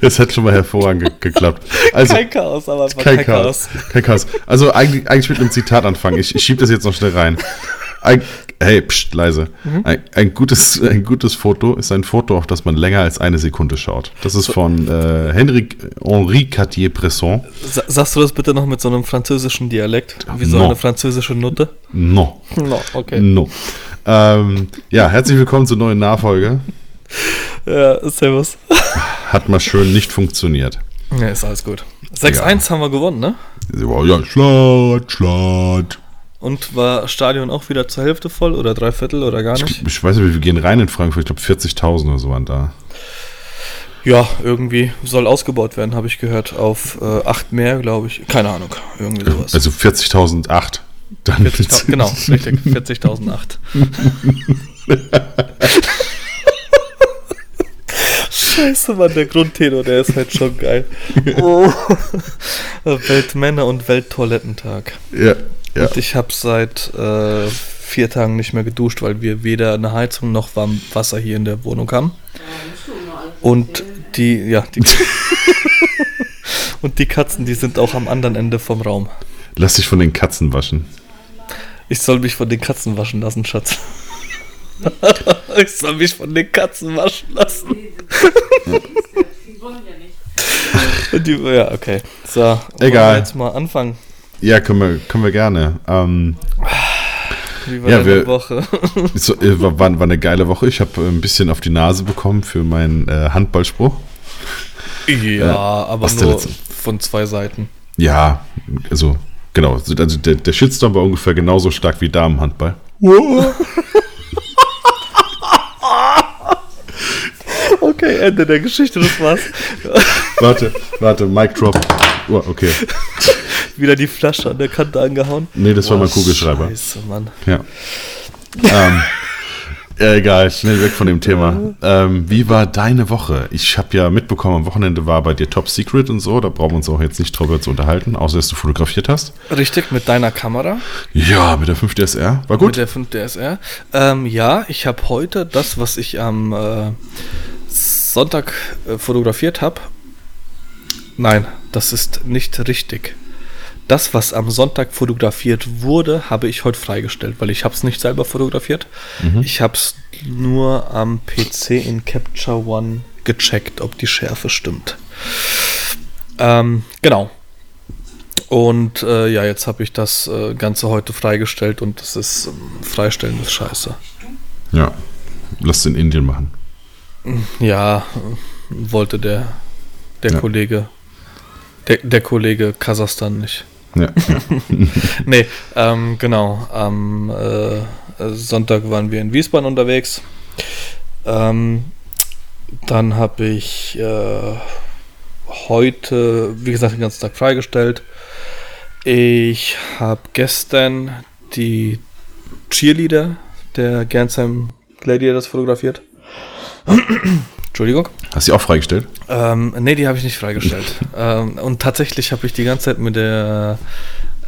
Das hat schon mal hervorragend ge geklappt. Also, kein Chaos, aber kein, kein Chaos. Chaos. Kein Chaos. Also eigentlich, eigentlich mit einem Zitat anfangen. Ich, ich schiebe das jetzt noch schnell rein. Ein, hey, pst, leise. Ein, ein, gutes, ein gutes Foto ist ein Foto, auf das man länger als eine Sekunde schaut. Das ist von äh, Henri, Henri Cartier-Bresson. Sa sagst du das bitte noch mit so einem französischen Dialekt? Wie so No. eine französische Nutte? No. No, okay. No. Ähm, ja, herzlich willkommen zur neuen Nachfolge. Ja, servus. Hat mal schön nicht funktioniert. Ja, ist alles gut. 6-1 haben wir gewonnen, ne? Ja, Schlat, Schlat. Und war Stadion auch wieder zur Hälfte voll oder drei Viertel oder gar nicht? Ich, ich weiß nicht, wir gehen rein in Frankfurt. Ich glaube 40.000 oder so waren da. Ja, irgendwie soll ausgebaut werden, habe ich gehört, auf äh, 8 mehr, glaube ich. Keine Ahnung, irgendwie sowas. Also 40.008. Dann 40.000, genau, richtig, 40.008. Scheiße, Mann, der Grundtenor, der ist halt schon geil. Oh. Weltmänner- und Welttoilettentag. Ja, ja. Und ich habe seit äh, vier Tagen nicht mehr geduscht, weil wir weder eine Heizung noch warm Wasser hier in der Wohnung haben. Und die, ja, die und die Katzen, die sind auch am anderen Ende vom Raum. Lass dich von den Katzen waschen. Ich soll mich von den Katzen waschen lassen, Schatz. ich soll mich von den Katzen waschen lassen. Die wollen ja nicht. Die, ja, okay. So, Egal. wir jetzt mal anfangen. Ja, können wir, können wir gerne. Ähm, Wie war Ja, deine wir- Woche? so, äh, war, war eine geile Woche. Ich habe ein bisschen auf die Nase bekommen für meinen äh, Handballspruch. ja, aber aus der nur von zwei Seiten. Ja, also genau. Also der, der Shitstorm war ungefähr genauso stark wie Damenhandball. Okay, Ende der Geschichte, das war's. Warte, warte, Mic Drop. Oh, okay. Wieder die Flasche an der Kante angehauen. Nee, das war Boah, mein Kugelschreiber. Scheiße, Mann. Ja. ähm, ja, egal, schnell weg von dem Thema. Ähm, wie war deine Woche? Ich habe ja mitbekommen, am Wochenende war bei dir Top Secret und so. Da brauchen wir uns auch jetzt nicht drüber zu unterhalten, außer dass du fotografiert hast. Richtig, mit deiner Kamera, Ja, mit der 5DSR. War mit gut. der 5 DSR. Ähm, ja, ich habe heute das, was ich am äh, Sonntag äh, fotografiert habe. Nein, das ist nicht richtig. Das, was am Sonntag fotografiert wurde, habe ich heute freigestellt, weil ich habe es nicht selber fotografiert. Ich habe es nur am PC in Capture One gecheckt, ob die Schärfe stimmt. Ähm, genau. Und äh, ja, jetzt habe ich das äh, Ganze heute freigestellt und das ist ähm, Freistellen ist scheiße. Ja. Lass es in Indien machen. Ja, wollte der, der Ja. Kollege, der, der Kollege Kasachstan nicht. Ja. Nee, ähm, genau. Am äh, Sonntag waren wir in Wiesbaden unterwegs. Ähm, dann habe ich äh, heute, wie gesagt, den ganzen Tag freigestellt. Ich habe gestern die Cheerleader der Gernsheim Gladiators fotografiert. Entschuldigung. Hast du die auch freigestellt? Ähm, nee, die habe ich nicht freigestellt. ähm, und tatsächlich habe ich die ganze Zeit mit der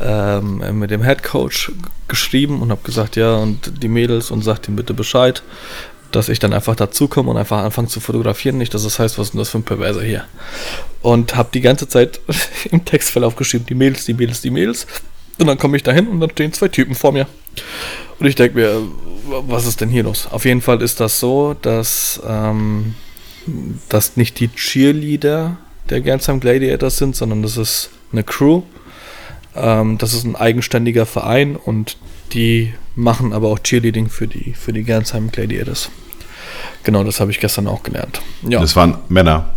ähm, mit dem Head Coach geschrieben und habe gesagt, ja, und die Mädels und sagt ihm bitte Bescheid, dass ich dann einfach dazukomme und einfach anfange zu fotografieren. Nicht, dass das heißt, was ist denn das für ein Perverser hier? Und habe die ganze Zeit im Textverlauf geschrieben, die Mädels, die Mädels, die Mädels. Und dann komme ich dahin und dann stehen zwei Typen vor mir. Und ich denke mir, was ist denn hier los? Auf jeden Fall ist das so, dass, ähm, dass nicht die Cheerleader der Gernsheim Gladiators sind, sondern das ist eine Crew. Ähm, das ist ein eigenständiger Verein und die machen aber auch Cheerleading für die, für die Gernsheim Gladiators. Genau, das habe ich gestern auch gelernt. Ja. Das waren Männer.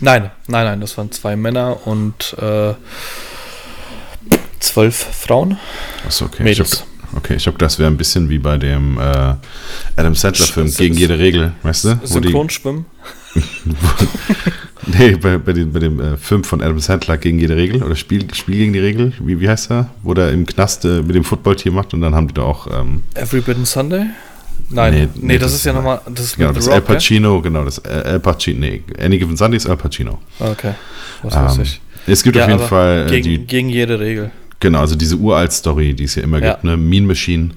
Nein, nein, nein, das waren zwei Männer und äh, zwölf Frauen. Achso, okay. Mädels. Ich hab, okay, ich habe das wäre ein bisschen wie bei dem äh, Adam Sandler-Film gegen jede Regel, weißt du? Synchronschwimmen. nee, bei, bei, dem, bei dem äh, Film von Adam Sandler gegen jede Regel oder Spiel, Spiel gegen die Regel, wie, wie heißt er? Wo der im Knast äh, mit dem Footballteam macht und dann haben die da auch. Ähm, Every Bit on Sunday? Nein, Nee, nee, nee, das, das ist ja nochmal. Das ist genau, das Al Rock, gell? Pacino, genau, das äh, Al Pacino, nee, Any Given Sunday ist Al Pacino. Okay, was weiß Ähm, ich. es gibt Ja, auf jeden Fall äh, Gegen, die, gegen jede Regel. genau, also diese Uralt-Story, die es ja immer Ja. gibt, ne? Mean Machine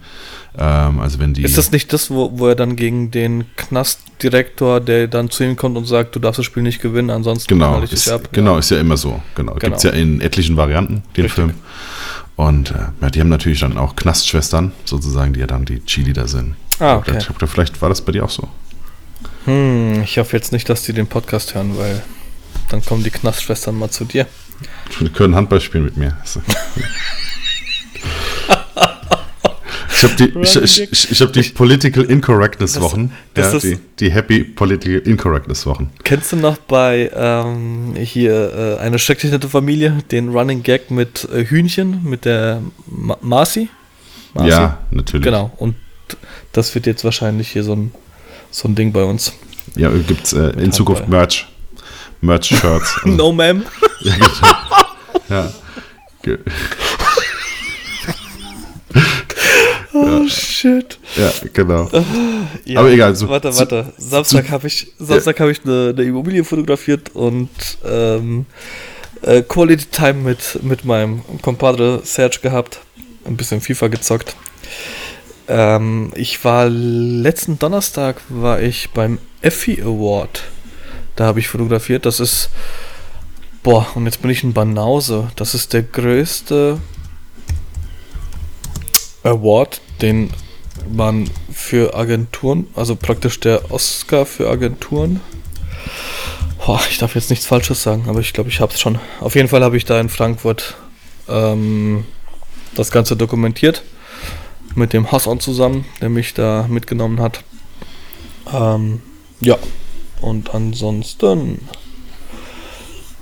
Ähm, also wenn die. Ist das nicht das, wo, wo er dann gegen den Knastdirektor, der dann zu ihm kommt und sagt, du darfst das Spiel nicht gewinnen, ansonsten Genau, ich dich ist, ab? genau, ist ja immer so. Genau. Genau. Gibt es ja in etlichen Varianten, den Richtig. Film. Und äh, ja, die haben natürlich dann auch Knastschwestern, sozusagen, die ja dann die Cheerleader sind. Ah, okay. Ich glaub, vielleicht war das bei dir auch so. Hm, ich hoffe jetzt nicht, dass die den Podcast hören, weil dann kommen die Knastschwestern mal zu dir. Die können Handball spielen mit mir. Ich habe die, ich, ich, ich, hab die Political Incorrectness Wochen. das ja, die, die Happy Political Incorrectness Wochen. Kennst du noch bei ähm, hier äh, eine schrecklich nette Familie den Running Gag mit äh, Hühnchen, mit der Ma Marcy? Marcy? Ja, natürlich. Genau, und das wird jetzt wahrscheinlich hier so ein, so ein Ding bei uns. Ja, gibt es äh, in Zukunft. Merch. Merch-Shirts. Also, No, ma'am. ja, genau. ja. Oh, shit. ja, genau. Ja, Aber egal, so- warte, warte. Samstag habe ich, Samstag hab ich eine, eine Immobilie fotografiert und ähm, äh, Quality Time mit, mit meinem Compadre Serge gehabt. Ein bisschen FIFA gezockt. Ähm, ich war letzten Donnerstag war ich beim Effie Award. Da habe ich fotografiert. Das ist boah und jetzt bin ich ein Banause. Das ist der größte Award, den man für Agenturen, also praktisch der Oscar für Agenturen. Boah, ich darf jetzt nichts Falsches sagen, aber ich glaube, ich habe es schon. Auf jeden Fall habe ich da in Frankfurt ähm, das Ganze dokumentiert mit dem Hassan zusammen, der mich da mitgenommen hat. Ähm, ja, und ansonsten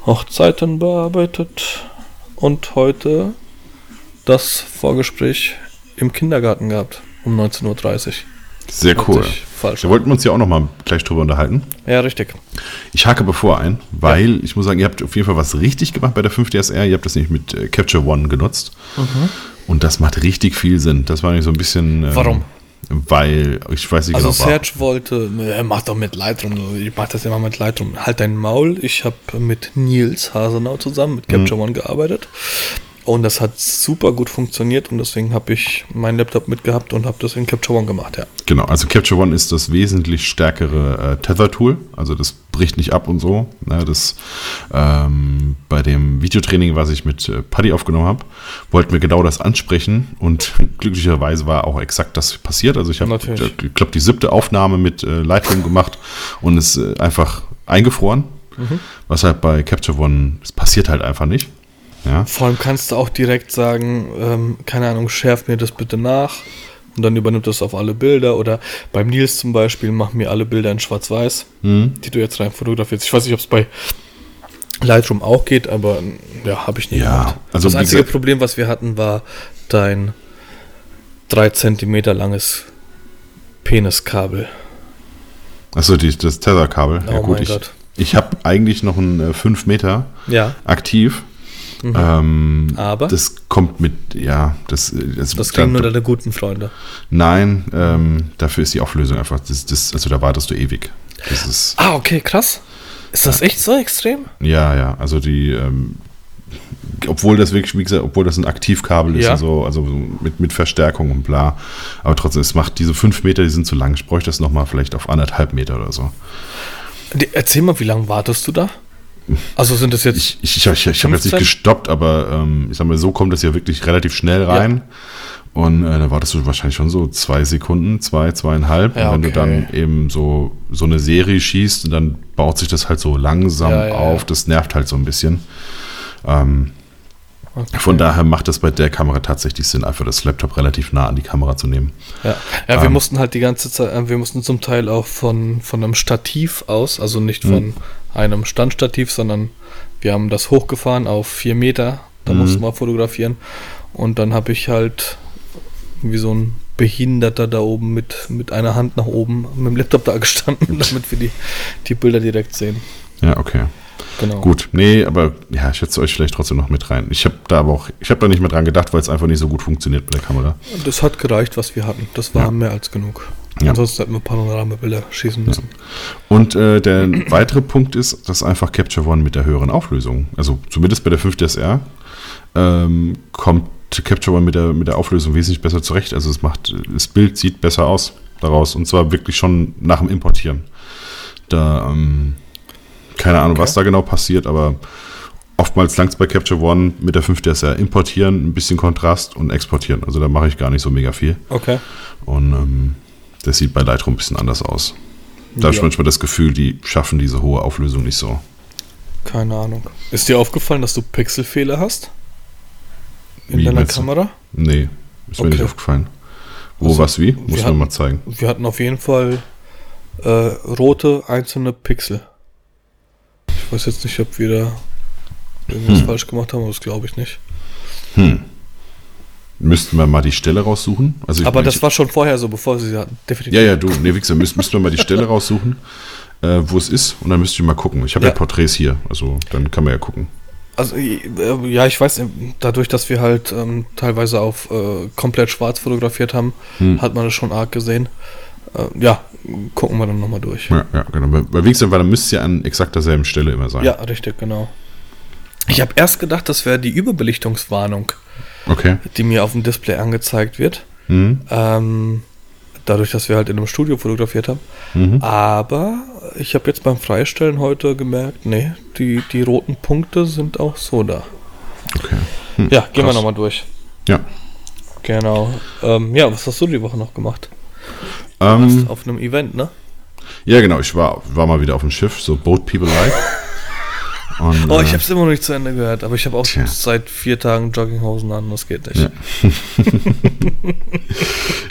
Hochzeiten bearbeitet und heute das Vorgespräch im Kindergarten gehabt um 19.30 Uhr. Sehr cool. Falsch. Da wollten wir uns ja auch noch mal gleich drüber unterhalten. Ja, richtig. Ich hake bevor ein, weil ich muss sagen, ihr habt auf jeden Fall was richtig gemacht bei der 5DSR. Ihr habt das nämlich mit äh, Capture One genutzt. Und das macht richtig viel Sinn. Das war nämlich so ein bisschen. ähm, Warum? Weil, ich weiß nicht Also genau, war- Serge wollte, er macht doch mit Lightroom, ich mach das immer mit Lightroom. Halt dein Maul. Ich habe mit Nils Hasenau zusammen mit Capture One gearbeitet. Und das hat super gut funktioniert und deswegen habe ich meinen Laptop mitgehabt und habe das in Capture One gemacht, ja. Genau, also Capture One ist das wesentlich stärkere äh, Tether-Tool. Also das bricht nicht ab und so. Ne, das ähm, bei dem Videotraining, was ich mit äh, Paddy aufgenommen habe, wollten wir genau das ansprechen und glücklicherweise war auch exakt das passiert. Also ich habe, Natürlich. ich glaube, die siebte Aufnahme mit äh, Lightroom gemacht und es äh, einfach eingefroren. Was halt bei Capture One, es passiert halt einfach nicht. Ja. Vor allem kannst du auch direkt sagen, ähm, keine Ahnung, schärf mir das bitte nach und dann übernimmt das auf alle Bilder oder beim Nils zum Beispiel, mach mir alle Bilder in schwarz-weiß, die du jetzt rein fotografierst. Ich weiß nicht, ob es bei Lightroom auch geht, aber ja, habe ich nie Ja, gemacht. also das einzige Problem, was wir hatten, war dein 3 Zentimeter langes Peniskabel. Achso, das Tether-Kabel. ja, Oh gut, mein ich, Gott. ich habe eigentlich noch einen 5 Meter Ja, aktiv. Ähm, Aber? Das kommt mit, ja, das, äh, das, das da- kriegen nur deine guten Freunde. Nein, ähm, dafür ist die Auflösung einfach, das, das, also da wartest du ewig. Ist, Ah, okay, krass. Ist das echt so extrem? ja, ja, also die, ähm, obwohl das wirklich, wie gesagt, obwohl das ein Aktivkabel ist Ja. und so, also so mit, mit Verstärkung und bla, aber trotzdem, es macht diese 5 Meter, die sind zu lang. Ich bräuchte das nochmal vielleicht auf anderthalb Meter oder so. Erzähl mal, wie lange wartest du da? Also sind das jetzt. Ich, ich, ich, ich, habe jetzt nicht 15? gestoppt, aber ähm, ich sag mal, so kommt es ja wirklich relativ schnell rein. Und äh, da wartest du wahrscheinlich schon so zwei Sekunden, zwei, zweieinhalb. Ja, und wenn du okay. dann eben so, so eine Serie schießt, und dann baut sich das halt so langsam Ja, ja, auf. ja. Das nervt halt so ein bisschen. Ähm, Okay. Von daher macht das bei der Kamera tatsächlich Sinn, einfach das Laptop relativ nah an die Kamera zu nehmen. Ja, ja wir Ähm. mussten halt die ganze Zeit, äh, wir mussten zum Teil auch von, von einem Stativ aus, also nicht Mhm. von einem Standstativ, sondern wir haben das hochgefahren auf vier Meter, da Mhm. mussten wir fotografieren. Und dann habe ich halt wie so ein Behinderter da oben mit, mit einer Hand nach oben mit dem Laptop da gestanden, damit wir die, die Bilder direkt sehen. Ja, okay. Genau. Gut, nee, aber ja, ich schätze euch vielleicht trotzdem noch mit rein. Ich habe da aber auch, ich habe da nicht mehr dran gedacht, weil es einfach nicht so gut funktioniert mit der Kamera. Das hat gereicht, was wir hatten. Das war Ja. mehr als genug. Ja. Ansonsten hätten wir Panoramabilder schießen müssen. Und äh, der weitere Punkt ist, dass einfach Capture One mit der höheren Auflösung, also zumindest bei der 5DSR, ähm, kommt Capture One mit der, mit der Auflösung wesentlich besser zurecht. Also es macht, das Bild sieht besser aus daraus. Und zwar wirklich schon nach dem Importieren. Da, ähm, keine Ahnung, Okay. was da genau passiert, aber oftmals langt es bei Capture One mit der 5DSR importieren, ein bisschen Kontrast und exportieren. Also da mache ich gar nicht so mega viel. Okay. Und ähm, das sieht bei Lightroom ein bisschen anders aus. Da habe ich Ja. manchmal das Gefühl, die schaffen diese hohe Auflösung nicht so. Keine Ahnung. Ist dir aufgefallen, dass du Pixelfehler hast? In Wie deiner meinst du? Kamera? Nee, ist mir Okay. nicht aufgefallen. Wo, Also, was, wie? Muss man mal zeigen. Wir hatten auf jeden Fall äh, rote einzelne Pixel. Ich weiß jetzt nicht, ob wir da irgendwas Hm. falsch gemacht haben, aber das glaube ich nicht. Hm. Müssten wir mal die Stelle raussuchen? Also ich, aber ich, das war schon vorher so, bevor sie hatten. Definitiv. Ja, ja, du, nee, wie gesagt, müsst, müssten wir mal die Stelle raussuchen, äh, wo es ist. Und dann müsst ihr mal gucken. Ich habe ja. Ja. Porträts hier. Also dann kann man ja gucken. Also äh, ja, ich weiß, ähm, dadurch, dass wir halt ähm, teilweise auf äh, komplett schwarz fotografiert haben, Hm. hat man das schon arg gesehen. Äh, ja, gucken wir dann nochmal durch. Ja, ja, genau. Weil wie gesagt, weil dann müsst ihr an exakt derselben Stelle immer sein. Ja, richtig, genau. Ich habe erst gedacht, das wäre die Überbelichtungswarnung, Okay. die mir auf dem Display angezeigt wird. Mhm. Ähm, dadurch, dass wir halt in einem Studio fotografiert haben. Mhm. Aber ich habe jetzt beim Freistellen heute gemerkt, nee, die, die roten Punkte sind auch so da. Okay. Hm, Ja, gehen wir krass. nochmal durch. Ja. Genau. Ähm, ja, was hast du die Woche noch gemacht? Ähm, Auf einem Event, ne? ja, genau. Ich war, war mal wieder auf dem Schiff, so Boat People Live. Und, Oh, ich äh, habe es immer noch nicht zu Ende gehört, aber ich habe auch Tja. seit vier Tagen Jogginghosen an, das geht nicht. Ja.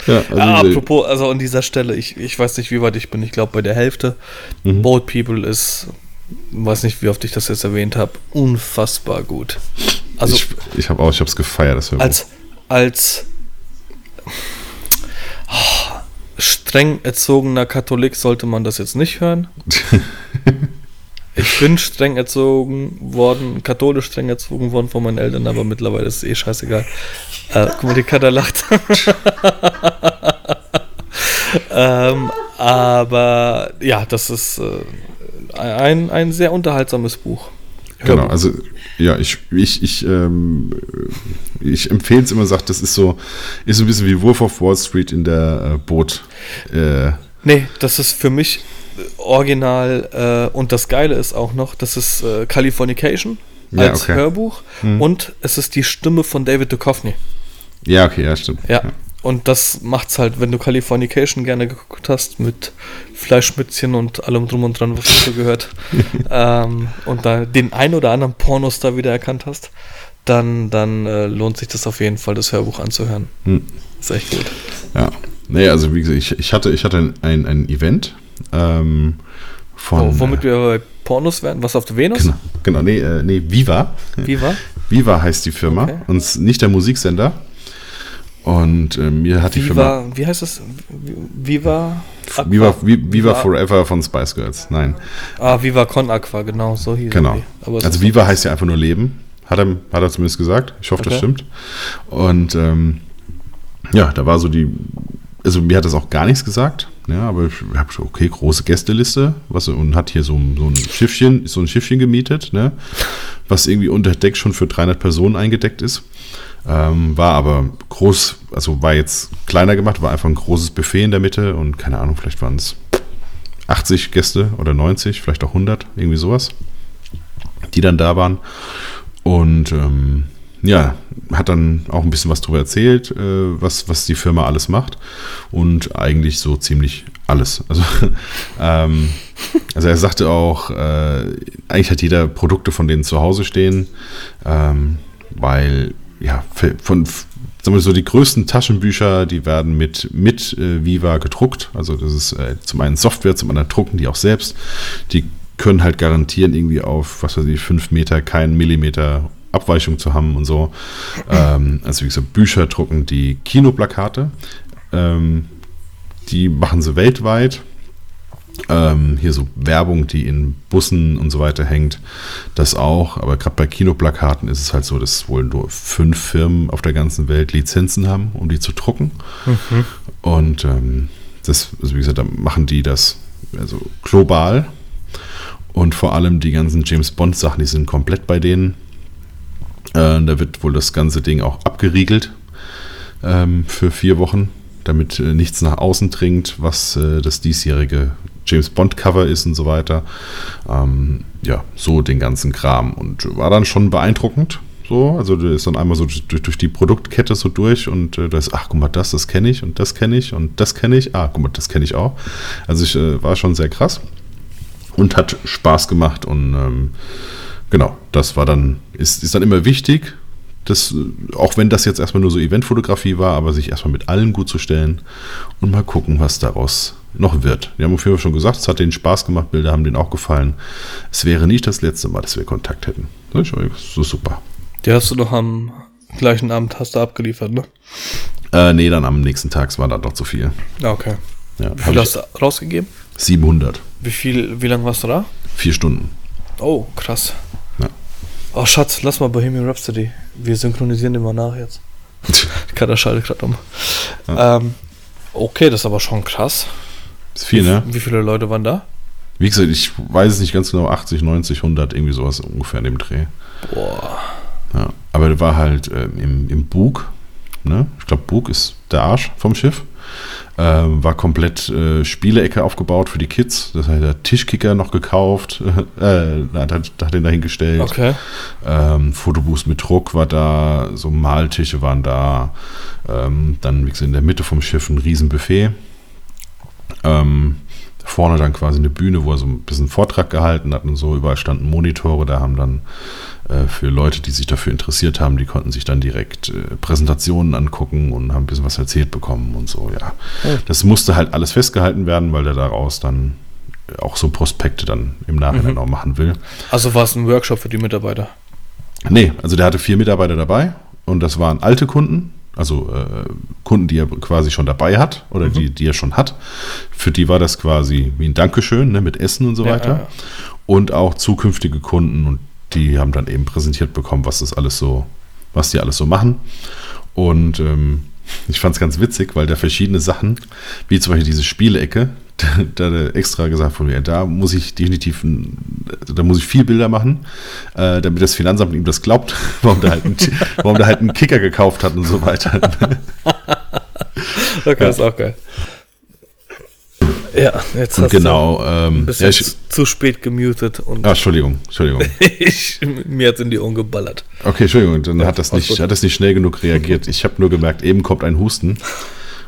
ja, also, Ah, apropos, also an dieser Stelle, ich, ich weiß nicht, wie weit ich bin. Ich glaube, bei der Hälfte. Mhm. Boat People ist, weiß nicht, wie oft ich das jetzt erwähnt habe, unfassbar gut. Also ich ich habe auch, ich habe es gefeiert. Das Hörbuch. als, als oh, streng erzogener Katholik sollte man das jetzt nicht hören. Ich bin streng erzogen worden, katholisch streng erzogen worden von meinen Eltern, aber mittlerweile ist es eh scheißegal. Äh, guck mal, die Kater lacht. ähm, aber ja, das ist äh, ein, ein sehr unterhaltsames Buch. Genau, Hörbuch. also ja, ich, ich, ich, ähm, ich empfehle es immer, sagt, das ist so, ist so ein bisschen wie Wolf of Wall Street in der äh, Boot. Äh, Nee, das ist für mich äh, original äh, und das Geile ist auch noch, das ist äh, Californication Ja, als okay. Hörbuch Hm. und es ist die Stimme von David Duchovny. ja, okay, ja, stimmt. Ja. Und das macht's halt, wenn du Californication gerne geguckt hast mit Fleischschmitzchen und allem drum und dran, was dazu gehört, ähm, und da den ein oder anderen Pornos da wieder erkannt hast, dann, dann äh, lohnt sich das auf jeden Fall, das Hörbuch anzuhören. Hm. Ist echt gut. Ja. Nee, also wie gesagt, ich, ich hatte, ich hatte ein, ein Event ähm, von. Oh, womit äh, wir bei Pornos werden? Was auf der Venus? Genau, genau nee, äh, nee, Viva. War? Viva heißt die Firma Okay. und nicht der Musiksender. Und äh, mir hat die Firma. Viva, wie heißt das? Viva? Aqua? Viva, Vi- Viva Forever von Spice Girls. Nein. Ah, Viva Con Aqua, genau, so hieß Genau. Also Viva heißt ja einfach nur Leben. Hat er, hat er zumindest gesagt. Ich hoffe, das Okay. stimmt. Und ähm, ja, da war so die, also mir hat das auch gar nichts gesagt. Ja, aber ich habe schon, okay, große Gästeliste, was und hat hier so, ein- so ein Schiffchen, so ein Schiffchen gemietet, ne, was irgendwie unter Deck schon für 300 Personen eingedeckt ist. Ähm, war aber groß, also war jetzt kleiner gemacht, war einfach ein großes Buffet in der Mitte und keine Ahnung, vielleicht waren es 80 Gäste oder 90, vielleicht auch 100, irgendwie sowas, die dann da waren. Und ähm, ja, hat dann auch ein bisschen was darüber erzählt, äh, was, was die Firma alles macht. Und eigentlich so ziemlich alles. Also, ähm, also er sagte auch, äh, eigentlich hat jeder Produkte von denen zu Hause stehen, ähm, weil ja, von sagen wir so, die größten Taschenbücher, die werden mit, mit äh, Viva gedruckt. Also das ist äh, zum einen Software, zum anderen drucken die auch selbst. Die können halt garantieren, irgendwie auf, was weiß ich, fünf Meter keinen Millimeter Abweichung zu haben und so. Ähm, also wie gesagt, Bücher drucken die Kinoplakate. Ähm, die machen sie weltweit. Ähm, hier so Werbung, die in Bussen und so weiter hängt, das auch. Aber gerade bei Kinoplakaten ist es halt so, dass wohl nur fünf Firmen auf der ganzen Welt Lizenzen haben, um die zu drucken. Und ähm, das, also wie gesagt, da machen die das also global. Und vor allem die ganzen James Bond Sachen, die sind komplett bei denen. Äh, da wird wohl das ganze Ding auch abgeriegelt ähm, für vier Wochen, damit äh, nichts nach außen dringt, was äh, das diesjährige James Bond Cover ist und so weiter. Ähm, ja, so den ganzen Kram. Und war dann schon beeindruckend. So, also du ist dann einmal so durch, durch die Produktkette so durch und äh, da ist, ach guck mal, das, das kenne ich und das kenne ich und das kenne ich. Ah, guck mal, das kenne ich auch. Also ich äh, war schon sehr krass und hat Spaß gemacht und ähm, genau, das war dann, ist, ist dann immer wichtig, das, äh, auch wenn das jetzt erstmal nur so Eventfotografie war, aber sich erstmal mit allen gut zu stellen und mal gucken, was daraus noch wird. Wir haben auf jeden Fall schon gesagt, es hat denen Spaß gemacht, Bilder haben denen auch gefallen. Es wäre nicht das letzte Mal, dass wir Kontakt hätten. Das ist super. Die hast du noch am gleichen Abend hast du abgeliefert, ne? Äh, nee, dann am nächsten Tag, es war dann doch zu viel. Ah, Okay. Ja, Wie viel ich hast du rausgegeben? 700. Wie viel, wie lange warst du da? Vier Stunden. Oh, krass. Ja. Oh, Schatz, lass mal Bohemian Rhapsody. Wir synchronisieren immer nach jetzt. Kader schaltet gerade um. Ähm, okay, das ist aber schon krass. Ist viel, ne? Wie viele Leute waren da? Wie gesagt, ich weiß es nicht ganz genau, 80, 90, 100, irgendwie sowas ungefähr in dem Dreh. Boah. Ja, aber der war halt ähm, im, im Bug, ne? Ich glaube, Bug ist der Arsch vom Schiff. Ähm, war komplett äh, Spielecke aufgebaut für die Kids. Das heißt, der Tischkicker noch gekauft, äh, hat, hat, hat den da hingestellt. Okay. Ähm, Fotoboost mit Druck war da, so Maltische waren da. Ähm, dann, wie gesagt, in der Mitte vom Schiff ein Riesenbuffet. Ähm, vorne dann quasi eine Bühne, wo er so ein bisschen Vortrag gehalten hat und so. Überall standen Monitore, da haben dann äh, für Leute, die sich dafür interessiert haben, die konnten sich dann direkt äh, Präsentationen angucken und haben ein bisschen was erzählt bekommen und so, ja. Oh. Das musste halt alles festgehalten werden, weil der daraus dann auch so Prospekte dann im Nachhinein Mhm. auch machen will. Also war es ein Workshop für die Mitarbeiter. Nee, also der hatte vier Mitarbeiter dabei und das waren alte Kunden, also äh, Kunden, die er quasi schon dabei hat oder Mhm. die, die er schon hat. Für die war das quasi wie ein Dankeschön ne, mit Essen und so Ja, weiter. ja. Und auch zukünftige Kunden und die haben dann eben präsentiert bekommen, was das alles so, was die alles so machen. Und ähm, ich fand es ganz witzig, weil da verschiedene Sachen, wie zum Beispiel diese Spielecke, da, da hat extra gesagt von mir, da muss ich definitiv, ein, da muss ich viel Bilder machen, äh, damit das Finanzamt ihm das glaubt, warum der, halt einen, warum der halt einen Kicker gekauft hat und so weiter. Okay, ist auch geil. Ja, jetzt Und hast genau, ähm, du bisschen ja, ich, zu- spät gemutet und ah, Entschuldigung, Entschuldigung. ich, mir hat's in die Ohren geballert. Okay, Entschuldigung, dann Ja, hat das nicht, gut. hat das nicht schnell genug reagiert. Ich habe nur gemerkt, eben kommt ein Husten.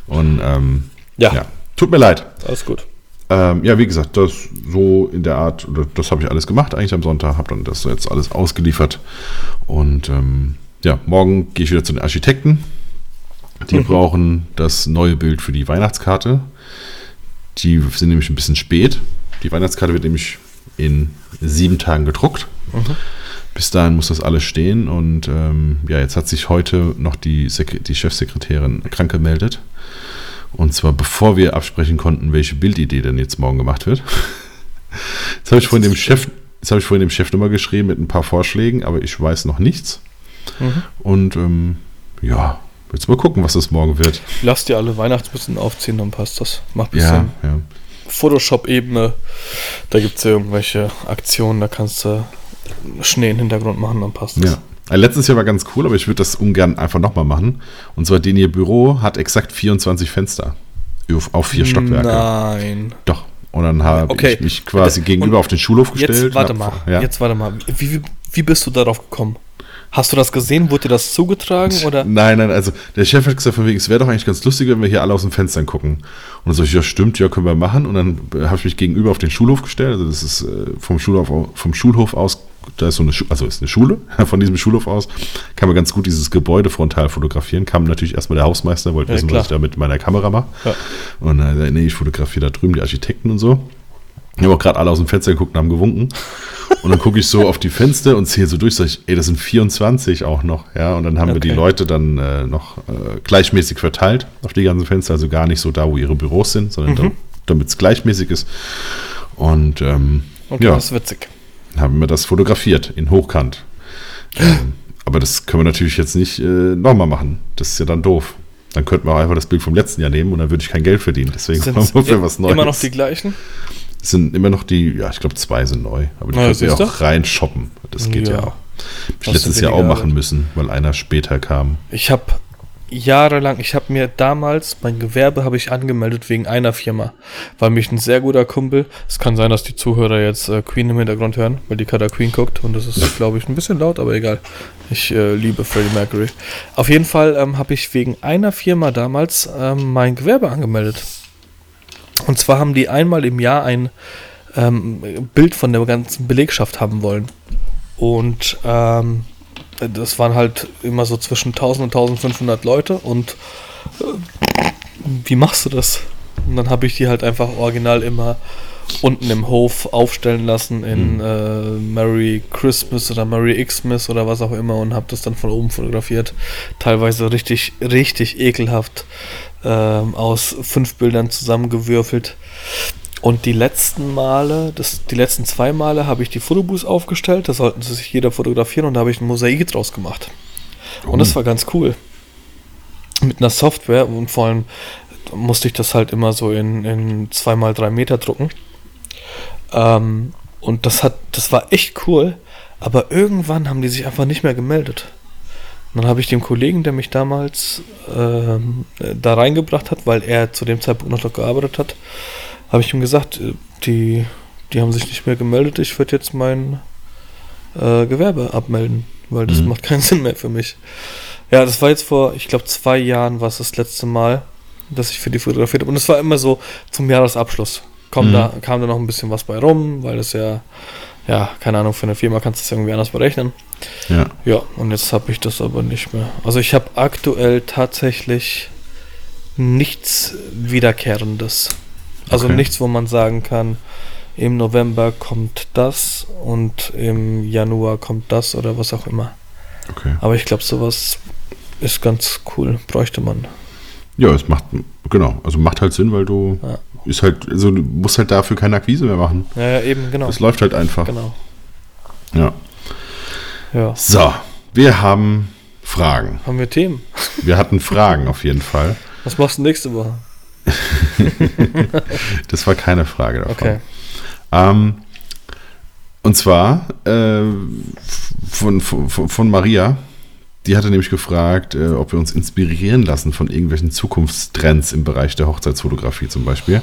Und ähm, Ja. ja. Tut mir leid. Alles gut. Ähm, ja, wie gesagt, das so in der Art, das habe ich alles gemacht eigentlich am Sonntag, habe dann das jetzt alles ausgeliefert. Und ähm, ja, morgen gehe ich wieder zu den Architekten. Die brauchen das neue Bild für die Weihnachtskarte. Die sind nämlich ein bisschen spät. Die Weihnachtskarte wird nämlich in sieben Tagen gedruckt. Bis dahin muss das alles stehen. Und ähm, ja, jetzt hat sich heute noch die, Sek die Chefsekretärin krank gemeldet. Und zwar bevor wir absprechen konnten, welche Bildidee denn jetzt morgen gemacht wird. Jetzt habe ich vorhin dem Chef, jetzt habe ich vorhin dem Chef nochmal geschrieben mit ein paar Vorschlägen, aber ich weiß noch nichts. Mhm. Und ähm, ja, jetzt mal gucken, was das morgen wird. Lass dir alle Weihnachtsmützen aufziehen, dann passt das. Mach ein Ja, bisschen ja. Photoshop-Ebene. Da gibt es ja irgendwelche Aktionen, da kannst du Schnee im Hintergrund machen, dann passt das. Ja. Äh, Letztes Jahr war ganz cool, aber ich würde das ungern einfach nochmal machen. Und zwar, den ihr Büro hat exakt 24 Fenster. Auf, vier Stockwerke. Nein. Doch. Und dann habe Okay. ich mich quasi Und gegenüber auf den Schulhof gestellt. Jetzt warte und mal. Ja. Jetzt warte mal. Wie, wie, wie bist du darauf gekommen? Hast du das gesehen? Wurde dir das zugetragen? Oder? Nein, nein, also der Chef hat gesagt, von wegen, es wäre doch eigentlich ganz lustig, wenn wir hier alle aus den Fenstern gucken. Und dann ich, ja, stimmt, ja, können wir machen. Und dann äh, habe ich mich gegenüber auf den Schulhof gestellt. Also das ist äh, vom Schulhof, vom Schulhof aus, da ist so eine, Schu also ist eine Schule. Von diesem Schulhof aus kann man ganz gut dieses Gebäude frontal fotografieren. Kam natürlich erstmal der Hausmeister, wollte Ja, wissen, klar. was ich da mit meiner Kamera mache. Ja. Und äh, nee, ich fotografiere da drüben die Architekten und so. Die haben auch gerade alle aus dem Fenster geguckt und haben gewunken. Und dann gucke ich so auf die Fenster und zähle so durch, sage ich, ey, das sind 24 auch noch. Ja, und dann haben wir die Okay. Leute dann äh, noch äh, gleichmäßig verteilt auf die ganzen Fenster, also gar nicht so da, wo ihre Büros sind, sondern da, damit es gleichmäßig ist. Und ähm, Okay, ja, das ist witzig. Haben wir das fotografiert in Hochkant. Ähm, aber das können wir natürlich jetzt nicht äh, nochmal machen. Das ist ja dann doof. Dann könnten wir auch einfach das Bild vom letzten Jahr nehmen und dann würde ich kein Geld verdienen. Deswegen Sind machen wir für was Neues. immer noch die gleichen? Es sind immer noch die, ja, ich glaube, zwei sind neu. Aber die Na, könnt ihr auch rein shoppen. Das geht ja, auch. Hab ich letztes Jahr auch machen müssen, weil einer später kam. Ich habe jahrelang, ich habe mir damals mein Gewerbe habe ich angemeldet wegen einer Firma, weil mich ein sehr guter Kumpel, es kann sein, dass die Zuhörer jetzt äh, Queen im Hintergrund hören, weil die gerade Queen guckt und das ist, glaube ich, ein bisschen laut, aber egal. Ich äh, liebe Freddie Mercury. Auf jeden Fall ähm, habe ich wegen einer Firma damals ähm, mein Gewerbe angemeldet. Und zwar haben die einmal im Jahr ein ähm, Bild von der ganzen Belegschaft haben wollen. Und ähm, das waren halt immer so zwischen 1000 und 1500 Leute und äh, wie machst du das? Und dann habe ich die halt einfach original immer unten im Hof aufstellen lassen in äh, Merry Christmas oder Merry Xmas oder was auch immer und habe das dann von oben fotografiert. Teilweise richtig, richtig ekelhaft ähm, aus fünf Bildern zusammengewürfelt. Und die letzten Male, das, die letzten zwei Male habe ich die Fotobooths aufgestellt, da sollten sich jeder fotografieren und da habe ich ein Mosaik draus gemacht. Und das war ganz cool. Mit einer Software und vor allem musste ich das halt immer so in, in 2x3 Meter drucken. Ähm, und das hat, das war echt cool, aber irgendwann haben die sich einfach nicht mehr gemeldet. Und dann habe ich dem Kollegen, der mich damals ähm, da reingebracht hat, weil er zu dem Zeitpunkt noch dort gearbeitet hat, habe ich ihm gesagt, äh, die, die haben sich nicht mehr gemeldet, ich würde jetzt mein äh, Gewerbe abmelden, weil das Mhm. macht keinen Sinn mehr für mich. Ja, das war jetzt vor, ich glaube, zwei Jahren war es das letzte Mal, dass ich für die fotografiert habe. Und es war immer so zum Jahresabschluss. Komm, Mhm. da kam da noch ein bisschen was bei rum, weil das ja, ja, keine Ahnung, für eine Firma kannst du das irgendwie anders berechnen. Ja. Ja, und jetzt habe ich das aber nicht mehr. Also ich habe aktuell tatsächlich nichts Wiederkehrendes. Also Okay. nichts, wo man sagen kann, im November kommt das und im Januar kommt das oder was auch immer. Okay. Aber ich glaube, sowas ist ganz cool, bräuchte man. Ja, es macht, genau, also macht halt Sinn, weil du Ja. ist halt, also du musst halt dafür keine Akquise mehr machen. Ja, ja eben, genau. Das läuft halt einfach. Genau. Ja. Ja. So, wir haben Fragen. Haben wir Themen? Wir hatten Fragen auf jeden Fall. Was machst du nächste Woche? Das war keine Frage davon. Okay. Ähm, und zwar äh, von, von, von Maria. Die hatte nämlich gefragt, äh, ob wir uns inspirieren lassen von irgendwelchen Zukunftstrends im Bereich der Hochzeitsfotografie zum Beispiel.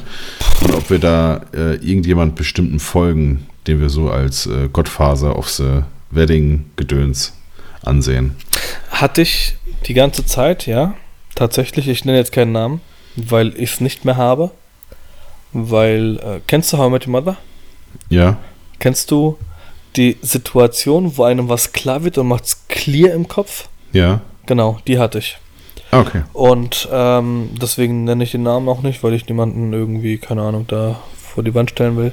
Und ob wir da äh, irgendjemand bestimmten folgen, den wir so als äh, Godfather of the Wedding-Gedöns ansehen. Hatte ich die ganze Zeit, ja. Tatsächlich, ich nenne jetzt keinen Namen, weil ich es nicht mehr habe. Weil, äh, kennst du How I Met Your Mother? Ja, Kennst du die Situation, wo einem was klar wird und macht's clear im Kopf? ja. Genau, die hatte ich. Okay. Und ähm, deswegen nenne ich den Namen auch nicht, weil ich niemanden irgendwie, keine Ahnung, da vor die Wand stellen will.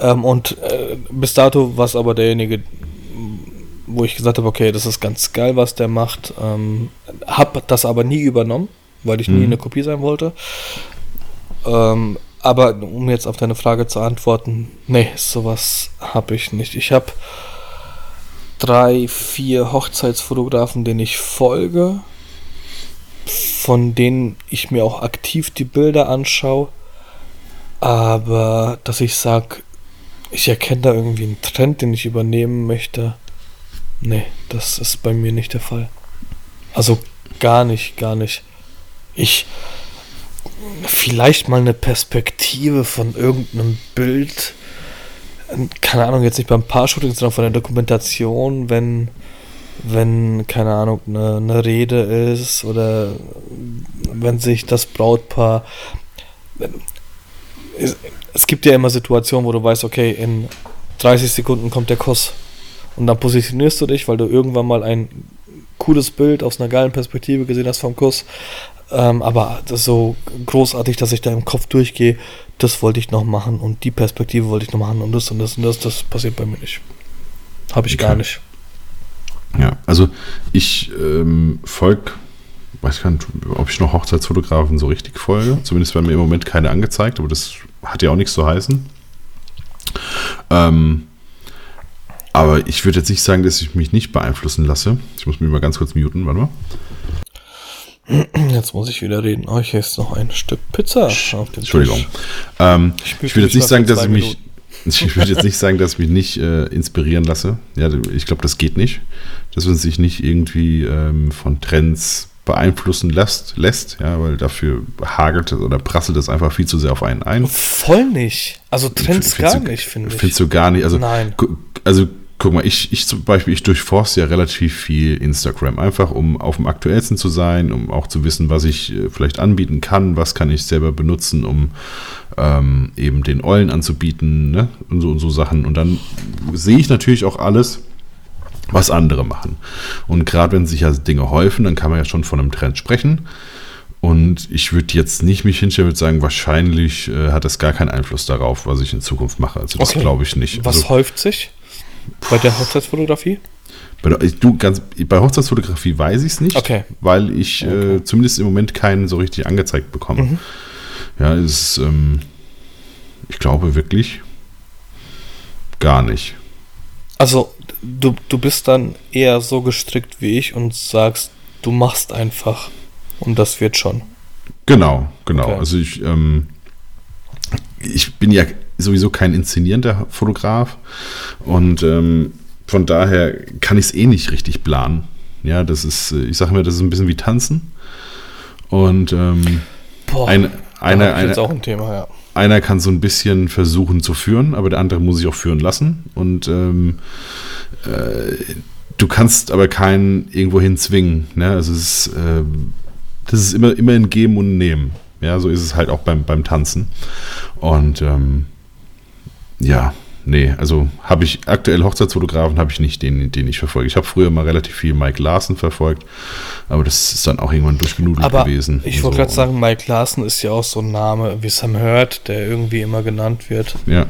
Ähm, und äh, bis dato war es aber derjenige, wo ich gesagt habe, okay, das ist ganz geil, was der macht. Ähm, hab das aber nie übernommen, weil ich nie Mhm. eine Kopie sein wollte. Ähm, aber um jetzt auf deine Frage zu antworten, nee, sowas habe ich nicht. Ich habe drei, vier Hochzeitsfotografen, denen ich folge, von denen ich mir auch aktiv die Bilder anschaue. Aber dass ich sage, ich erkenne da irgendwie einen Trend, den ich übernehmen möchte, nee, das ist bei mir nicht der Fall. Also gar nicht, gar nicht. Ich vielleicht mal eine Perspektive von irgendeinem Bild, keine Ahnung, jetzt nicht beim Paar-Shooting, sondern von der Dokumentation, wenn, wenn, keine Ahnung, eine, eine Rede ist oder wenn sich das Brautpaar. Es gibt ja immer Situationen, wo du weißt, okay, in 30 Sekunden kommt der Kuss. Und dann positionierst du dich, weil du irgendwann mal ein cooles Bild aus einer geilen Perspektive gesehen hast vom Kuss. Ähm, aber das ist so großartig, dass ich da im Kopf durchgehe, das wollte ich noch machen und die Perspektive wollte ich noch machen und das und das und das, das passiert bei mir nicht. Habe ich gar Okay. nicht. Ja, also ich ähm, folge, weiß gar nicht, ob ich noch Hochzeitsfotografen so richtig folge. Zumindest werden mir im Moment keine angezeigt, aber das hat ja auch nichts zu heißen. Ähm, aber ich würde jetzt nicht sagen, dass ich mich nicht beeinflussen lasse. Ich muss mich mal ganz kurz muten, warte mal. Jetzt muss ich wieder reden. Oh, ich esse noch ein Stück Pizza auf den Entschuldigung. Tisch. Ähm, Ich, würde jetzt nicht sagen, dass ich mich. ich würde jetzt nicht sagen, dass ich mich nicht äh, inspirieren lasse. Ja, ich glaube, das geht nicht. Dass man sich nicht irgendwie ähm, von Trends beeinflussen lässt, lässt, ja, weil dafür hagelt es oder prasselt es einfach viel zu sehr auf einen ein. Voll nicht. Also Trends gar du- nicht, finde ich. Findest du gar nicht. Also, Nein. also guck mal, ich, ich zum Beispiel, ich durchforste ja relativ viel Instagram, einfach um auf dem aktuellsten zu sein, um auch zu wissen, was ich äh, vielleicht anbieten kann, was kann ich selber benutzen, um ähm, eben den Eulen anzubieten ne? und, so, und so Sachen. Und dann sehe ich natürlich auch alles, was andere machen. Und gerade wenn sich ja Dinge häufen, dann kann man ja schon von einem Trend sprechen. Und ich würde jetzt nicht mich hinstellen und sagen, wahrscheinlich äh, hat das gar keinen Einfluss darauf, was ich in Zukunft mache. Also das Okay. glaube ich nicht. Was also, häuft sich bei der Hochzeitsfotografie? bei, du, ganz, bei Hochzeitsfotografie weiß ich es nicht, Okay. weil ich äh, zumindest im Moment keinen so richtig angezeigt bekomme. Mhm. Ja, ist, ähm, ich glaube wirklich gar nicht. Also, du, du bist dann eher so gestrickt wie ich und sagst, du machst einfach und das wird schon. Genau, genau. Okay. Also ich, ähm, ich bin ja sowieso kein inszenierender Fotograf und ähm, von daher kann ich es eh nicht richtig planen. Ja, das ist, äh, ich sage mir, das ist ein bisschen wie Tanzen. Und ähm, Boah, ein, einer, einer, auch ein Thema, ja. einer kann so ein bisschen versuchen zu führen, aber der andere muss sich auch führen lassen. Und ähm, äh, du kannst aber keinen irgendwo hin zwingen. Ne? Also es ist, ähm, das ist immer, immer ein Geben und Nehmen. Ja, so ist es halt auch beim, beim Tanzen. Und ähm, ja, nee, also habe ich aktuell Hochzeitsfotografen habe ich nicht, den, den ich verfolge. Ich habe früher mal relativ viel Mike Larsen verfolgt, aber das ist dann auch irgendwann durchgenudelt Aber gewesen. ich wollte so. gerade sagen, Mike Larsen ist ja auch so ein Name wie Sam Hurt, der irgendwie immer genannt wird. Ja.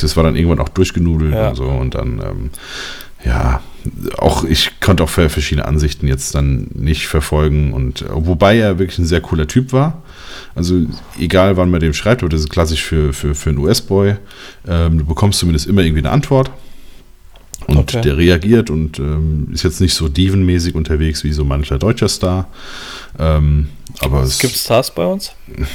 Das war dann irgendwann auch durchgenudelt Ja. und so und dann, ähm, ja, auch ich konnte auch verschiedene Ansichten jetzt dann nicht verfolgen und wobei er wirklich ein sehr cooler Typ war. Also egal wann man dem schreibt, aber das ist klassisch für, für, für einen US-Boy, ähm, du bekommst zumindest immer irgendwie eine Antwort. Und Okay. der reagiert und ähm, ist jetzt nicht so dievenmäßig unterwegs wie so mancher deutscher Star. Ähm, aber es Gibt Stars bei uns?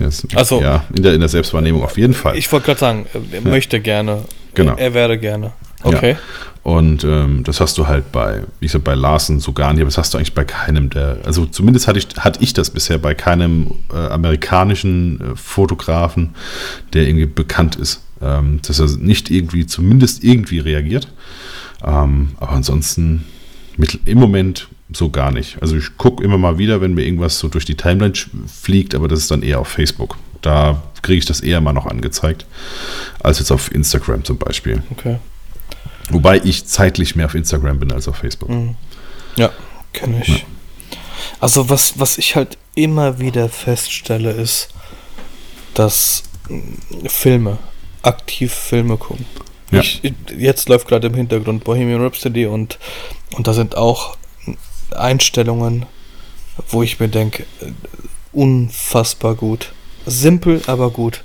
Yes. Also- ja, in der, in der Selbstwahrnehmung auf jeden Fall. Ich wollte gerade sagen, er möchte gerne. Genau. Er wäre gerne. Okay. Und ähm, das hast du halt bei, wie gesagt, bei Larsen so gar nicht, aber das hast du eigentlich bei keinem der, also zumindest hatte ich, hatte ich das bisher bei keinem äh, amerikanischen äh, Fotografen, der irgendwie bekannt ist, ähm, dass er nicht irgendwie, zumindest irgendwie reagiert. Ähm, aber ansonsten mit, im Moment so gar nicht. Also ich gucke immer mal wieder, wenn mir irgendwas so durch die Timeline fliegt, aber das ist dann eher auf Facebook. Da kriege ich das eher mal noch angezeigt, als jetzt auf Instagram zum Beispiel. Okay. Wobei ich zeitlich mehr auf Instagram bin als auf Facebook. Mhm. Ja, kenne ich. Also was, was ich halt immer wieder feststelle, ist, dass mh, Filme, aktiv Filme gucken. Ja. Ich, jetzt läuft gerade im Hintergrund Bohemian Rhapsody und, und da sind auch Einstellungen, wo ich mir denke, äh, unfassbar gut. Simpel, aber gut.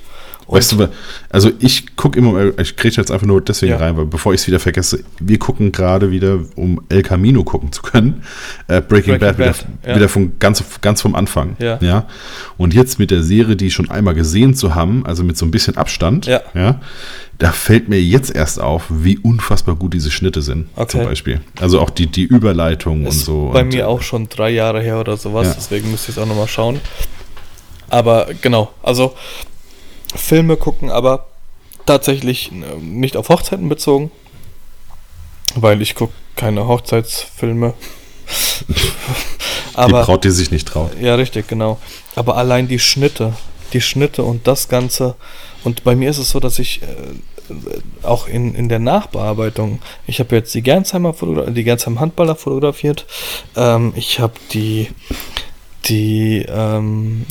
Und Weißt du, also ich gucke immer, ich kriege jetzt einfach nur deswegen Ja. rein, weil bevor ich es wieder vergesse, wir gucken gerade wieder, um El Camino gucken zu können, äh, Breaking, Breaking Bad, wieder, Bad, ja. wieder von ganz, ganz vom Anfang. Ja. Und jetzt mit der Serie, die schon einmal gesehen zu haben, also mit so ein bisschen Abstand, Ja. ja da fällt mir jetzt erst auf, wie unfassbar gut diese Schnitte sind, Okay. zum Beispiel. Also auch die, die Überleitung und Ist so. bei und, mir auch schon drei Jahre her oder sowas, Ja. deswegen müsste ich es auch nochmal schauen. Aber genau, also Filme gucken, aber tatsächlich äh, nicht auf Hochzeiten bezogen, weil ich gucke keine Hochzeitsfilme. Die aber Braut, die sich nicht traut. ja, richtig, genau. Aber allein die Schnitte, die Schnitte und das Ganze. Und bei mir ist es so, dass ich äh, auch in, in der Nachbearbeitung, ich habe jetzt die Gernsheimer, Fotogra die Gernsheimer Handballer fotografiert. Ähm, ich habe die, die, ähm,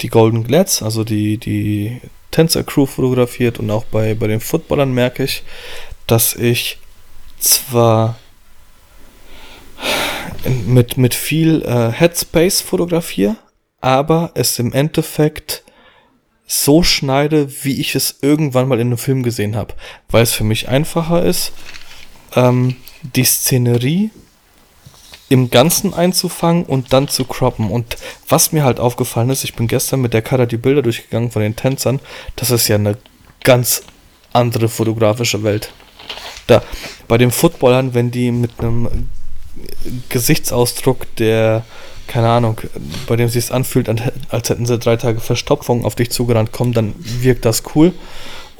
die Golden Glads, also die, die Tänzer Crew fotografiert und auch bei, bei den Footballern merke ich, dass ich zwar mit, mit viel äh, Headspace fotografiere, aber es im Endeffekt so schneide, wie ich es irgendwann mal in einem Film gesehen habe. Weil es für mich einfacher ist, ähm, die Szenerie im Ganzen einzufangen und dann zu croppen. Und was mir halt aufgefallen ist, ich bin gestern mit der Kamera die Bilder durchgegangen von den Tänzern, das ist ja eine ganz andere fotografische Welt. Da, bei den Footballern, wenn die mit einem Gesichtsausdruck, der, keine Ahnung, bei dem sich es anfühlt, als hätten sie drei Tage Verstopfung auf dich zugerannt kommen, dann wirkt das cool.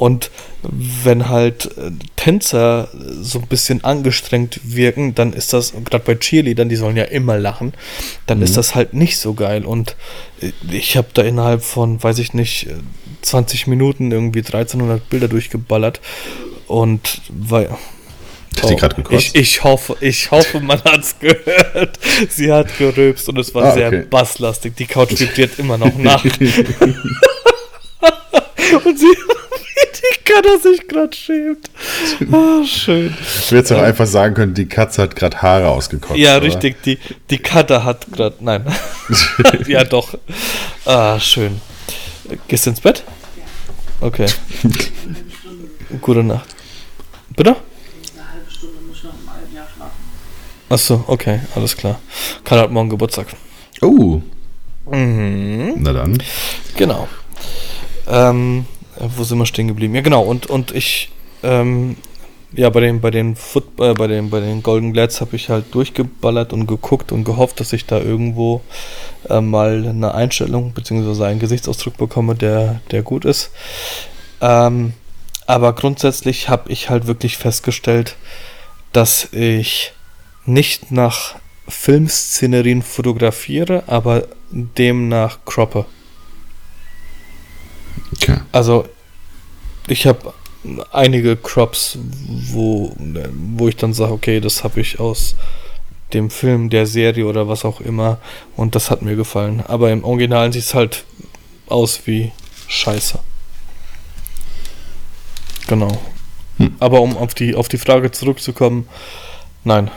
Und wenn halt äh, Tänzer so ein bisschen angestrengt wirken, dann ist das, gerade bei Cheerleadern, die sollen ja immer lachen, dann mhm. ist das halt nicht so geil. Und äh, ich habe da innerhalb von, weiß ich nicht, 20 Minuten irgendwie 1300 Bilder durchgeballert. Und weil. Oh, ich, ich, hoffe, ich hoffe, man hat es gehört. Sie hat geröbst und es war ah, sehr okay. basslastig. Die Couch vibriert immer noch nach. und sie die Katze sich gerade schämt. Oh, schön. Ich würde jetzt auch einfach sagen können, die Katze hat gerade Haare ausgekotzt. Ja, oder? richtig. Die, die Katze hat gerade. Nein. ja, doch. Ah, schön. Gehst du ins Bett? Okay. Gute Nacht. Bitte? Eine halbe Stunde muss ich noch im halben Jahr schlafen. Achso, okay, alles klar. Karl hat morgen Geburtstag. Oh. Mhm. Na dann. Genau. Ähm, wo sind wir stehen geblieben? Ja, genau. Und, und ich, ähm, ja, bei den, bei den, Foot, äh, bei den, bei den Golden Glades habe ich halt durchgeballert und geguckt und gehofft, dass ich da irgendwo äh, mal eine Einstellung bzw. einen Gesichtsausdruck bekomme, der, der gut ist. Ähm, aber grundsätzlich habe ich halt wirklich festgestellt, dass ich nicht nach Filmszenerien fotografiere, aber demnach croppe. Okay. Also, ich habe einige Crops, wo, wo ich dann sage, okay, das habe ich aus dem Film, der Serie oder was auch immer und das hat mir gefallen. Aber im Original sieht es halt aus wie Scheiße. Genau. Hm. Aber um auf die, auf die Frage zurückzukommen, nein,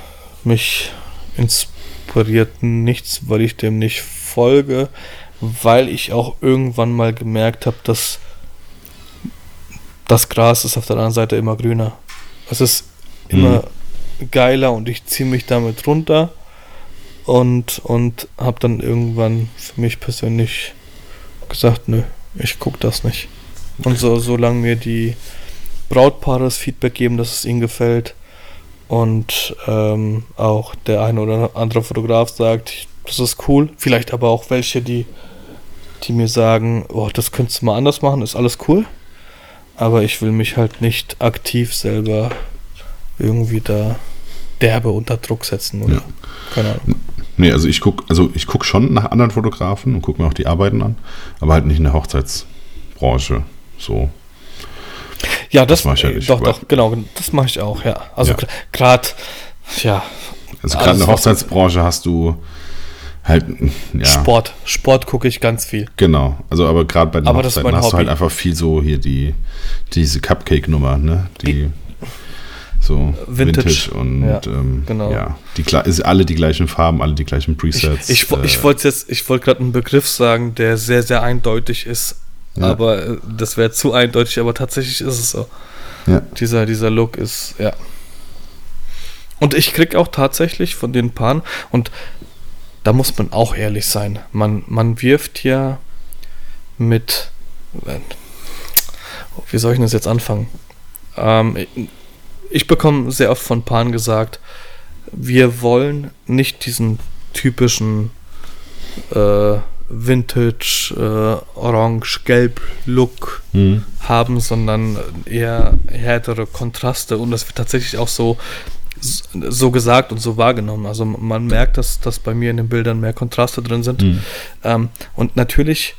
mich inspiriert nichts, weil ich dem nicht folge weil ich auch irgendwann mal gemerkt habe, dass das Gras ist auf der anderen Seite immer grüner. Es ist immer mhm. geiler und ich ziehe mich damit runter und, und habe dann irgendwann für mich persönlich gesagt, nö, ich gucke das nicht. Und so, solange mir die Brautpaare das Feedback geben, dass es ihnen gefällt und ähm, auch der eine oder andere Fotograf sagt, das ist cool, vielleicht aber auch welche, die die mir sagen, oh, das könntest du mal anders machen, ist alles cool. Aber ich will mich halt nicht aktiv selber irgendwie da derbe unter Druck setzen oder ja. keine Ahnung. Nee, also ich gucke also ich guck schon nach anderen Fotografen und gucke mir auch die Arbeiten an, aber halt nicht in der Hochzeitsbranche. So. Ja, das, das mache ich ja nicht. Doch, doch, genau, das mache ich auch, ja. Also ja. gerade, ja. Also gerade in der Hochzeitsbranche hast du halt, ja. Sport. Sport gucke ich ganz viel. Genau. Also, aber gerade bei den aber Hochzeiten hast Hobby. du halt einfach viel so hier die, diese Cupcake-Nummer, ne? Die, so Vintage, Vintage und ja, ähm, genau. ja, die ist alle die gleichen Farben, alle die gleichen Presets. Ich, ich, ich wollte jetzt, ich wollte gerade einen Begriff sagen, der sehr, sehr eindeutig ist, ja. aber äh, das wäre zu eindeutig, aber tatsächlich ist es so. Ja. Dieser, dieser Look ist, ja. Und ich krieg auch tatsächlich von den Paaren, und da muss man auch ehrlich sein. Man, man wirft ja mit. Wie soll ich das jetzt anfangen? Ähm, ich bekomme sehr oft von Paaren gesagt, wir wollen nicht diesen typischen äh, Vintage, äh, Orange-Gelb-Look mhm. haben, sondern eher härtere Kontraste. Und das wird tatsächlich auch so so gesagt und so wahrgenommen. Also man merkt, dass, dass bei mir in den Bildern mehr Kontraste drin sind. Mhm. Ähm, und natürlich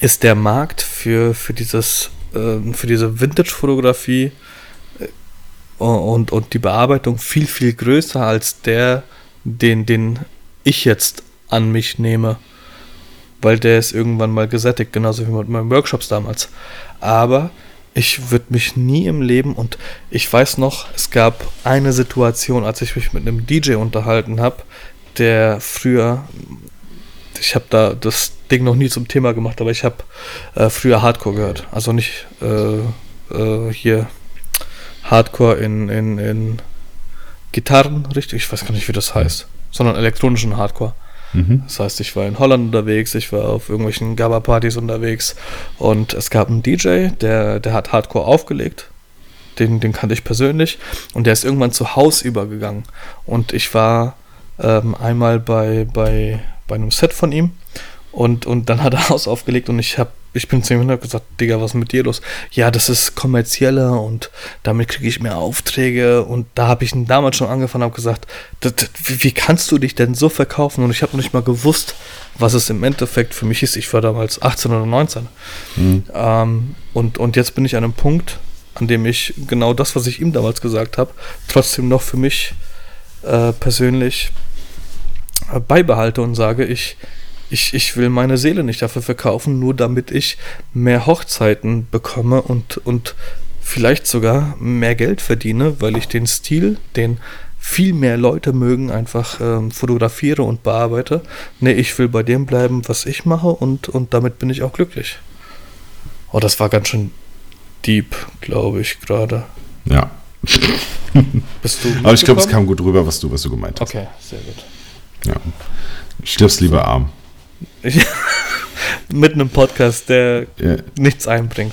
ist der Markt für, für dieses äh, für diese Vintage-Fotografie äh, und, und die Bearbeitung viel, viel größer als der, den, den ich jetzt an mich nehme. Weil der ist irgendwann mal gesättigt, genauso wie mit meinen Workshops damals. Aber ich würde mich nie im Leben und ich weiß noch, es gab eine Situation, als ich mich mit einem DJ unterhalten habe, der früher, ich habe da das Ding noch nie zum Thema gemacht, aber ich habe äh, früher Hardcore gehört. Also nicht äh, äh, hier Hardcore in, in, in Gitarren, richtig, ich weiß gar nicht, wie das heißt, sondern elektronischen Hardcore. Mhm. Das heißt, ich war in Holland unterwegs, ich war auf irgendwelchen Gabba-Partys unterwegs und es gab einen DJ, der, der hat Hardcore aufgelegt. Den, den kannte ich persönlich und der ist irgendwann zu Haus übergegangen. Und ich war ähm, einmal bei, bei, bei einem Set von ihm und, und dann hat er Haus aufgelegt und ich hab, ich bin zu ihm hin und gesagt, Digga, was ist mit dir los? Ja, das ist kommerzieller und damit kriege ich mehr Aufträge und da habe ich ihn damals schon angefangen und habe gesagt, das, das, wie, kannst du dich denn so verkaufen? Und ich habe noch nicht mal gewusst, was es im Endeffekt für mich ist. Ich war damals 18 oder 19. Ähm, und, und jetzt bin ich an einem Punkt, an dem ich genau das, was ich ihm damals gesagt habe, trotzdem noch für mich äh, persönlich äh, beibehalte und sage, ich, ich, ich will meine Seele nicht dafür verkaufen, nur damit ich mehr Hochzeiten bekomme und, und vielleicht sogar mehr Geld verdiene, weil ich den Stil, den viel mehr Leute mögen, einfach ähm, fotografiere und bearbeite. Nee, ich will bei dem bleiben, was ich mache und, und damit bin ich auch glücklich. Oh, das war ganz schön deep, glaube ich, gerade. Ja. Bist du Aber ich glaube, es kam gut rüber, was du, was du gemeint hast. Okay, sehr gut. Ja. Stirbst lieber arm. Mit einem Podcast, der Ja. nichts einbringt.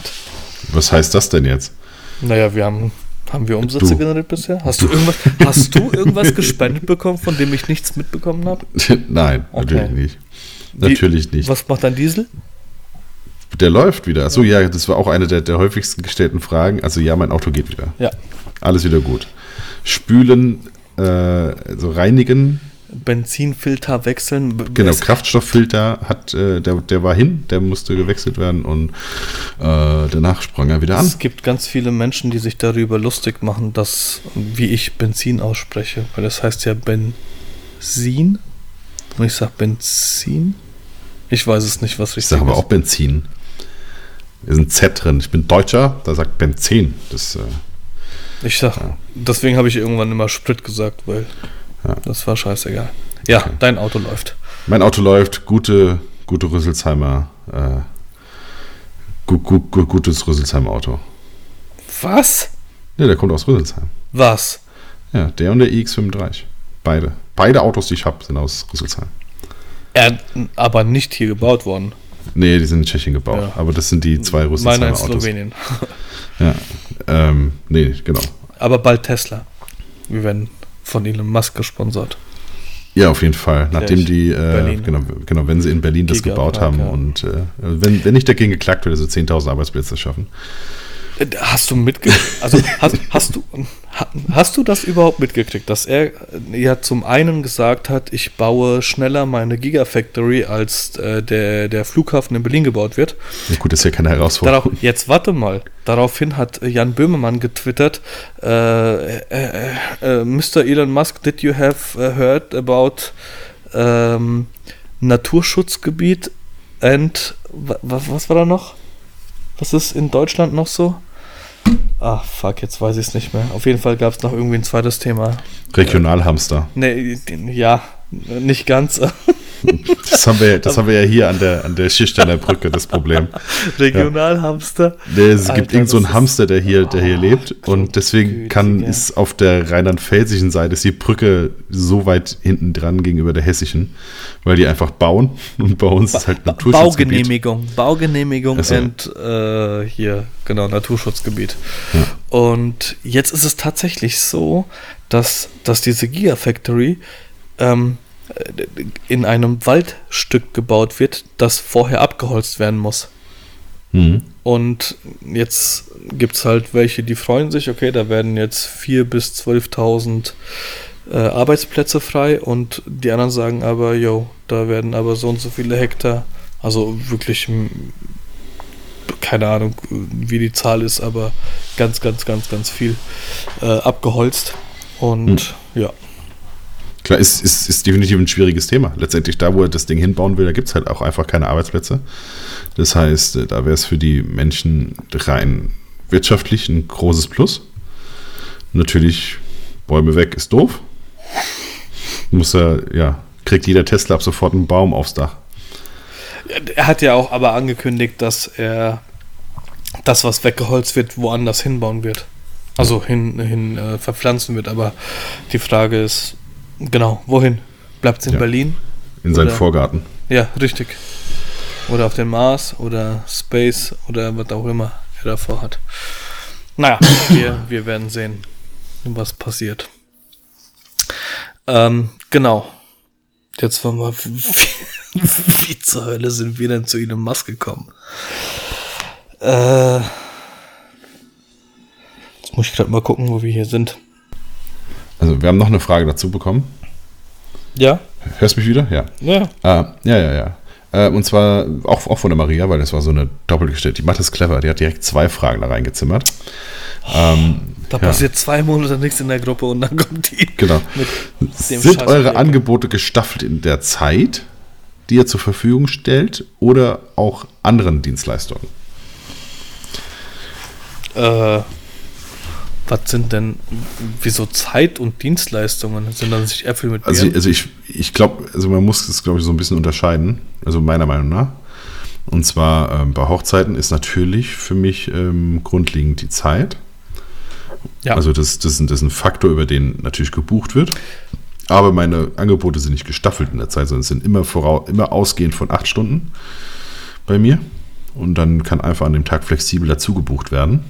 Was heißt das denn jetzt? Naja, wir haben. Haben wir Umsätze Du. generiert bisher? Hast du irgendwas, hast du irgendwas gespendet bekommen, von dem ich nichts mitbekommen habe? Nein, Okay. natürlich nicht. Natürlich nicht. Was macht dein Diesel? Der läuft wieder. Achso, ja, das war auch eine der, der häufigsten gestellten Fragen. Also ja, mein Auto geht wieder. Ja. Alles wieder gut. Spülen, äh, also reinigen, Benzinfilter wechseln. Genau, es- Kraftstofffilter hat, äh, der, der war hin, der musste gewechselt werden und äh, danach sprang er wieder an. Es gibt ganz viele Menschen, die sich darüber lustig machen, dass, wie ich Benzin ausspreche, weil das heißt ja Benzin. Und ich sag Benzin. Ich weiß es nicht, was Ich richtig sage aber ist. auch Benzin. Ist ein Z drin. Ich bin Deutscher, da sagt Benzin. Das, äh, Ich sag, deswegen habe ich irgendwann immer Sprit gesagt, weil Ja. das war scheißegal. Ja, Okay. dein Auto läuft. mein Auto läuft, gute, gute Rüsselsheimer, äh, gu, gu, gu, gutes Rüsselsheimer Auto. Was? Ne, der kommt aus Rüsselsheim. Was? Ja, der und der iX35. Beide. Beide Autos, die ich habe, sind aus Rüsselsheim. Er, aber nicht hier gebaut worden. Nee, die sind in Tschechien gebaut. Ja. Aber das sind die zwei Rüsselsheimer in Autos. Slowenien. Ja. Ähm, nee, genau. Aber bald Tesla. Wir werden von Elon Musk gesponsert. Ja, auf jeden Fall. Nachdem die, äh, genau, genau, wenn sie in Berlin das Gigapark, gebaut haben ja. und äh, wenn, wenn nicht dagegen geklagt wird, also 10.000 Arbeitsplätze schaffen. Äh, Hast du mitgekriegt? Also hast, hast du ha- hast du das überhaupt mitgekriegt, dass er äh, ja zum einen gesagt hat, ich baue schneller meine Gigafactory als äh, der der Flughafen in Berlin gebaut wird? Ja, gut, das ist ja keine Herausforderung. Darauf, jetzt warte mal. Daraufhin hat Jan Böhmermann getwittert, äh, äh, äh, Mr. Elon Musk, did you have uh, heard about ähm, Naturschutzgebiet and wa- wa- was war da noch? Was ist in Deutschland noch so? Ah, fuck, jetzt weiß ich es nicht mehr. Auf jeden Fall gab es noch irgendwie ein zweites Thema. Regionalhamster. Nee, ja, nicht ganz. Das haben wir, ja- das haben wir ja hier an der, an der Schirsteiner Brücke, das Problem. Regionalhamster. Der, es gibt irgend so einen Hamster, der hier, der hier lebt. Oh, Und deswegen kann, gütige. ist auf der rheinland-pfälzischen Seite ist die Brücke so weit hinten dran gegenüber der hessischen, weil die einfach bauen. Und bei uns ist halt Naturschutzgebiet. Baugenehmigung, Baugenehmigung Ach so. und äh, hier, genau, Naturschutzgebiet. Ja. Und jetzt ist es tatsächlich so, dass, dass diese Gigafactory ähm, äh, in einem Waldstück gebaut wird, das vorher abgeholzt werden muss. Mhm. Und jetzt gibt es halt welche, die freuen sich, okay, da werden jetzt 4.000 bis 12.000 äh, Arbeitsplätze frei und die anderen sagen aber, yo, da werden aber so und so viele Hektar, also wirklich, keine Ahnung, wie die Zahl ist, aber ganz, ganz, ganz, ganz viel äh, abgeholzt. Und ja, Klar, ist, ist, ist definitiv ein schwieriges Thema. Letztendlich, da, wo er das Ding hinbauen will, da gibt es halt auch einfach keine Arbeitsplätze. Das heißt, äh, da wäre es für die Menschen rein wirtschaftlich ein großes Plus. Natürlich, Bäume weg ist doof. Muss er, ja, kriegt jeder Tesla ab sofort einen Baum aufs Dach. er hat ja auch aber angekündigt, dass er das, was weggeholzt wird, woanders hinbauen wird. Also hin, hin äh, verpflanzen wird, aber die Frage ist, genau, wohin? Bleibt es in Ja. Berlin? In seinen Oder- Vorgarten. Ja, richtig. Oder auf dem Mars oder Space oder was auch immer er davor hat. Naja, wir, wir werden sehen, was passiert. Ähm, genau. Jetzt wollen wir, wie, wie zur Hölle sind wir denn zu Elon Musk gekommen? Äh, jetzt muss ich gerade mal gucken, wo wir hier sind. Also, wir haben noch eine Frage dazu bekommen. Ja? Hörst du mich wieder? Ja. Ja. Ah, ja, ja, ja. Äh, und zwar auch, auch von der Maria, weil das war so eine doppelgestellte. Die Mathe ist clever. Die hat direkt zwei Fragen da reingezimmert. Ähm, Da Ja. passiert zwei Monate nichts in der Gruppe und dann kommt die. genau. Mit dem Sind Scheiß eure. Angebote gestaffelt in der Zeit, die ihr zur Verfügung stellt, oder auch anderen Dienstleistungen? Äh, was sind denn, wieso Zeit und Dienstleistungen? Sind dann sich Äpfel mit Also, also ich, ich glaube, also man muss es, glaube ich, so ein bisschen unterscheiden. Also meiner Meinung nach. Und zwar ähm, bei Hochzeiten ist natürlich für mich ähm, grundlegend die Zeit. ja, Also das, das, ist ein, das ist ein Faktor, über den natürlich gebucht wird. Aber meine Angebote sind nicht gestaffelt in der Zeit, sondern es sind immer, vorau, immer ausgehend von acht Stunden bei mir. Und dann kann einfach an dem Tag flexibel dazu gebucht werden.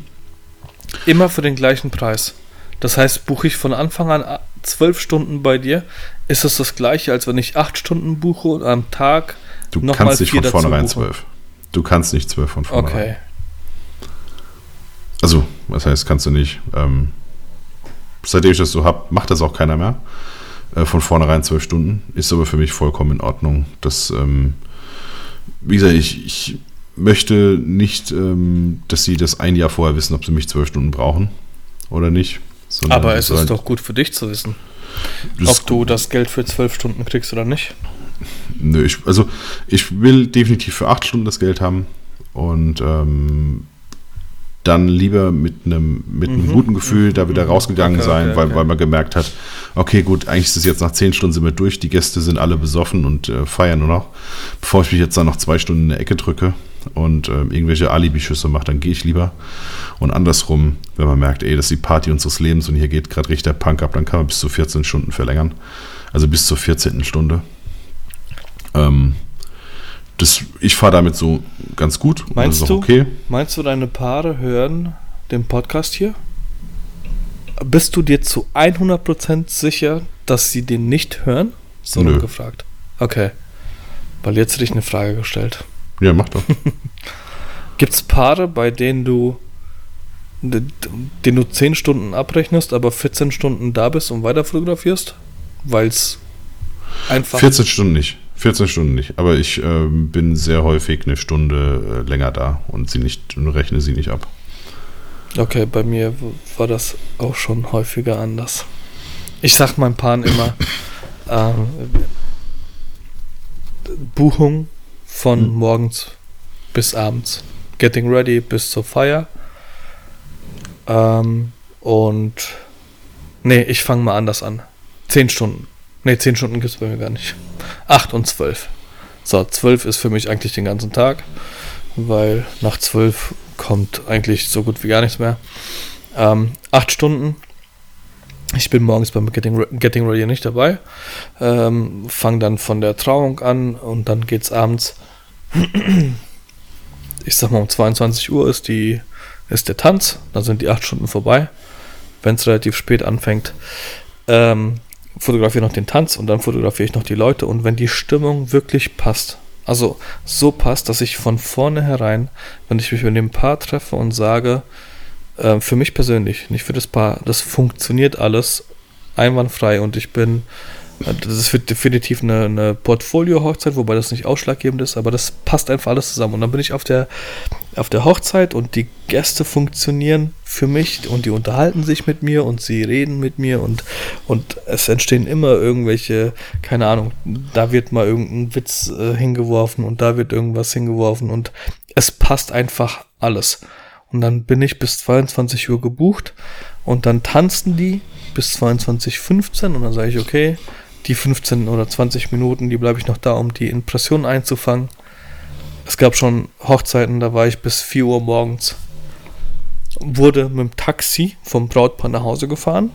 Immer für den gleichen Preis. Das heißt, buche ich von Anfang an zwölf Stunden bei dir, ist es das gleiche, als wenn ich acht Stunden buche und am Tag Du noch kannst nicht von vornherein zwölf. Du kannst nicht zwölf von vornherein. Okay. Also, was heißt, kannst du nicht. Ähm, seitdem ich das so habe, macht das auch keiner mehr. Äh, von vornherein zwölf Stunden. Ist aber für mich vollkommen in Ordnung. Das, ähm, wie gesagt, ich, ich möchte nicht, ähm, dass sie das ein Jahr vorher wissen, ob sie mich zwölf Stunden brauchen oder nicht. Aber es ist doch gut für dich zu wissen, ob du das Geld für zwölf Stunden kriegst oder nicht. Nö, ich, also ich will definitiv für acht Stunden das Geld haben und ähm, dann lieber mit einem mit einem Mhm. guten Gefühl da wieder rausgegangen Okay, sein, okay, weil, okay. weil man gemerkt hat, okay, gut, eigentlich ist es jetzt nach zehn Stunden sind wir durch, die Gäste sind alle besoffen und äh, feiern nur noch. Bevor ich mich jetzt dann noch zwei Stunden in der Ecke drücke und ähm, irgendwelche Alibi-Schüsse mache, dann gehe ich lieber. Und andersrum, wenn man merkt, ey, das ist die Party unseres Lebens und hier geht gerade richtig der Punk ab, dann kann man bis zu 14 Stunden verlängern. Also bis zur 14. Stunde. Ähm, das, ich fahre damit so ganz gut. Meinst du? okay. Meinst du, deine Paare hören den Podcast hier? Bist du dir zu 100% sicher, dass sie den nicht hören? So Nö. gefragt. Okay. Weil jetzt hätte ich eine Frage gestellt. Ja, mach doch. Gibt es Paare, bei denen du den du 10 Stunden abrechnest, aber 14 Stunden da bist und weiter fotografierst? Weil es einfach 14 Stunden nicht. 14 Stunden nicht. Aber ich ähm, bin sehr häufig eine Stunde äh, länger da und sie nicht und rechne sie nicht ab. Okay, bei mir war das auch schon häufiger anders. Ich sag meinen Paaren immer, ähm, Buchung von Hm. morgens bis abends. Getting ready bis zur Feier. Ähm, und nee, ich fange mal anders an. Zehn Stunden. Nee, zehn Stunden gibt es bei mir gar nicht. Acht und zwölf. So, zwölf ist für mich eigentlich den ganzen Tag, weil nach zwölf kommt eigentlich so gut wie gar nichts mehr. Ähm, acht Stunden. Ich bin morgens beim Getting, Getting Ready nicht dabei. Ähm, Fange dann von der Trauung an und dann geht's abends. Ich sag mal, um 22 Uhr ist, die, ist der Tanz. Dann sind die acht Stunden vorbei. Wenn es relativ spät anfängt, ähm, fotografiere noch den Tanz und dann fotografiere ich noch die Leute. Und wenn die Stimmung wirklich passt, also so passt, dass ich von vornherein, wenn ich mich mit dem Paar treffe und sage, äh, für mich persönlich, nicht für das Paar, das funktioniert alles einwandfrei und ich bin, das wird definitiv eine, eine Portfolio-Hochzeit, wobei das nicht ausschlaggebend ist, aber das passt einfach alles zusammen. Und dann bin ich auf der, auf der Hochzeit und die Gäste funktionieren für mich und die unterhalten sich mit mir und sie reden mit mir und, und es entstehen immer irgendwelche, keine Ahnung, da wird mal irgendein Witz äh, hingeworfen und da wird irgendwas hingeworfen und es passt einfach alles. Und dann bin ich bis 22 Uhr gebucht und dann tanzen die bis 22.15 und dann sage ich, okay, die 15 oder 20 Minuten, die bleibe ich noch da, um die Impression einzufangen. Es gab schon Hochzeiten, da war ich bis 4 Uhr morgens. wurde mit dem Taxi vom Brautpaar nach Hause gefahren,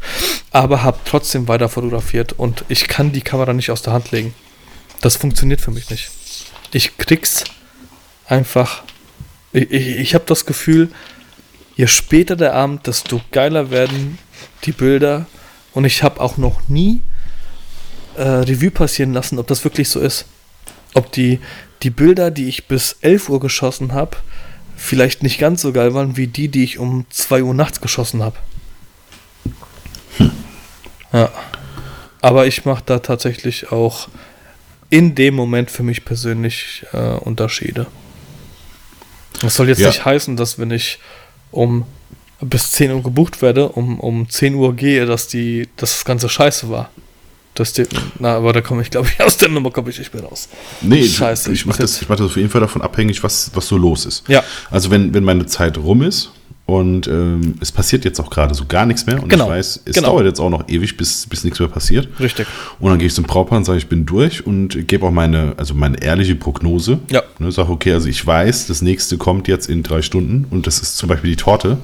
aber habe trotzdem weiter fotografiert und ich kann die Kamera nicht aus der Hand legen. Das funktioniert für mich nicht. Ich krieg's einfach. Ich, ich, ich habe das Gefühl, je später der Abend, desto geiler werden die Bilder. Und ich habe auch noch nie äh, Revue passieren lassen, ob das wirklich so ist. Ob die, die Bilder, die ich bis 11 Uhr geschossen habe, vielleicht nicht ganz so geil waren wie die, die ich um 2 Uhr nachts geschossen habe. Ja. Aber ich mache da tatsächlich auch in dem Moment für mich persönlich äh, Unterschiede. Das soll jetzt Ja. nicht heißen, dass wenn ich um bis 10 Uhr gebucht werde, um, um 10 Uhr gehe, dass die, dass das Ganze scheiße war. Das die, na, aber da komme ich, glaube ich, aus der Nummer komme ich nicht mehr raus. Nee, Scheiße, ich, ich mache das, ich mach das auf jeden Fall davon abhängig, was, was so los ist. Ja. Also wenn, wenn meine Zeit rum ist und ähm, es passiert jetzt auch gerade so gar nichts mehr und Genau, ich weiß, es genau. dauert jetzt auch noch ewig, bis, bis nichts mehr passiert. Richtig. Und dann gehe ich zum Brautpaar und sage, ich bin durch und gebe auch meine, also meine ehrliche Prognose. Ja. Ne, sage, okay, also ich weiß, das nächste kommt jetzt in drei Stunden und das ist zum Beispiel die Torte.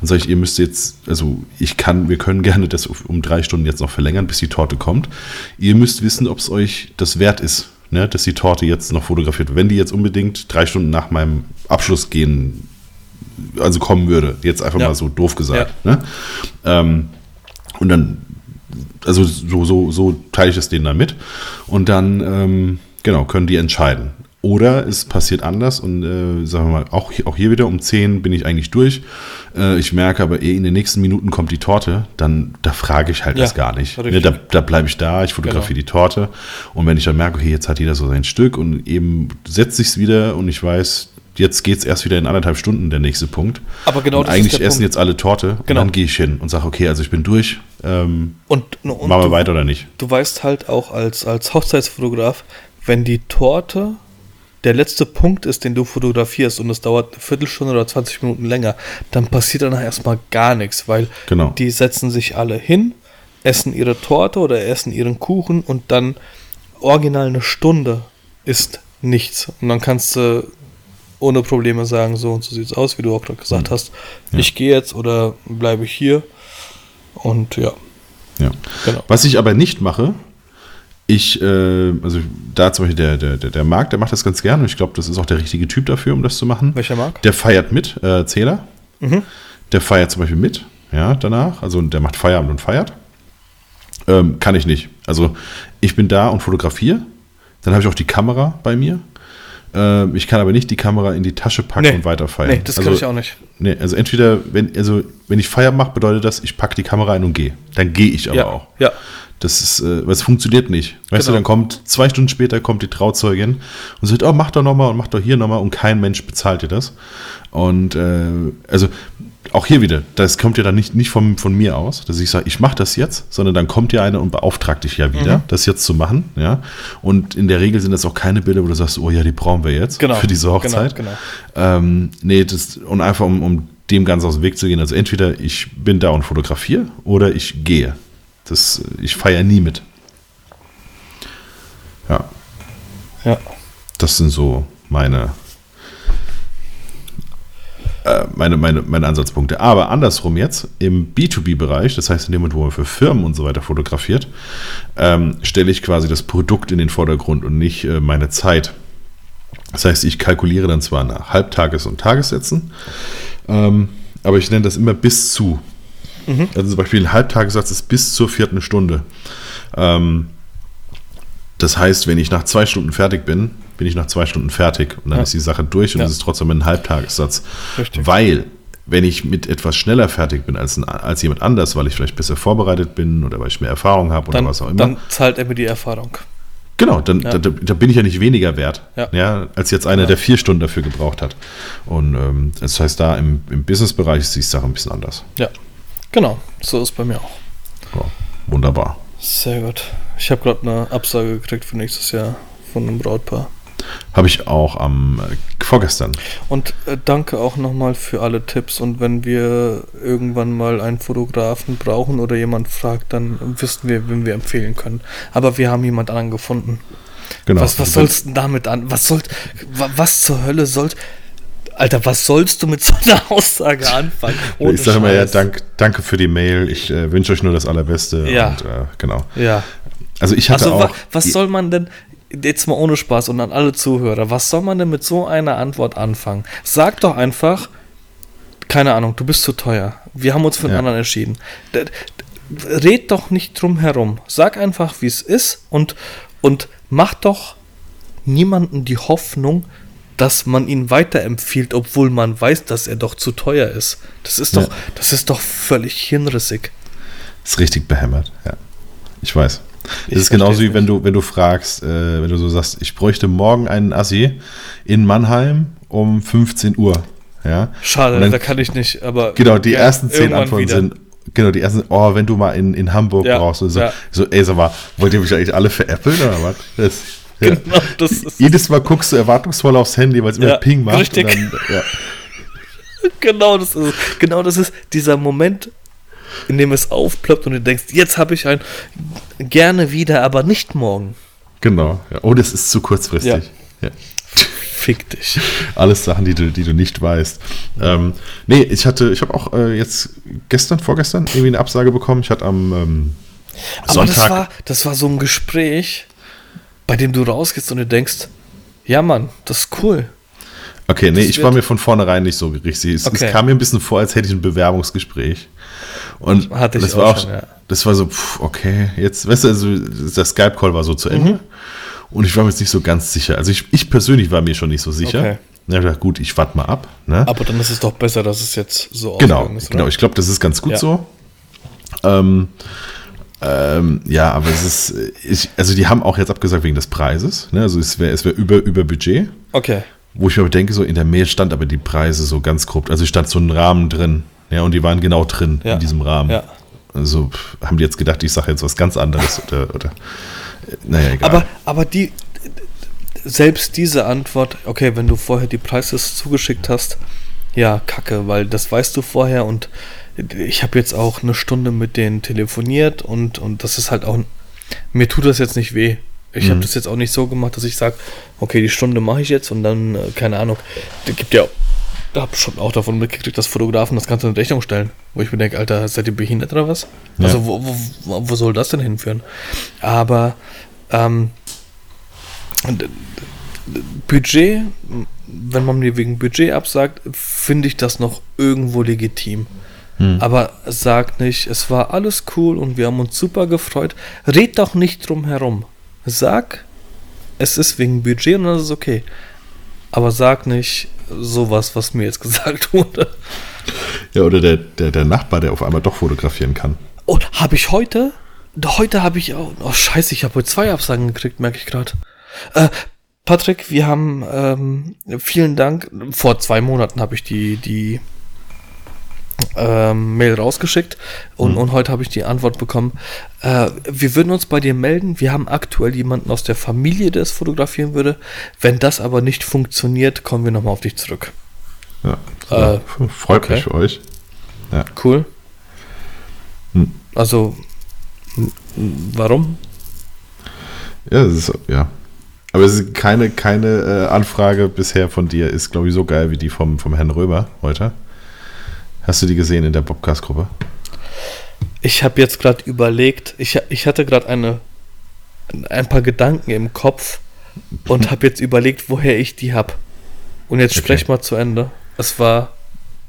Dann sage ich, ihr müsst jetzt, also ich kann, wir können gerne das um drei Stunden jetzt noch verlängern, bis die Torte kommt. Ihr müsst wissen, ob es euch das wert ist, ne, dass die Torte jetzt noch fotografiert wird. Wenn die jetzt unbedingt drei Stunden nach meinem Abschluss gehen, also kommen würde, jetzt einfach Ja. mal so doof gesagt. Ne? Ähm, und dann also so, so, so teile ich es denen dann mit. Und dann, ähm, genau, können die entscheiden. Oder es passiert anders und äh, sagen wir mal, auch, hier- auch hier wieder um 10 bin ich eigentlich durch. Äh, ich merke aber, eh, in den nächsten Minuten kommt die Torte, dann da frage ich halt Ja, das gar nicht. Ne, da da bleibe ich da, ich fotografiere Genau. die Torte. Und wenn ich dann merke, okay, jetzt hat jeder so sein Stück und eben setzt sich es wieder und ich weiß, jetzt geht es erst wieder in anderthalb Stunden, der nächste Punkt. Aber genau und das ist eigentlich der essen Punkt. jetzt alle Torte und Genau. dann gehe ich hin und sage, okay, also ich bin durch. Ähm, Und, und machen wir weiter oder nicht? du weißt halt auch als, als Hochzeitsfotograf, wenn die Torte der letzte Punkt ist, den du fotografierst und es dauert eine Viertelstunde oder 20 Minuten länger, dann passiert danach erstmal gar nichts, weil Genau. die setzen sich alle hin, essen ihre Torte oder essen ihren Kuchen und dann original eine Stunde ist nichts. Und dann kannst du ohne Probleme sagen, so und so sieht's aus, wie du auch gerade gesagt Mhm. hast. Ich gehe jetzt oder bleibe ich hier. Und ja, Ja. genau. Was ich aber nicht mache, ich, äh, also da zum Beispiel der, der, der, der Marc, der macht das ganz gerne und ich glaube, das ist auch der richtige Typ dafür, um das zu machen. Welcher Marc? Der feiert mit, äh, Zähler. Mhm. Der feiert zum Beispiel mit, ja, danach. Also der macht Feierabend und feiert. Ähm, kann ich nicht. Also ich bin da und fotografiere. Dann habe ich auch die Kamera bei mir. Ähm, ich kann aber nicht die Kamera in die Tasche packen Nee. und weiter feiern. Nee, das kann also, ich auch nicht. Nee, also entweder, wenn, also wenn ich Feier mache, bedeutet das, ich packe die Kamera ein und gehe. Dann gehe ich aber Ja, auch. ja. Das ist, äh, funktioniert nicht. Weißt Genau. du, dann kommt, zwei Stunden später kommt die Trauzeugin und sagt, oh, mach doch nochmal und mach doch hier nochmal und kein Mensch bezahlt dir das. Und äh, also auch hier wieder, das kommt ja dann nicht, nicht von, von mir aus, dass ich sage, ich mache das jetzt, sondern dann kommt ja einer und beauftragt dich ja wieder, Mhm. das jetzt zu machen. Ja? Und in der Regel sind das auch keine Bilder, wo du sagst, oh ja, die brauchen wir jetzt Genau. für diese Hochzeit. Genau, Ähm, nee, das, und einfach um, um dem ganz aus dem Weg zu gehen. Also entweder ich bin da und fotografiere oder ich gehe. Das, ich feiere nie mit. Ja, Ja. das sind so meine, meine, meine, meine Ansatzpunkte. Aber andersrum jetzt, im B2B-Bereich, das heißt in dem Moment, wo man für Firmen und so weiter fotografiert, ähm, stelle ich quasi das Produkt in den Vordergrund und nicht äh, meine Zeit. Das heißt, ich kalkuliere dann zwar nach Halbtages- und Tagessätzen, ähm, aber ich nenne das immer bis zu. Also zum Beispiel ein Halbtagessatz ist bis zur vierten Stunde. Ähm, das heißt, wenn ich nach zwei Stunden fertig bin, bin ich nach zwei Stunden fertig und dann Ja. ist die Sache durch und Ja. es ist trotzdem ein Halbtagessatz. Richtig. Weil, wenn ich mit etwas schneller fertig bin als, ein, als jemand anders, weil ich vielleicht besser vorbereitet bin oder weil ich mehr Erfahrung habe oder Dann, was auch immer, dann zahlt er mir die Erfahrung. Genau, dann, Ja. da, da, bin ich ja nicht weniger wert, Ja. ja. als jetzt einer, der vier Stunden dafür gebraucht hat. Und ähm, das heißt, da im, im Business-Bereich ist die Sache ein bisschen anders. Ja, genau. So ist bei mir auch. Ja, wunderbar. Sehr gut. Ich habe gerade eine Absage gekriegt für nächstes Jahr von einem Brautpaar. Habe ich auch am äh, vorgestern. Und äh, danke auch nochmal für alle Tipps. Und wenn wir irgendwann mal einen Fotografen brauchen oder jemand fragt, dann wissen wir, wen wir empfehlen können. Aber wir haben jemand anderen gefunden. Genau. Was, was soll's denn damit an? Was sollt, wa- was zur Hölle sollt. Alter, was sollst du mit so einer Aussage anfangen? Ohne ich sage immer, ja, dank, danke für die Mail. Ich äh, wünsche euch nur das Allerbeste. Ja. Und, äh, genau. Ja. Also ich hatte Also, auch. was soll man denn, jetzt mal ohne Spaß und an alle Zuhörer, was soll man denn mit so einer Antwort anfangen? Sag doch einfach, keine Ahnung, du bist zu teuer. Wir haben uns für einen Ja. anderen entschieden. Red doch nicht drum herum. Sag einfach, wie es ist und, und mach doch niemanden die Hoffnung, dass man ihn weiterempfiehlt, obwohl man weiß, dass er doch zu teuer ist. Das ist doch, Ja. das ist doch völlig hinrissig. Ist richtig behämmert, ja. Ich weiß. Es ist genauso wie wenn du, wenn du fragst, äh, wenn du so sagst, ich bräuchte morgen einen Assi in Mannheim um 15 Uhr. Ja. Schade, dann- da kann ich nicht, aber. Genau, die ja, ersten zehn Antworten wieder. sind, genau, die ersten, oh, wenn du mal in, in Hamburg Ja, brauchst so, ja. so, ey, sag mal, wollt ihr mich eigentlich alle veräppeln oder was? Das. Genau, das ist, Jedes Mal guckst du erwartungsvoll aufs Handy, weil es immer Ping macht. richtig. Dann, ja. genau, das ist, genau das ist dieser Moment, in dem es aufploppt und du denkst, jetzt habe ich ein gerne wieder, aber nicht morgen. Genau. Ja. Oh, das ist zu kurzfristig. Ja. Fick dich. Alles Sachen, die du, die du nicht weißt. Ähm, nee, ich hatte, ich habe auch äh, jetzt gestern, vorgestern irgendwie eine Absage bekommen. Ich hatte am ähm, Aber Sonntag. das war, das war so ein Gespräch, bei dem du rausgehst und du denkst, ja Mann, das ist cool. okay, nee, ich war mir von vornherein nicht so richtig. Es, Okay. es kam mir ein bisschen vor, als hätte ich ein Bewerbungsgespräch. Und Hatte ich das war auch, schon, ja. das war so, pff, okay, jetzt, weißt du, also der Skype-Call war so zu Ende. Mhm. Und ich war mir jetzt nicht so ganz sicher. Also ich, ich persönlich war mir schon nicht so sicher. Okay. Ja, ich dachte, gut, ich warte mal ab. Ne? Aber dann ist es doch besser, dass es jetzt so Genau, ist. genau. oder? Ich glaube, das ist ganz gut Ja. so. Ähm, ähm, ja, aber es ist, äh, ich, also die haben auch jetzt abgesagt wegen des Preises. Ne? Also es wäre es wär über, über Budget. Okay. Wo ich mir denke, so in der Mail stand aber die Preise so ganz grob. Also stand so ein Rahmen drin. Ja, und die waren genau drin Ja. in diesem Rahmen. Ja. Also haben die jetzt gedacht, ich sage jetzt was ganz anderes oder, oder naja, egal. Aber, aber die, selbst diese Antwort, okay, wenn du vorher die Preise zugeschickt hast, ja, kacke, weil das weißt du vorher und ich habe jetzt auch eine Stunde mit denen telefoniert und, und das ist halt auch, mir tut das jetzt nicht weh. Ich habe Mhm. das jetzt auch nicht so gemacht, dass ich sage, okay, die Stunde mache ich jetzt und dann, äh, keine Ahnung, da gibt ja, da habe schon auch davon mitgekriegt, dass Fotografen das Ganze in Rechnung stellen, wo ich mir denke, Alter, seid ihr behindert oder was? Ja. Also wo, wo, wo- soll das denn hinführen? Aber ähm, äh, Budget, wenn man mir wegen Budget absagt, finde ich das noch irgendwo legitim. Hm. Aber sag nicht, es war alles cool und wir haben uns super gefreut. Red doch nicht drum herum. Sag, es ist wegen Budget und das ist okay. Aber sag nicht sowas, was mir jetzt gesagt wurde. ja, oder der, der, der Nachbar, der auf einmal doch fotografieren kann. Oh, habe ich heute? Heute habe ich auch. Oh, scheiße, ich habe heute zwei Absagen gekriegt, merke ich gerade. Äh, Patrick, wir haben ähm, vielen Dank. Vor zwei Monaten habe ich die, die ähm, Mail rausgeschickt und, Mhm. und heute habe ich die Antwort bekommen. Äh, wir würden uns bei dir melden. Wir haben aktuell jemanden aus der Familie, der es fotografieren würde. Wenn das aber nicht funktioniert, kommen wir nochmal auf dich zurück. Ja. Äh, ja, freut okay. mich für euch. Cool. Hm. Also, warum? Ja, das ist, ja. Aber es ist keine, keine äh, Anfrage bisher von dir ist, glaube ich, so geil wie die vom, vom Herrn Römer heute. Hast du die gesehen in der Bobcast-Gruppe? Ich habe jetzt gerade überlegt, ich, ich hatte gerade eine ein paar Gedanken im Kopf und habe jetzt überlegt, woher ich die habe. Und jetzt Okay. sprech mal zu Ende. Es war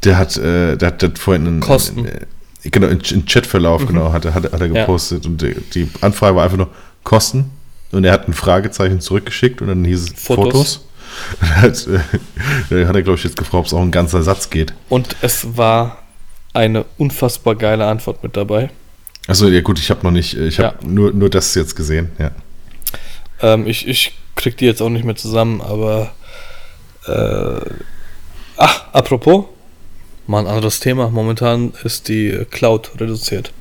Der hat, äh, der hat, der hat vorhin einen, Kosten. äh, genau, in Chatverlauf, genau, hat, er- hat, er- hat er Ja. gepostet und die, die Anfrage war einfach nur Kosten und er hat ein Fragezeichen zurückgeschickt und dann hieß es Fotos. Fotos. Hat, äh, hat er, glaube ich, jetzt gefragt, ob es auch ein ganzer Satz geht. und es war eine unfassbar geile Antwort mit dabei. Achso, ja gut, ich habe noch nicht, ich habe Ja. nur, nur das jetzt gesehen, ja. Ähm, ich, ich krieg die jetzt auch nicht mehr zusammen, aber äh, ach, apropos, mal ein anderes Thema. Momentan ist die Cloud reduziert.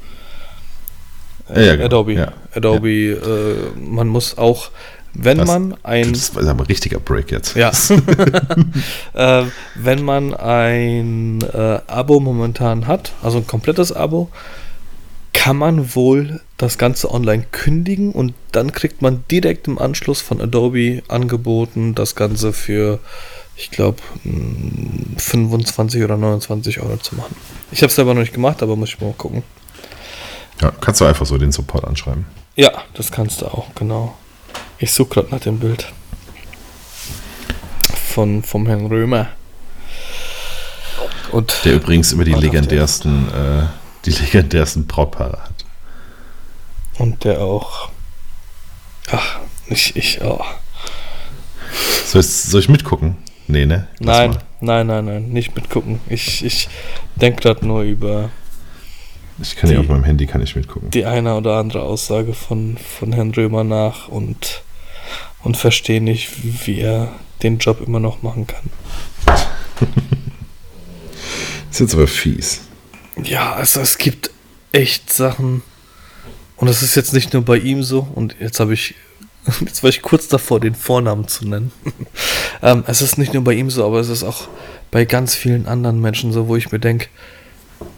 Ja, ja, genau. Adobe. Adobe, äh, man muss auch, wenn Das- man ein Das aber ein richtiger Break jetzt. ja. äh, wenn man ein äh, Abo momentan hat, also ein komplettes Abo, kann man wohl das Ganze online kündigen und dann kriegt man direkt im Anschluss von Adobe angeboten, das Ganze für ich glaube, 25 oder 29 Euro zu machen. Ich habe es selber noch nicht gemacht, aber muss ich mal gucken. Ja, kannst du einfach so den Support anschreiben. Ja, das kannst du auch, genau. Ich suche gerade nach dem Bild. Von, vom Herrn Römer. Und Der übrigens immer die legendärsten, äh, die legendärsten Brautpaare hat. Und der auch. Ach, ich, ich, oh. Soll ich, soll ich mitgucken? Nee, ne? Lass Nein, mal. nein, nein, nein, nicht mitgucken. Ich, ich denke gerade nur über Ich kann ja Die- auf meinem Handy kann ich mitgucken. die eine oder andere Aussage von, von Herrn Römer nach und, und verstehe nicht, wie er den Job immer noch machen kann. ist jetzt aber fies. Ja, also es gibt echt Sachen. Und es ist jetzt nicht nur bei ihm so. Und jetzt habe ich, jetzt war ich kurz davor, den Vornamen zu nennen. ähm, es ist nicht nur bei ihm so, aber es ist auch bei ganz vielen anderen Menschen so, wo ich mir denke,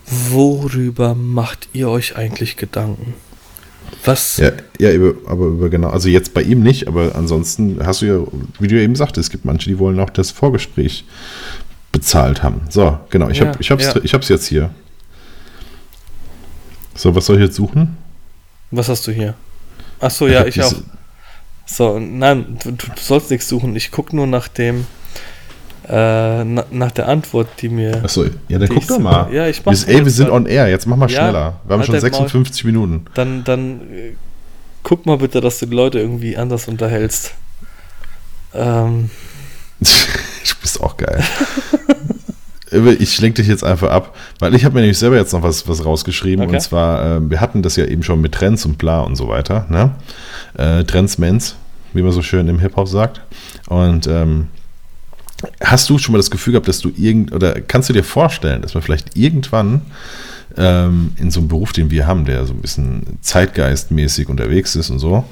worüber macht ihr euch eigentlich Gedanken? Was? Ja, ja, aber über genau, also jetzt bei ihm nicht, aber ansonsten hast du ja, wie du ja eben sagtest, es gibt manche, die wollen auch das Vorgespräch bezahlt haben. So, genau, ich Ja, habe ich hab's, ja. ich hab's jetzt hier. So, was soll ich jetzt suchen? Was hast du hier? Ach so, Ich ja, ich diese- auch. So, nein, du, du sollst nichts suchen. Ich gucke nur nach dem, äh, na, nach der Antwort, die mir. Achso, ja, dann guck doch mal. ja, ich mach wir, ey, wir sind on air, jetzt mach mal Ja, schneller. Wir haben halt schon dein Maul. 56 Minuten. Dann, dann äh, guck mal bitte, dass du die Leute irgendwie anders unterhältst. Ähm, du bist auch geil. ich lenke dich jetzt einfach ab, weil ich habe mir nämlich selber jetzt noch was, was rausgeschrieben. Okay. Und zwar, äh, wir hatten das ja eben schon mit Trends und bla und so weiter. Ne? Äh, Trends, Mens, wie man so schön im Hip-Hop sagt. Und ähm, hast du schon mal das Gefühl gehabt, dass du irgend oder kannst du dir vorstellen, dass man vielleicht irgendwann ähm, in so einem Beruf, den wir haben, der so ein bisschen zeitgeistmäßig unterwegs ist und so,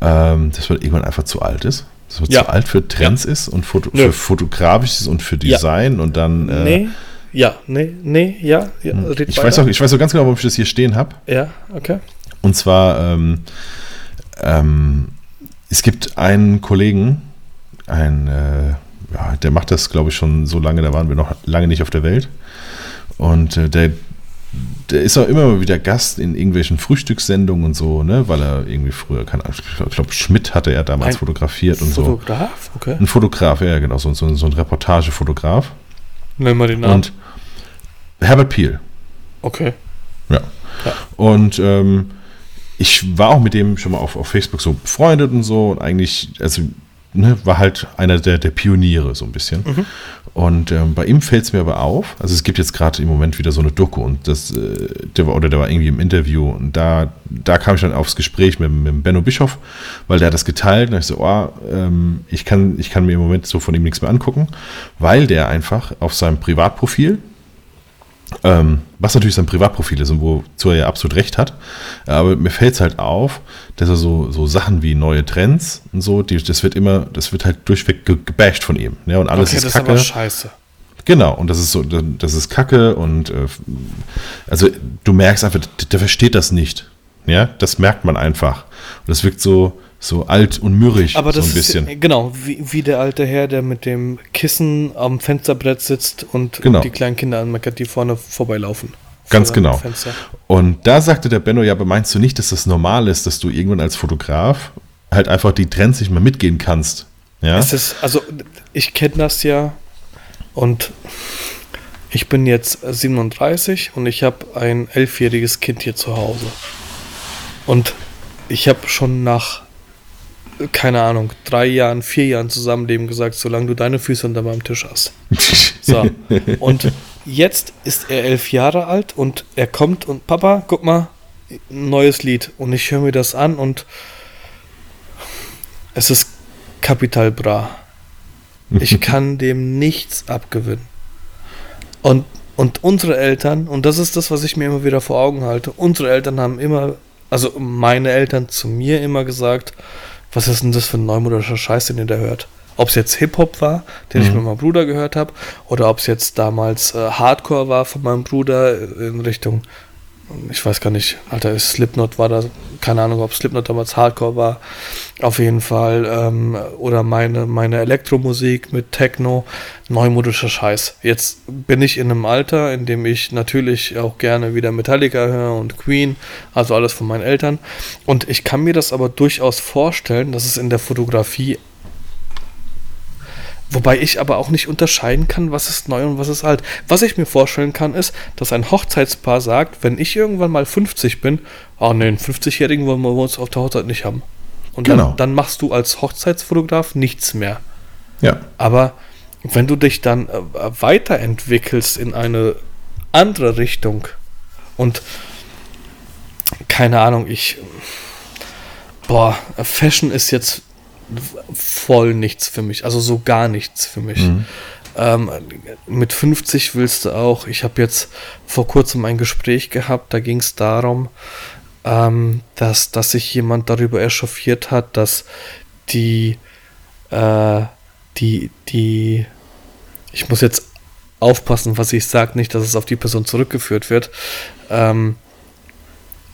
ähm, dass man irgendwann einfach zu alt ist? Dass man Ja. zu alt für Trends ist und Foto Nö. für fotografisches und für Ja. Design und dann. Äh, nee, ja, nee, nee, ja, ja red ich weiter. weiß, auch, ich weiß auch ganz genau, warum ich das hier stehen habe. Ja, okay. Und zwar, ähm, ähm, es gibt einen Kollegen, ein, äh, ja, der macht das, glaube ich, schon so lange, da waren wir noch lange nicht auf der Welt. Und äh, der, der ist auch immer wieder Gast in irgendwelchen Frühstückssendungen und so, ne, weil er irgendwie früher, keine Ahnung, ich glaube, Schmidt hatte er damals Ein fotografiert und so. Fotograf, okay. Ein Fotograf, ja, genau, so, so, so ein Reportagefotograf. Nenn mal den Namen. Und Herbert Peel. okay. Ja. Ja. Und ähm, ich war auch mit dem schon mal auf, auf Facebook so befreundet und so. Und eigentlich, also, ne, war halt einer der, der Pioniere so ein bisschen. Mhm. Und ähm, bei ihm fällt es mir aber auf, also es gibt jetzt gerade im Moment wieder so eine Doku und das, äh, der war, oder der war irgendwie im Interview und da, da kam ich dann aufs Gespräch mit, mit Benno Bischof, weil der hat das geteilt und ich so, oh, ähm, ich, kann, ich kann mir im Moment so von ihm nichts mehr angucken, weil der einfach auf seinem Privatprofil, ähm, was natürlich sein Privatprofil ist und wozu er ja absolut recht hat. Aber mir fällt es halt auf, dass er so, so Sachen wie neue Trends und so, die, das wird immer, das wird halt durchweg ge gebasht von ihm. Ja, und alles okay, ist das kacke. ist aber scheiße. Genau, und das ist so, das ist Kacke und äh, also du merkst einfach, der, der versteht das nicht. Ja, das merkt man einfach. Und das wirkt so, so alt und mürrig, Aber so das ein bisschen. ist genau wie, wie der alte Herr, der mit dem Kissen am Fensterbrett sitzt und, Genau. und die kleinen Kinder anmeckert, die vorne vorbeilaufen. Ganz genau. Und da sagte der Benno, ja, aber meinst du nicht, dass das normal ist, dass du irgendwann als Fotograf halt einfach die Trends nicht mehr mitgehen kannst? Ja, Es ist, also ich kenne das ja und ich bin jetzt 37 und ich habe ein elfjähriges Kind hier zu Hause. Und ich habe schon nach, keine Ahnung, drei Jahren, vier Jahren Zusammenleben gesagt, solange du deine Füße unter meinem Tisch hast. So. Und jetzt ist er elf Jahre alt und er kommt und Papa, guck mal, ein neues Lied. Und ich höre mir das an und es ist Kapital Bra. Ich kann dem nichts abgewinnen. Und, und unsere Eltern, und das ist das, was ich mir immer wieder vor Augen halte, unsere Eltern haben immer, also meine Eltern zu mir immer gesagt, was ist denn das für ein neumodischer Scheiß, den ihr da hört? Ob es jetzt Hip-Hop war, den ich Mhm. mit meinem Bruder gehört habe, oder ob es jetzt damals äh, Hardcore war von meinem Bruder in Richtung ich weiß gar nicht, Alter, ist Slipknot war da, keine Ahnung, ob Slipknot damals Hardcore war, auf jeden Fall, ähm, oder meine, meine Elektromusik mit Techno, neumodischer Scheiß. Jetzt bin ich in einem Alter, in dem ich natürlich auch gerne wieder Metallica höre und Queen, also alles von meinen Eltern. Und ich kann mir das aber durchaus vorstellen, dass es in der Fotografie Wobei ich aber auch nicht unterscheiden kann, was ist neu und was ist alt. Was ich mir vorstellen kann, ist, dass ein Hochzeitspaar sagt, wenn ich irgendwann mal 50 bin, oh ne, einen 50-Jährigen wollen wir uns auf der Hochzeit nicht haben. Und Genau. dann, dann machst du als Hochzeitsfotograf nichts mehr. Ja. Aber wenn du dich dann äh, weiterentwickelst in eine andere Richtung und keine Ahnung, ich boah, Fashion ist jetzt voll nichts für mich, also so gar nichts für mich. Ähm, mit 50 willst du auch, ich habe jetzt vor kurzem ein Gespräch gehabt, da ging es darum, ähm, dass, dass sich jemand darüber echauffiert hat, dass die, äh, die, die, ich muss jetzt aufpassen, was ich sage, nicht, dass es auf die Person zurückgeführt wird. Ähm,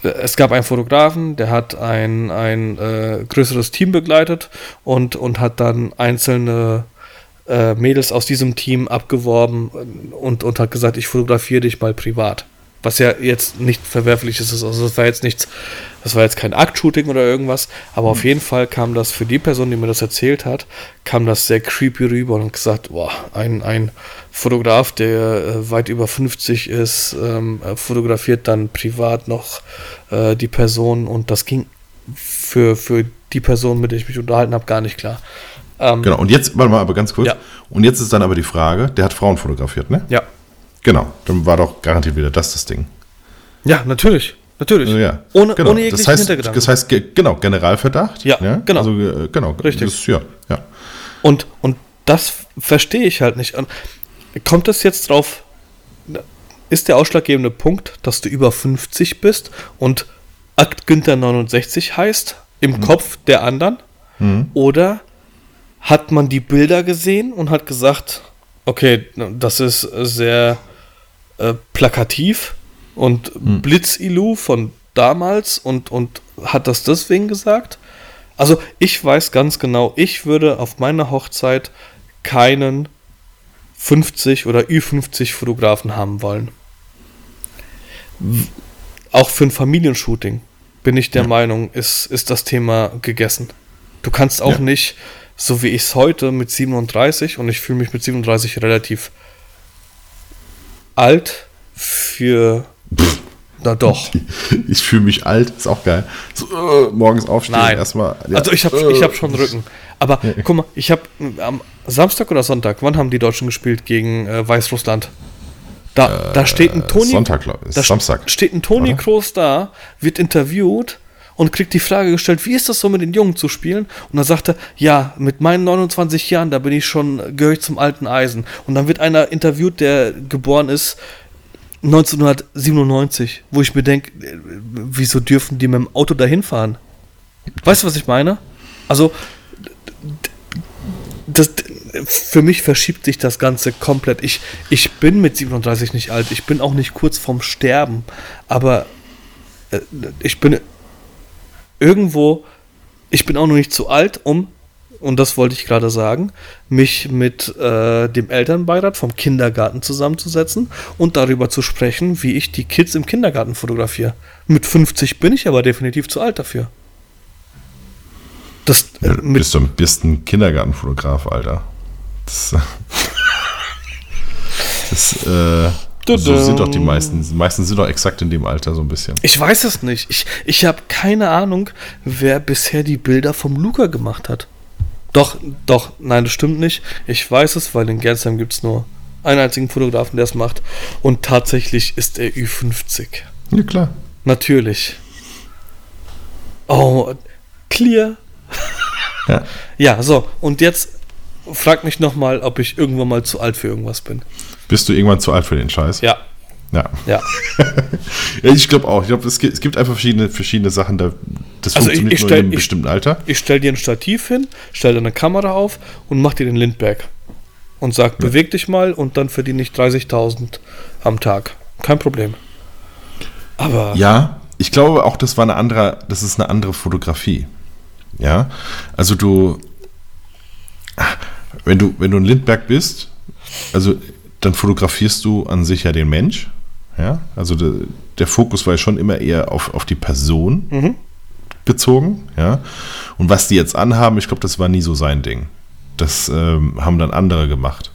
es gab einen Fotografen, der hat ein, ein äh, größeres Team begleitet und, und hat dann einzelne äh, Mädels aus diesem Team abgeworben und, und hat gesagt, ich fotografiere dich mal privat. Was ja jetzt nicht verwerflich ist, also das war jetzt nichts, das war jetzt kein Aktshooting oder irgendwas, aber auf jeden Fall kam das für die Person, die mir das erzählt hat, kam das sehr creepy rüber und gesagt, boah, ein, ein Fotograf, der äh, weit über 50 ist, ähm, äh, fotografiert dann privat noch äh, die Person und das ging für, für die Person, mit der ich mich unterhalten habe, gar nicht klar. Ähm, Genau. Und jetzt, warte mal, aber ganz kurz. Ja. Und jetzt ist dann aber die Frage, der hat Frauen fotografiert, ne? Ja. Genau. Dann war doch garantiert wieder das das Ding. Ja, natürlich. Natürlich. Also, ja. Ohne, genau. ohne jeglichen das heißt, Hintergedanken. das heißt, ge- genau, Generalverdacht. Ja, genau. Also, äh, genau. Richtig. Das, ja, ja. Und, und das verstehe ich halt nicht. Kommt es jetzt drauf, ist der ausschlaggebende Punkt, dass du über 50 bist und Akt Günther 69 heißt im Kopf der anderen? Oder hat man die Bilder gesehen und hat gesagt, okay, das ist sehr äh, plakativ und Blitzilu von damals und, und hat das deswegen gesagt? Also ich weiß ganz genau, ich würde auf meiner Hochzeit keinen 50 oder Ü50 Fotografen haben wollen. Auch für ein Familienshooting bin ich der Meinung, ist, ist das Thema gegessen. Du kannst auch Ja. nicht, so wie ich es heute mit 37, und ich fühle mich mit 37 relativ alt für. Na doch. Ich fühle mich alt, ist auch geil. So, äh, morgens aufstehen, Nein. erstmal. ja, Also ich habe äh, ich hab schon Rücken. Aber guck mal, ich habe am Samstag oder Sonntag, wann haben die Deutschen gespielt gegen äh, Weißrussland? Da, da steht ein Toni. Sonntag, glaub ich. da Samstag. steht ein Toni? Kroos da, wird interviewt und kriegt die Frage gestellt, wie ist das so mit den Jungen zu spielen? Und dann sagt er, ja, mit meinen 29 Jahren, da bin ich schon, gehöre ich zum alten Eisen. Und dann wird einer interviewt, der geboren ist 1997, wo ich mir denke, äh, wieso dürfen die mit dem Auto dahin fahren? Weißt du, was ich meine? Also, das, für mich verschiebt sich das Ganze komplett. Ich, ich bin mit 37 nicht alt, ich bin auch nicht kurz vorm Sterben, aber äh, ich bin irgendwo, ich bin auch noch nicht zu alt, um, und das wollte ich gerade sagen, mich mit äh, dem Elternbeirat vom Kindergarten zusammenzusetzen und darüber zu sprechen, wie ich die Kids im Kindergarten fotografiere. Mit 50 bin ich aber definitiv zu alt dafür. Das, äh, Ja, du bist, du bist ein Kindergartenfotograf, Alter. Das, das äh, so sind doch die meisten. Die meisten sind doch exakt in dem Alter so ein bisschen. Ich weiß es nicht. Ich, ich habe keine Ahnung, wer bisher die Bilder vom Luca gemacht hat. Doch, doch, nein, das stimmt nicht. Ich weiß es, weil in Gernsheim gibt es nur einen einzigen Fotografen, der es macht. Und tatsächlich ist er Ü50. Ja, klar. Natürlich. Oh, clear. Ja. Ja, so, und jetzt frag mich nochmal, ob ich irgendwann mal zu alt für irgendwas bin. Bist du irgendwann zu alt für den Scheiß? Ja, Ja. ja. Ja, ich glaube auch. Ich glaube, es, gibt- einfach verschiedene, verschiedene Sachen, da, das Also ich- funktioniert ich nur stell- in einem ich- bestimmten Alter. Ich stell dir ein Stativ hin, stell dir eine Kamera auf und mach dir den Lindberg. Und sag, beweg dich mal und dann verdiene ich 30.000 am Tag. Kein Problem. Aber Ja, ich glaube auch, das war eine andere, das ist eine andere Fotografie. Ja, also du, wenn du, wenn du in Lindberg bist, also dann fotografierst du an sich ja den Mensch. Ja, also der, der Fokus war ja schon immer eher auf, auf die Person gezogen. Ja, und was die jetzt anhaben, ich glaube, das war nie so sein Ding. Das ähm, haben dann andere gemacht.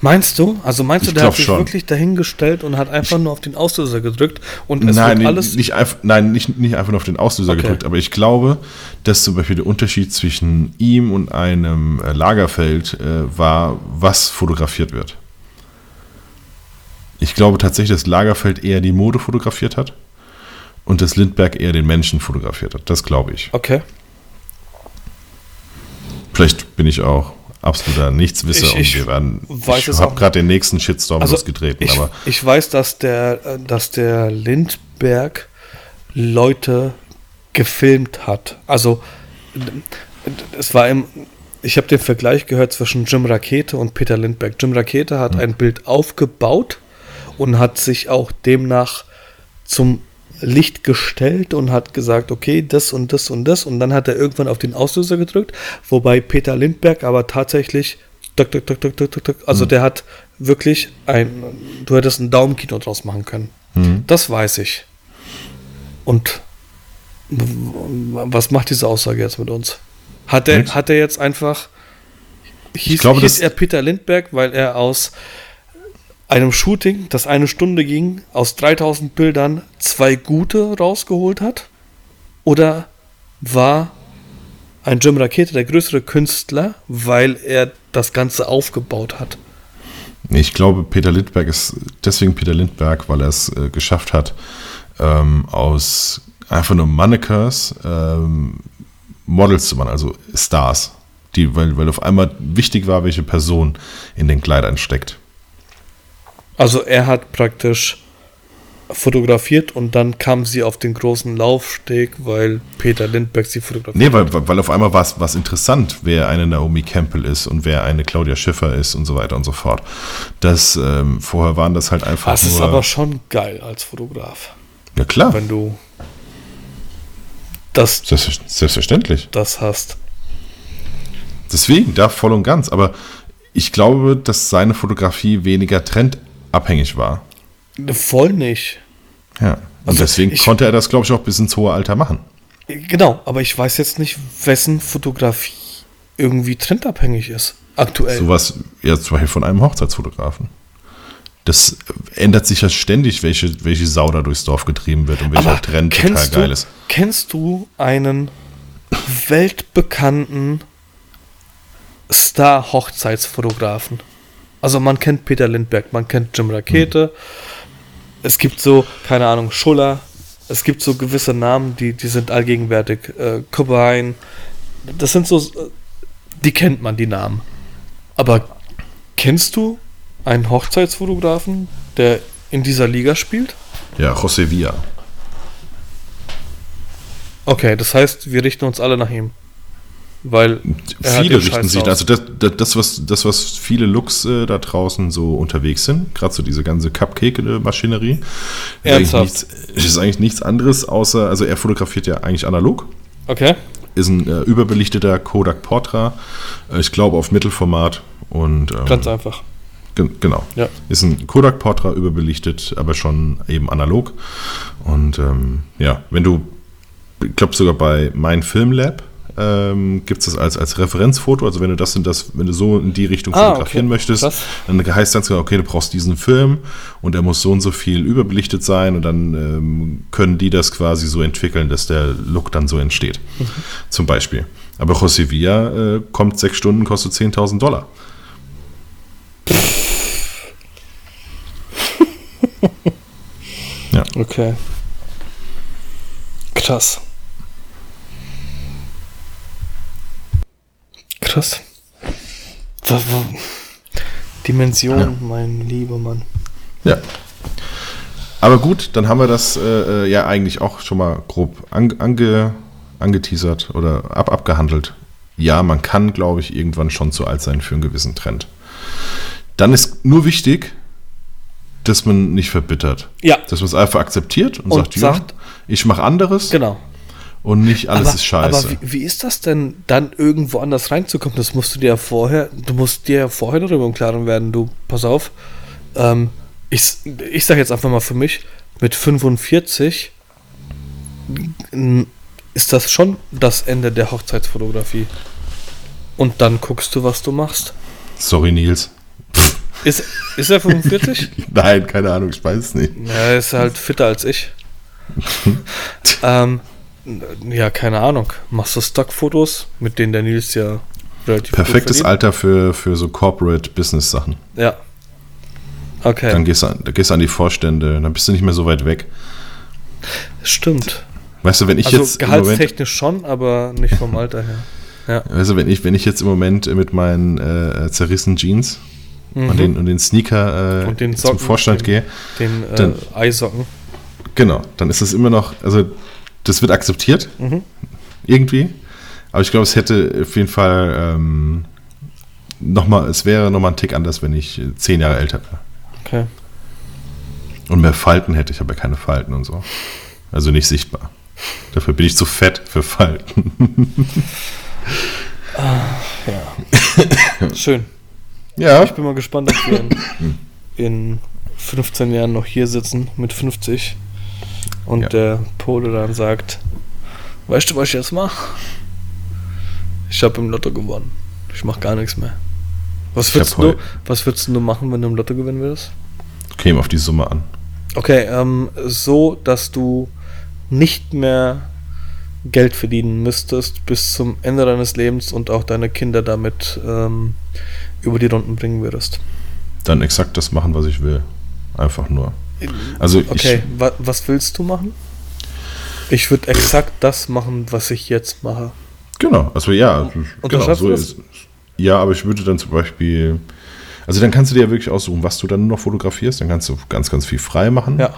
Meinst du? Also meinst du, der hat sich schon. wirklich dahingestellt und hat einfach nur auf den Auslöser gedrückt und es nein, wird nicht, alles. nicht, einfach, nein nicht, nicht einfach nur auf den Auslöser Okay. gedrückt, aber ich glaube, dass zum Beispiel der Unterschied zwischen ihm und einem äh, Lagerfeld äh, war, was fotografiert wird. Ich glaube tatsächlich, dass Lagerfeld eher die Mode fotografiert hat und dass Lindbergh eher den Menschen fotografiert hat. Das glaube ich. Okay. Vielleicht bin ich auch absoluter Nichtswisser Ich- und ich wir werden. weiß ich habe gerade den nächsten Shitstorm Also losgetreten, ich, aber ich weiß, dass der, dass der Lindberg Leute gefilmt hat. Also es war im, ich habe den Vergleich gehört zwischen Jim Rakete und Peter Lindberg. Jim Rakete hat ein Bild aufgebaut und hat sich auch demnach zum Licht gestellt und hat gesagt, okay, das und das und das und dann hat er irgendwann auf den Auslöser gedrückt, wobei Peter Lindberg aber tatsächlich tuk, tuk, tuk, tuk, tuk, tuk, also der hat wirklich ein, du hättest ein Daumenkino draus machen können. Das weiß ich. Und was macht diese Aussage jetzt mit uns? Hat er, hat er jetzt einfach hieß, glaube, hieß er Peter Lindberg, weil er aus einem Shooting, das eine Stunde ging, aus 3000 Bildern zwei gute rausgeholt hat? Oder war ein Jim Rakete der größere Künstler, weil er das Ganze aufgebaut hat? Ich glaube, Peter Lindbergh ist deswegen Peter Lindbergh, weil er es äh, geschafft hat, ähm, aus einfach nur Mannequins ähm, Models zu machen, also Stars. Die, weil, weil auf einmal wichtig war, welche Person in den Kleidern steckt. Also er hat praktisch fotografiert und dann kam sie auf den großen Laufsteg, weil Peter Lindbergh sie fotografiert Nee, weil, weil auf einmal war es was interessant, wer eine Naomi Campbell ist und wer eine Claudia Schiffer ist und so weiter und so fort. Das, ähm, vorher waren das halt einfach Das nur... ist aber schon geil als Fotograf, ja klar, wenn du das, Selbstver- selbstverständlich. das hast. Deswegen, da voll und ganz. Aber ich glaube, dass seine Fotografie weniger trendabhängig war. Voll nicht. Ja. Und Also deswegen ich- konnte er das, glaube ich, auch bis ins hohe Alter machen. Genau, aber ich weiß jetzt nicht, wessen Fotografie irgendwie trendabhängig ist. Aktuell. Sowas, ja, zum Beispiel von einem Hochzeitsfotografen. Das ändert sich ja ständig, welche, welche Sau da durchs Dorf getrieben wird und welcher Trend total geil du, ist. Kennst du einen weltbekannten Star-Hochzeitsfotografen? Also man kennt Peter Lindbergh, man kennt Jim Rakete. Es gibt so, keine Ahnung, Schuller. Es gibt so gewisse Namen, die, die sind allgegenwärtig. Äh, Cobain. Das sind so, die kennt man, die Namen. Aber kennst du einen Hochzeitsfotografen, der in dieser Liga spielt? Ja, José Villa. Okay, das heißt, wir richten uns alle nach ihm. Weil Viele richten sich, also das, das, das, was, das, was viele Looks äh, da draußen so unterwegs sind, gerade so diese ganze Cupcake-Maschinerie, ist, eigentlich Ernsthaft? nichts- ist eigentlich nichts anderes, außer, also er fotografiert ja eigentlich analog, Okay. ist ein äh, überbelichteter Kodak Portra, äh, ich glaube auf Mittelformat und ähm, Ganz einfach. Ge genau. Ja. Ist ein Kodak Portra überbelichtet, aber schon eben analog. Und ähm, ja, wenn du, ich glaube sogar bei Mein Film Lab ähm, gibt es das als, als Referenzfoto. Also wenn du das und das, wenn du so in die Richtung Ah, fotografieren okay. möchtest, Krass. dann heißt ganz genau, okay, du brauchst diesen Film und der muss so und so viel überbelichtet sein und dann ähm, können die das quasi so entwickeln, dass der Look dann so entsteht. Mhm. Zum Beispiel. Aber José Villa äh, kommt sechs Stunden, kostet 10.000 Dollar. ja. Okay. Krass. Krass. Was, was, Dimension, Ja. mein lieber Mann. Ja. Aber gut, dann haben wir das äh, äh, ja eigentlich auch schon mal grob ange, ange, angeteasert oder ab, abgehandelt. Ja, man kann, glaube ich, irgendwann schon zu alt sein für einen gewissen Trend. Dann ist nur wichtig, dass man nicht verbittert. Ja. Dass man es einfach akzeptiert und, Und sagt, ja, sagt- ich mache anderes Genau. Und nicht alles ist scheiße. Aber wie, wie ist das denn, dann irgendwo anders reinzukommen? Das musst du dir ja vorher, du musst dir ja vorher darüber im Klaren werden, du, pass auf, ähm, ich, ich sage jetzt einfach mal für mich, mit 45 n- ist das schon das Ende der Hochzeitsfotografie. Und dann guckst du, was du machst. Sorry, Nils. Ist, ist er 45? Nein, keine Ahnung, ich weiß es nicht. Ja, er ist halt fitter als ich. ähm, ja, keine Ahnung. Machst du Stockfotos, mit denen der Nils ja relativ Perfektes? Alter für, für so Corporate Business Sachen. Ja. Okay, Dann gehst du, an, gehst an die Vorstände, dann bist du nicht mehr so weit weg. stimmt. Weißt du, wenn ich Also jetzt im Moment, gehaltstechnisch schon, aber nicht vom Alter her. Ja. weißt du, wenn ich, wenn ich jetzt im Moment mit meinen äh, zerrissenen Jeans Mhm. und, den, und den Sneaker äh, Und den zum Socken, Vorstand den- gehe, Den äh, Dann- Eisocken. genau, dann ist es immer noch, also das wird akzeptiert, Mhm. irgendwie. Aber ich glaube, es hätte auf jeden Fall ähm, nochmal, es wäre nochmal ein Tick anders, wenn ich äh, zehn Jahre älter wäre. Okay. Und mehr Falten hätte ich, habe ja keine Falten und so. Also nicht sichtbar. Dafür bin ich zu fett für Falten. Ja. Schön. Ja, Ich bin mal gespannt, ob wir in, in 15 Jahren noch hier sitzen mit 50 und Ja. der Pole dann sagt, weißt du, was ich jetzt mache? Ich habe im Lotto gewonnen. Ich mache gar nichts mehr. Was würdest, du, was würdest du machen, wenn du im Lotto gewinnen würdest? käme auf die Summe an. Okay, ähm, so, dass du nicht mehr Geld verdienen müsstest bis zum Ende deines Lebens und auch deine Kinder damit ähm, über die Runden bringen würdest. Dann exakt das machen, was ich will. Einfach nur. Also Okay, wa was willst du machen? Ich würde exakt das machen, was ich jetzt mache. ich, genau, also ja, genau, Unterschreibst so das? ist Ja, aber ich würde dann zum Beispiel, also dann kannst du dir ja wirklich aussuchen, was du dann noch fotografierst, dann kannst du ganz, ganz viel frei machen. Ja.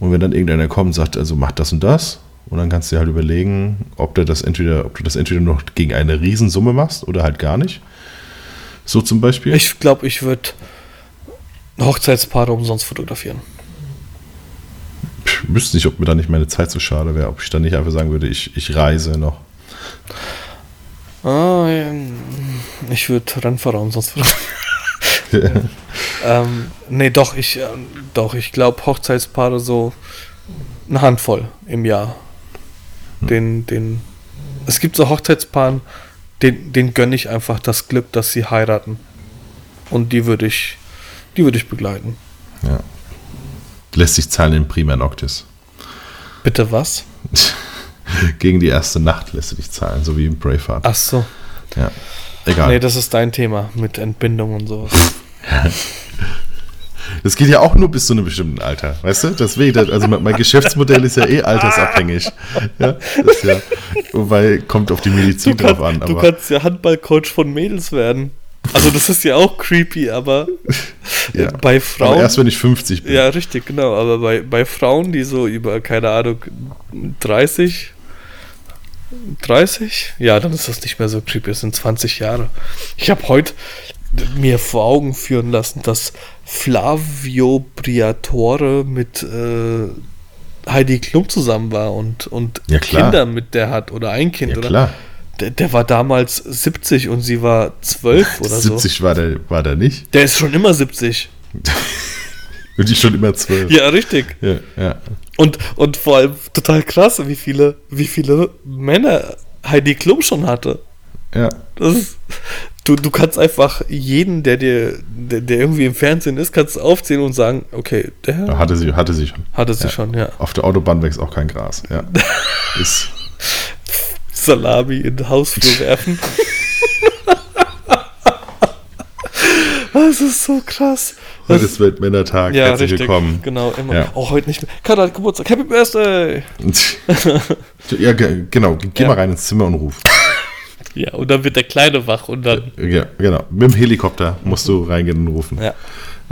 Und wenn dann irgendeiner kommt und sagt, also mach das und das, und dann kannst du dir halt überlegen, ob du das entweder, ob du das entweder noch gegen eine Riesensumme machst oder halt gar nicht. So zum Beispiel. Ich glaube, ich würde Hochzeitspaare umsonst fotografieren. Ich wüsste nicht, ob mir da nicht meine Zeit so schade wäre, ob ich dann nicht einfach sagen würde, ich, ich reise noch. Ah, ich würde Rennfahrer umsonst fotografieren. ähm, nee, doch, ich, ähm, doch, ich glaube Hochzeitspaare so eine Handvoll im Jahr. Den, den, es gibt so Hochzeitspaaren, den, den gönne ich einfach das Glück, dass sie heiraten. Und die würde ich, die würde ich begleiten. Ja. Lässt sich zahlen in Prima Noctis. Bitte was? Gegen die erste Nacht lässt du dich zahlen, so wie im Braveheart. Ach so. Ja. Egal. Nee, das ist dein Thema mit Entbindung und sowas. Das geht ja auch nur bis zu einem bestimmten Alter, weißt du? Deswegen, also mein Geschäftsmodell ist ja eh altersabhängig. Ja, das ja, wobei kommt auf die Medizin drauf an. du kannst ja Handballcoach von Mädels werden. Also das ist ja auch creepy, aber ja. bei Frauen. Aber erst wenn ich 50 bin. ja, richtig, genau. Aber bei, bei Frauen, die so über, keine Ahnung, 30, 30? Ja, dann ist das nicht mehr so creepy. Das sind 20 Jahre. Ich habe heute mir vor Augen führen lassen, dass Flavio Briatore mit äh, Heidi Klum zusammen war und, und Ja. Kinder mit der hat oder ein Kind, Ja, oder? klar. Der, der war damals 70 und sie war 12 oder so. 70 war der, war der nicht. Der ist schon immer 70. Und die schon immer 12. Ja, richtig. Ja, ja. Und, und vor allem total krass, wie viele, wie viele Männer Heidi Klum schon hatte. ja. Das ist, du, du kannst einfach jeden, der dir, der, der irgendwie im Fernsehen ist, kannst du aufzählen und sagen, okay, der Hatte sie, hatte sie schon. hatte sie Ja. schon, ja. Auf der Autobahn wächst auch kein Gras. Ja. Ist, Salami in den Hausflur werfen. das ist so krass. heute ist Weltmännertag. ja, Herzlich richtig. willkommen. Genau, immer. Ja. Oh, heute nicht mehr. Kater hat Geburtstag. Happy Birthday! ja, ge- genau. Geh Ja. mal rein ins Zimmer und ruf. Ja, und dann wird der Kleine wach und dann. Ja, genau. Mit dem Helikopter musst du reingehen und rufen. Ja.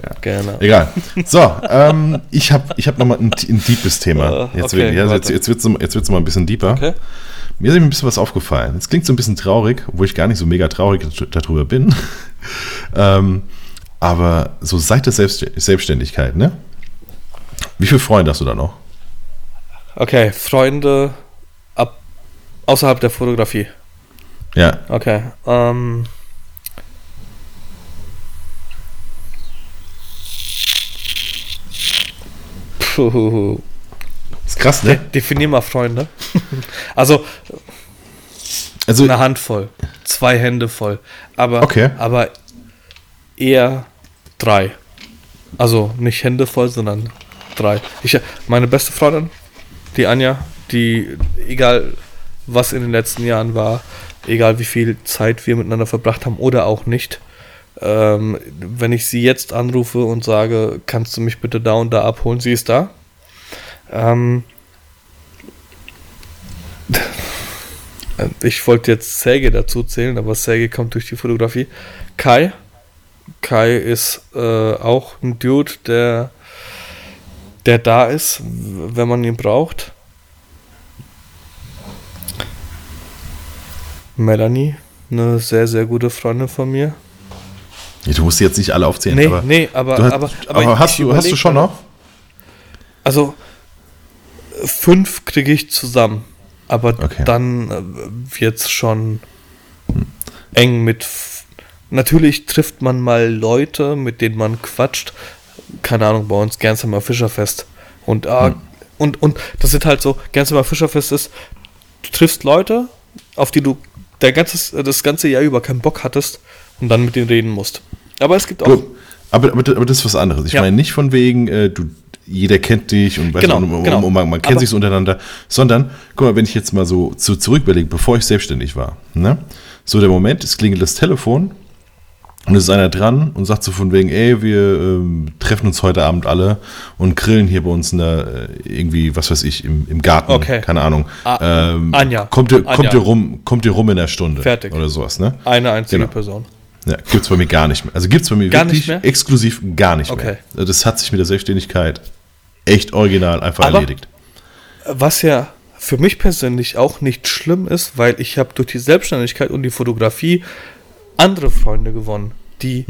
Ja. Genau. Egal. So, ähm, ich habe ich hab nochmal ein, ein deepes Thema. Äh, Jetzt, okay, wirklich, ja, jetzt, jetzt wird es jetzt wird's mal ein bisschen deeper. Okay. Mir ist ein bisschen was aufgefallen. Es klingt so ein bisschen traurig, obwohl ich gar nicht so mega traurig darüber bin. ähm, aber so seit der Selbst Selbstständigkeit, ne? Wie viele Freunde hast du da noch? Okay, Freunde ab außerhalb der Fotografie. Ja. Okay. Ähm, puh, Ist krass, de definier mal Freunde. also Also, eine Handvoll, zwei Hände voll, aber Okay. aber eher drei. Also nicht Hände voll, sondern drei. Ich, meine beste Freundin, die Anja, die egal was in den letzten Jahren war, egal wie viel Zeit wir miteinander verbracht haben oder auch nicht, ähm, wenn ich sie jetzt anrufe und sage, kannst du mich bitte da und da abholen, sie ist da. Ähm, ich wollte jetzt Sergei dazu zählen, aber Sergei kommt durch die Fotografie. Kai. Kai ist äh, auch ein Dude, der, der da ist, wenn man ihn braucht. Melanie, eine sehr, sehr gute Freundin von mir. du musst jetzt nicht alle aufzählen, Nee, aber, nee, aber, du hast, aber, aber, hast, ich du, hast du schon noch? Also, fünf kriege ich zusammen. Aber Okay. dann äh, wird's schon eng mit. Natürlich trifft man mal Leute, mit denen man quatscht. Keine Ahnung, bei uns Gernsheimer Fischerfest. Und, ah, Hm. und, und das sind halt so, Gernsheimer Fischerfest ist, du triffst Leute, auf die du der ganzes, das ganze Jahr über keinen Bock hattest und dann mit denen reden musst. Aber es gibt auch. Du, aber, aber, aber das ist was anderes. Ich Ja. meine nicht von wegen, äh, du, jeder kennt dich und, weißt Genau, du, und, und, genau. und man, man kennt Aber- sich so untereinander, sondern, guck mal, wenn ich jetzt mal so zu, zurück überlege, bevor ich selbstständig war, ne? so der Moment, es klingelt das Telefon und es ist einer dran und sagt so von wegen, ey, wir ähm, treffen uns heute Abend alle und grillen hier bei uns in der, äh, irgendwie, was weiß ich, im, im Garten, Okay. keine Ahnung. Ah, ähm, Anja. Kommt ihr, Anja. kommt ihr rum, kommt ihr rum in der Stunde. Fertig. Oder sowas, ne? Eine einzige Genau. Person. Ja, gibt's bei mir gar nicht mehr. Also gibt's bei mir Gar wirklich nicht mehr? exklusiv gar nicht Okay. mehr. Das hat sich mit der Selbstständigkeit echt original einfach Aber- erledigt. Was ja für mich persönlich auch nicht schlimm ist, weil ich habe durch die Selbstständigkeit und die Fotografie andere Freunde gewonnen, die...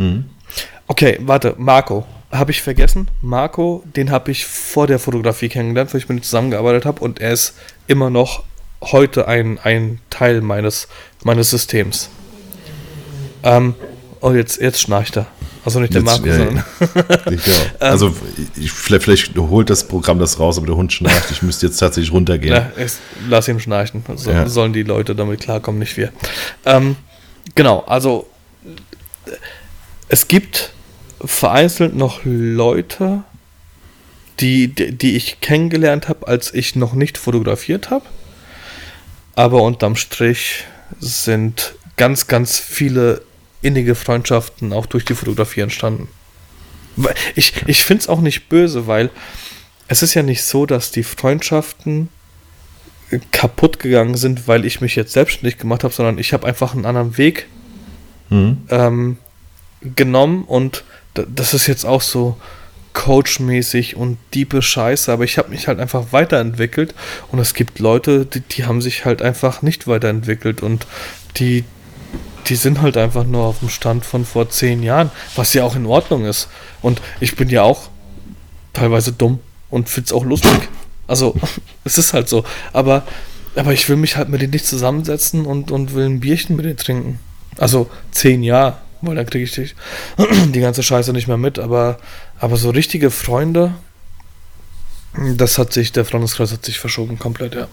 Okay, warte, Marco, habe ich vergessen? Marco, den habe ich vor der Fotografie kennengelernt, weil ich mit ihm zusammengearbeitet habe und er ist immer noch heute ein, ein Teil meines, meines Systems. Ähm, oh, jetzt, jetzt schnarcht er. Also nicht der Jetzt, Marco, ja, sondern... Ja. Also ich, vielleicht, vielleicht holt das Programm das raus, aber der Hund schnarcht. Ich müsste jetzt tatsächlich runtergehen. Es, lass ihn schnarchen. So, Ja. Sollen die Leute damit klarkommen, nicht wir. Ähm, genau, also es gibt vereinzelt noch Leute, die, die, die ich kennengelernt habe, als ich noch nicht fotografiert habe. Aber unterm Strich sind ganz, ganz viele innige Freundschaften auch durch die Fotografie entstanden. Ich, ich finde es auch nicht böse, weil es ist ja nicht so, dass die Freundschaften kaputt gegangen sind, weil ich mich jetzt selbstständig gemacht habe, sondern ich habe einfach einen anderen Weg Mhm. ähm, genommen und das ist jetzt auch so coachmäßig und diepe Scheiße, aber ich habe mich halt einfach weiterentwickelt und es gibt Leute, die, die haben sich halt einfach nicht weiterentwickelt und die, die sind halt einfach nur auf dem Stand von vor zehn Jahren, was ja auch in Ordnung ist. Und ich bin ja auch teilweise dumm und find's auch lustig. Also, es ist halt so. Aber, aber ich will mich halt mit denen nicht zusammensetzen und, und will ein Bierchen mit denen trinken. Also zehn Jahre, weil dann kriege ich die, die ganze Scheiße nicht mehr mit. Aber, aber so richtige Freunde, das hat sich, der Freundeskreis hat sich verschoben komplett, ja.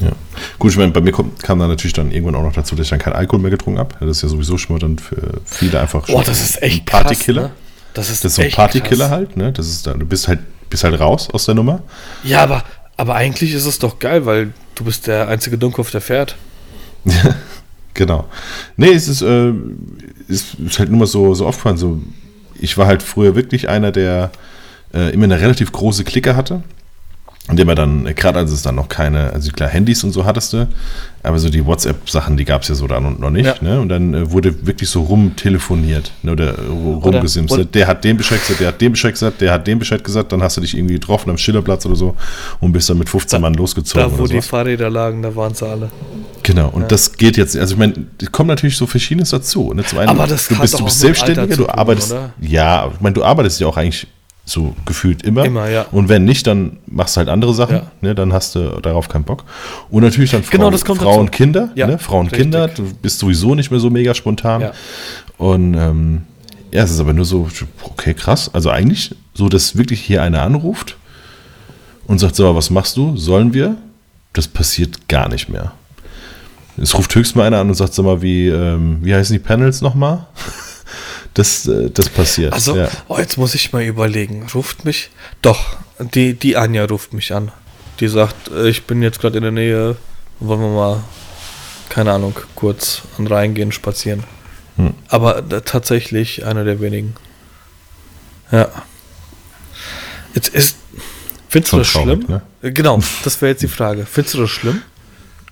Ja. Gut, ich meine, bei mir kommt, kam dann natürlich dann irgendwann auch noch dazu, dass ich dann keinen Alkohol mehr getrunken habe. Das ist ja sowieso schon mal dann für viele einfach Boah, das ist echt ein Partykiller. Krass, ne? Das ist, Das ist so ein Partykiller halt, ne? Das ist dann, du bist halt, bist halt raus aus der Nummer. Ja, aber, aber eigentlich ist es doch geil, weil du bist der einzige Dummkopf, der fährt. Genau. Nee, es ist, äh, ist, ist halt nur mal so, so aufgefallen. So, ich war halt früher wirklich einer, der äh, immer eine relativ große Clique hatte. Und dem er dann, äh, gerade als es dann noch keine, also klar, Handys und so hattest du, aber so die WhatsApp-Sachen, die gab es ja so dann und noch nicht. Ja. Ne? Und dann äh, wurde wirklich so rumtelefoniert ne? oder rumgesimst. der hat dem Bescheid gesagt, der hat dem Bescheid gesagt, der hat dem Bescheid gesagt, dann hast du dich irgendwie getroffen am Schillerplatz oder so und bist dann mit 15 Mann losgezogen. Da, wo die. Fahrräder lagen, da waren sie alle. Genau, und das geht jetzt, also ich meine, es kommt natürlich so Verschiedenes dazu. Ne? Zum einen, Aber das du bist, du bist Selbstständiger, Alter du tun, arbeitest, oder? ja, ich meine, du arbeitest ja auch eigentlich So gefühlt immer. Immer, ja. Und wenn nicht, dann machst du halt andere Sachen. Ja. Ne, dann hast du darauf keinen Bock. Und natürlich dann Frauen, Genau, Frauen und Kinder. Ja, ne? Frauen und richtig. Kinder. Du bist sowieso nicht mehr so mega spontan. Ja. Und ähm, ja, es ist aber nur so, okay, krass. Also eigentlich so, dass wirklich hier einer anruft und sagt, so, was machst du? Sollen wir? Das passiert gar nicht mehr. Es ruft höchstens mal einer an und sagt, sag mal, wie, ähm, wie heißen die Panels nochmal? Das, äh, das passiert. Also, ja. oh, jetzt muss ich mal überlegen. Ruft mich? Doch, die, die Anja ruft mich an. Die sagt, äh, ich bin jetzt gerade in der Nähe. Wollen wir mal, keine Ahnung, kurz an Rhein gehen, spazieren. Hm. Aber äh, tatsächlich einer der wenigen. Ja. Jetzt ist. Findest du das schlimm? Äh, Genau, das wäre jetzt die Frage. Findest du das schlimm?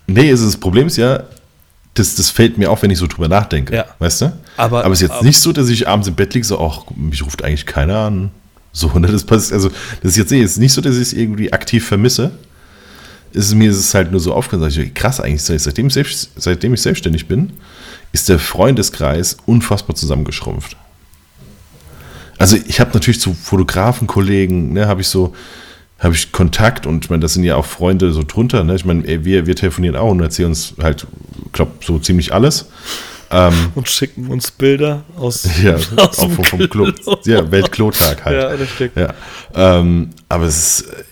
Nee, es ist, das Problem ist ja, das, das fällt mir auf, wenn ich so drüber nachdenke. Ja. Weißt du? Aber- aber es ist jetzt aber- nicht so, dass ich abends im Bett liege, so, ach, mich ruft eigentlich keiner an. So, ne, das passiert, also, das ist jetzt es ist nicht so, dass ich es irgendwie aktiv vermisse. Ist, mir ist es halt nur so aufgefallen, krass eigentlich, seitdem ich, selbst, seitdem ich selbstständig bin, ist der Freundeskreis unfassbar zusammengeschrumpft. Also ich habe natürlich zu Fotografenkollegen, ne, habe ich so, habe ich Kontakt und ich meine, das sind ja auch Freunde so drunter, ne? Ich meine, wir, wir telefonieren auch und erzählen uns halt, glaube so ziemlich alles. Ähm, Und schicken uns Bilder aus, ja, aus auch dem vom, vom Klo. Klo. Ja, Weltklotag halt. Ja, richtig. Ja, ähm, aber es ist, äh,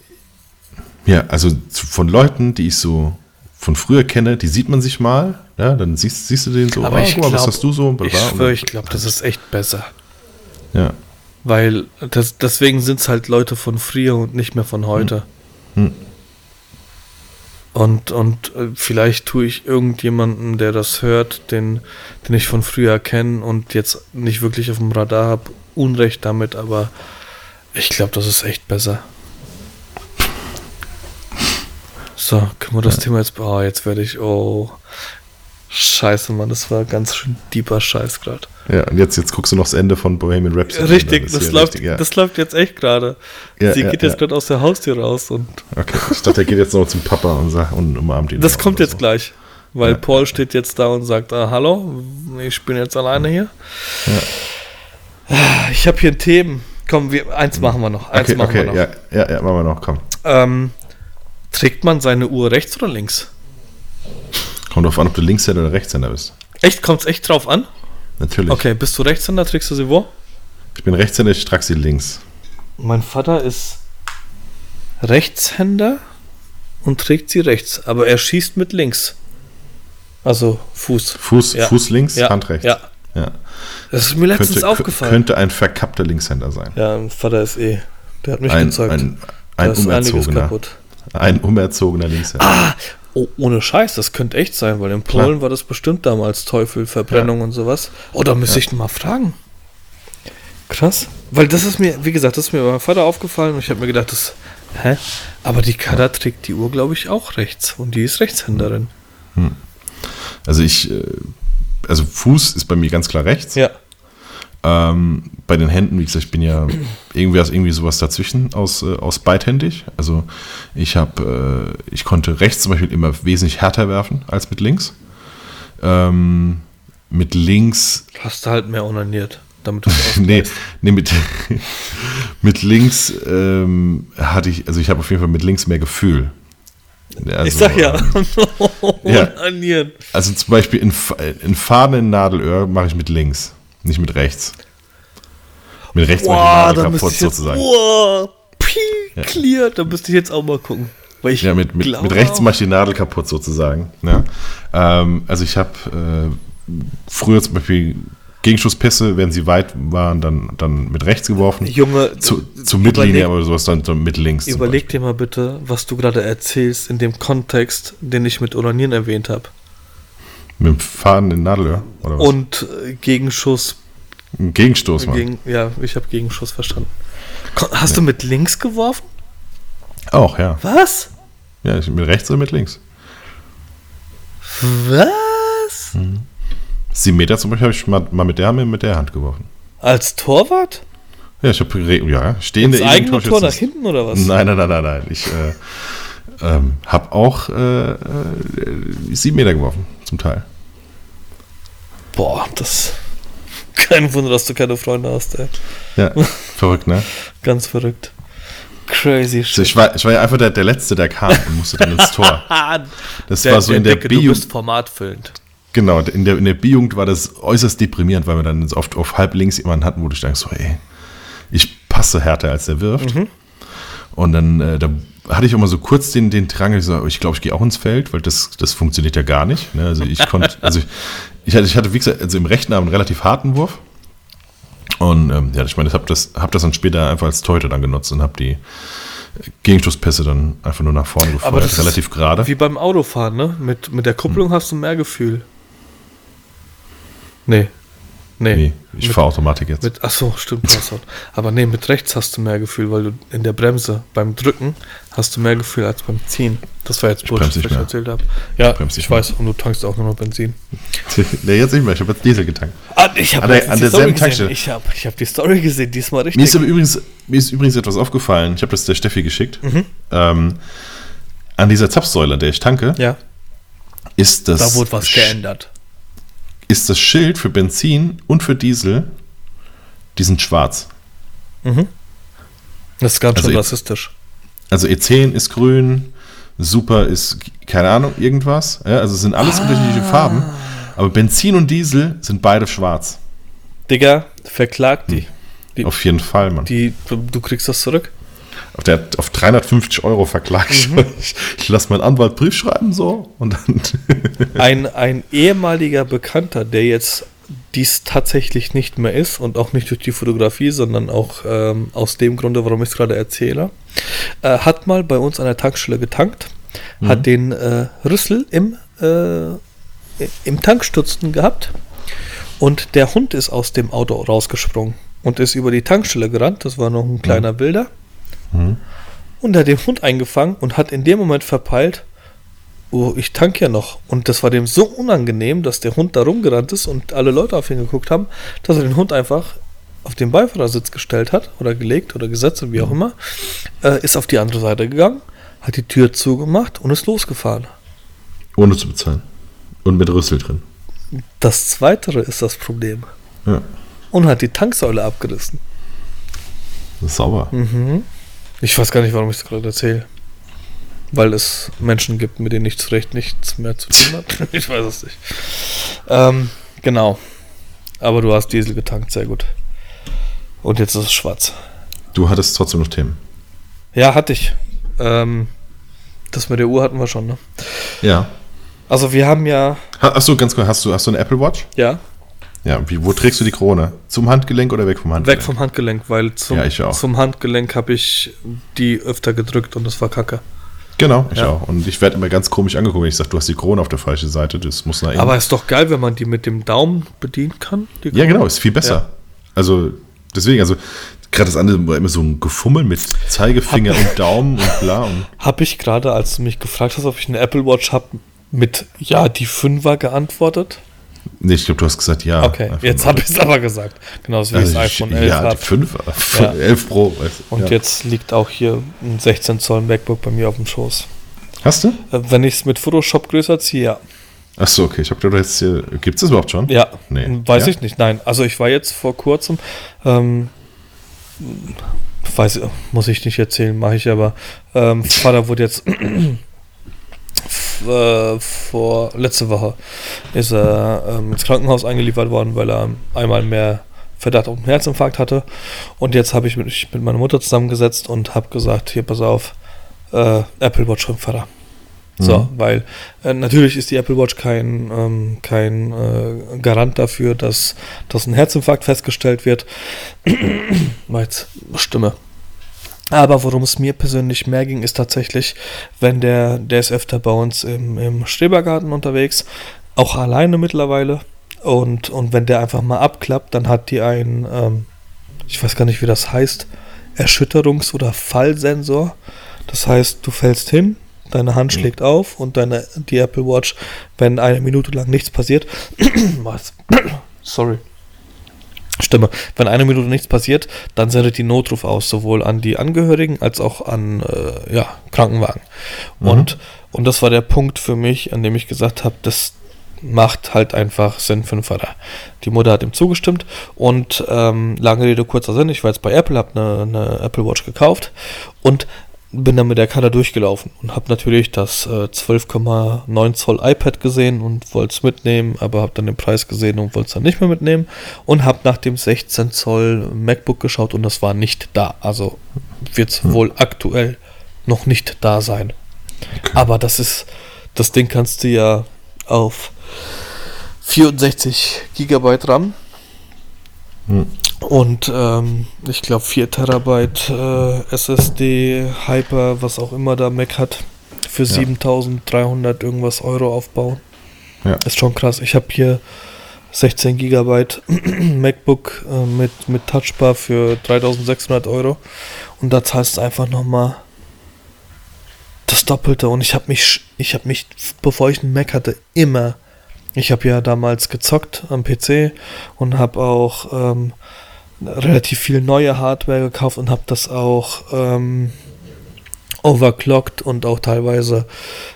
ja, also von Leuten, die ich so von früher kenne, die sieht man sich mal, ja, dann siehst, siehst du den so, Aber ah, ich mal, was glaub- hast du so? Bla, Ich bla, dann- ich glaube, das ist echt besser. Ja, Weil das, deswegen sind es halt Leute von früher und nicht mehr von heute. Hm. Und, und äh, vielleicht tue ich irgendjemanden, der das hört, den, den ich von früher kenne und jetzt nicht wirklich auf dem Radar habe, Unrecht damit, aber ich glaube, das ist echt besser. So, können wir das Thema jetzt. Oh, jetzt werde ich. Oh. Scheiße, Mann, das war ganz schön deeper Scheiß gerade. ja, und jetzt, jetzt guckst du noch das Ende von Bohemian Rhapsody. Richtig, das läuft, richtig, ja. das läuft jetzt echt gerade. Ja, Sie ja, geht jetzt gerade aus der Haustür raus und Okay, ich dachte, er geht jetzt noch zum Papa und, sagt, und umarmt ihn. das kommt jetzt so. gleich. Weil. Paul steht jetzt da und sagt, ah, hallo, ich bin jetzt alleine hier. Ich habe hier ein Themen. Komm, wir, eins machen wir noch. Eins Okay, machen okay, wir noch. ja, ja, ja, machen wir noch, komm. Ähm, trägt man seine Uhr rechts oder links? Kommt drauf an, ob du Linkshänder oder Rechtshänder bist. Echt? Kommt es echt drauf an? Natürlich. Okay, bist du Rechtshänder, trägst du sie wo? Ich bin Rechtshänder, ich trage sie links. Mein Vater ist Rechtshänder und trägt sie rechts, aber er schießt mit links. Also Fuß. Fuß, Ja. Fuß links, Ja, Hand rechts. ja. ja. Das ist mir letztens Könnte, aufgefallen. könnte ein verkappter Linkshänder sein. ja, mein Vater ist eh. Der hat mich Ein, gezeigt. ein, ein ist einiges umerzogener. kaputt. Ein umerzogener Linkshänder. Ah, oh, ohne Scheiß, das könnte echt sein, weil in. Polen war das bestimmt damals Teufel, Verbrennung und sowas. Oh, da müsste ich ihn mal fragen. Krass. Weil das ist mir, wie gesagt, das ist mir bei meinem Vater aufgefallen und ich habe mir gedacht, das, hä? Aber die Kada trägt die Uhr, glaube ich, auch rechts und die ist Rechtshänderin. Also ich, äh, also Fuß ist bei mir ganz klar rechts. Ja. Ähm, bei den Händen, wie gesagt, ich bin ja irgendwie, irgendwie sowas dazwischen aus, äh, aus beidhändig. Also ich habe, äh, ich konnte rechts zum Beispiel immer wesentlich härter werfen als mit links. Ähm, mit links, Hast du halt mehr onaniert, damit du es nee, nee mit, mit links ähm, hatte ich, also ich habe auf jeden Fall mit links mehr Gefühl. Also, ich sag ja, ähm, ja. Also zum Beispiel in, in Faden in Nadelöhr mache ich mit links, nicht mit rechts. Mit rechts mache ich Boah, Nadel müsste kaputt sozusagen. boah, pie, clear, da müsste ich jetzt auch mal gucken. Ja, mit, mit, mit rechts mache ich die Nadel kaputt sozusagen. Ja. Ähm, also ich habe äh, früher zum Beispiel Gegenschusspässe, wenn sie weit waren, dann, dann mit rechts geworfen. Junge, Zu, zur Mittellinie, aber sowas dann so mit links. Überleg dir mal bitte, was du gerade erzählst in dem Kontext, den ich mit Onanieren erwähnt habe. Mit dem Faden in Nadelöhr. Oder was? Und äh, Gegenschuss. Ein Gegenstoß machen. Gegen, ja, ich habe Gegenschuss verstanden. Hast du mit links geworfen? Auch, ja. Was? Ja, ich- mit rechts oder mit links. Was? Sieben Meter zum Beispiel habe ich mal, mal mit der Hand mit der Hand geworfen. Als Torwart? Ja, ich habe ja, stehende Ins eigene Tor nach hinten oder was? Nein, nein, nein, nein, nein. Ich äh, ähm, habe auch äh, äh, sieben Meter geworfen, zum Teil. Boah, das. Kein Wunder, dass du keine Freunde hast, ey. Ja, verrückt, ne? Ganz verrückt. Crazy shit. ich, war, ich war ja einfach der, der Letzte, der kam und musste dann ins Tor. Das war so in der Dicke, du B-Jugend. formatfüllend. Genau, in der, in der B-Jugend war das äußerst deprimierend, weil wir dann oft auf halb links jemanden hatten, wo du denkst, so, ey, ich passe härter, als der wirft. Und dann äh, da hatte ich auch mal so kurz den, den Drang, ich, so, ich glaube, ich gehe auch ins Feld, weil das, das funktioniert ja gar nicht. Ne? Also ich konnte, also ich, ich, hatte, ich hatte, wie gesagt, also im rechten Arm einen relativ harten Wurf. Und ähm, ja, ich meine, ich habe das, hab das dann später einfach als Torhüter dann genutzt und habe die Gegenstoßpässe dann einfach nur nach vorne gefeuert, Aber das ist relativ gerade. Wie beim Autofahren, ne? Mit, mit der Kupplung hast du mehr Gefühl. Nee. Nee. Nee, ich fahre Automatik jetzt. Mit, ach so, stimmt. auch- Aber nee, mit rechts hast du mehr Gefühl, weil du in der Bremse beim Drücken hast du mehr Gefühl als beim Ziehen. Das war jetzt Bullshit, was ich erzählt habe. Ja, ich mehr. weiß. Und du tankst auch nur noch Benzin. nee, jetzt nicht mehr, ich habe jetzt Diesel getankt. Ah, ich habe An der- an derselben Tankstelle. Ich habe ich hab die Story gesehen, diesmal richtig. Mir ist übrigens, mir ist übrigens etwas aufgefallen. Ich habe das der Steffi geschickt. Ähm, an dieser Zapfsäule, an der ich tanke, ja, ist das, da wurde was geändert. Ist das Schild für Benzin und für Diesel, die sind schwarz. Das ist ganz Also schön ich- rassistisch. Also E10 ist grün, Super ist, keine Ahnung, irgendwas. Ja, also es sind alles unterschiedliche Farben. Aber Benzin und Diesel sind beide schwarz. Digga, verklagt die. Die, Auf jeden Fall, Mann. die du kriegst das zurück. Auf, der, auf 350 Euro verklagt. Mhm. Ich, ich lasse meinen Anwalt Brief schreiben so und dann. Ein, ein ehemaliger Bekannter, der jetzt dies tatsächlich nicht mehr ist und auch nicht durch die Fotografie, sondern auch ähm, aus dem Grunde, warum ich es gerade erzähle, äh, hat mal bei uns an der Tankstelle getankt, hat den äh, Rüssel im, äh, im Tankstutzen gehabt und der Hund ist aus dem Auto rausgesprungen und ist über die Tankstelle gerannt. Das war noch ein kleiner Wilder. Und er hat den Hund eingefangen und hat in dem Moment verpeilt, oh, ich tank ja noch. Und das war dem so unangenehm, dass der Hund da rumgerannt ist und alle Leute auf ihn geguckt haben, dass er den Hund einfach auf den Beifahrersitz gestellt hat oder gelegt oder gesetzt und wie auch immer, äh, ist auf die andere Seite gegangen, hat die Tür zugemacht und ist losgefahren. Ohne zu bezahlen. Und mit Rüssel drin. Das Zweitere ist das Problem. Ja. Und hat die Tanksäule abgerissen. Sauber. Ich weiß gar nicht, warum ich es gerade erzähle. Weil es Menschen gibt, mit denen ich zu Recht nichts mehr zu tun habe. ich weiß es nicht. Ähm, genau. Aber du hast Diesel getankt, sehr gut. Und jetzt ist es schwarz. Du hattest trotzdem noch Themen. Ja, hatte ich. Ähm, das mit der Uhr hatten wir schon, ne? Ja. Also wir haben ja, Ha- Achso, ganz kurz, hast du, hast du eine Apple Watch? ja, Ja, wie, wo trägst du die Krone? Zum Handgelenk oder weg vom Handgelenk? weg vom Handgelenk, weil zum, Ja, zum Handgelenk habe ich die öfter gedrückt und das war kacke. Genau, ich Ja. auch. Und ich werde immer ganz komisch angeguckt, wenn ich sage, du hast die Krone auf der falschen Seite. Das muss nach. Aber ist doch geil, wenn man die mit dem Daumen bedienen kann. ja, genau, ist viel besser. Ja. Also, deswegen, also, gerade das andere war immer so ein Gefummel mit Zeigefinger und Daumen und bla. Und Habe ich gerade, als du mich gefragt hast, ob ich eine Apple Watch habe, mit ja, die Fünfer geantwortet? Nee, ich glaube, du hast gesagt, ja. Okay, Einfach jetzt habe ich es aber gesagt. Genauso wie Also, das iPhone 11 Ja, die habe. 5, Ja. 11 Pro. Du, Und ja. jetzt liegt auch hier ein 16 Zoll MacBook bei mir auf dem Schoß. Hast du? Äh, Wenn ich es mit Photoshop größer ziehe, ja. Achso, okay. Ich habe gedacht, jetzt hier. Gibt es das überhaupt schon? Ja, Nee. weiß Ja? ich nicht. Nein, also ich war jetzt vor kurzem, ähm, weiß, muss ich nicht erzählen, mache ich aber. Ähm, Vater wurde jetzt vor letzte Woche ist er ähm, ins Krankenhaus eingeliefert worden, weil er einmal mehr Verdacht auf einen Herzinfarkt hatte. Und jetzt habe ich mich mit meiner Mutter zusammengesetzt und habe gesagt, hier pass auf, äh, Apple Watch den Vater. So, Mhm. weil äh, natürlich ist die Apple Watch kein, ähm, kein äh, Garant dafür, dass, dass ein Herzinfarkt festgestellt wird. Jetzt Stimme. Aber worum es mir persönlich mehr ging, ist tatsächlich, wenn der, der ist öfter bei uns im, im Strebergarten unterwegs, auch alleine mittlerweile. Und, und wenn der einfach mal abklappt, dann hat die einen, ähm, ich weiß gar nicht, wie das heißt, Erschütterungs- oder Fallsensor. Das heißt, du fällst hin, deine Hand schlägt auf und deine, die Apple Watch, wenn eine Minute lang nichts passiert, was? sorry, Stimme. Wenn eine Minute nichts passiert, dann sendet die Notruf aus, sowohl an die Angehörigen als auch an äh, ja, Krankenwagen. Und, und das war der Punkt für mich, an dem ich gesagt habe, das, macht halt einfach Sinn für den Vater. Die Mutter hat ihm zugestimmt und ähm, lange Rede, kurzer Sinn, ich war jetzt bei Apple, habe eine, eine Apple Watch gekauft und bin dann mit der Karte durchgelaufen und habe natürlich das äh, 12,9 Zoll iPad gesehen und wollte es mitnehmen, aber habe dann den Preis gesehen und wollte es dann nicht mehr mitnehmen und habe nach dem 16 Zoll MacBook geschaut und das war nicht da. Also wird es wohl aktuell noch nicht da sein. Aber das ist, das Ding kannst du ja auf 64 Gigabyte RAM Hm. Und ähm, ich glaube 4 Terabyte äh, SSD, Hyper, was auch immer da Mac hat, für 7300 irgendwas Euro aufbauen. Ja. Ist schon krass. Ich habe hier 16 Gigabyte MacBook äh, mit, mit Touchbar für 3600 Euro und da zahlst du einfach nochmal das Doppelte und ich habe mich, ich habe mich, bevor ich einen Mac hatte, immer, ich habe ja damals gezockt am PC und habe auch ähm, relativ viel neue Hardware gekauft und habe das auch ähm, overclockt und auch teilweise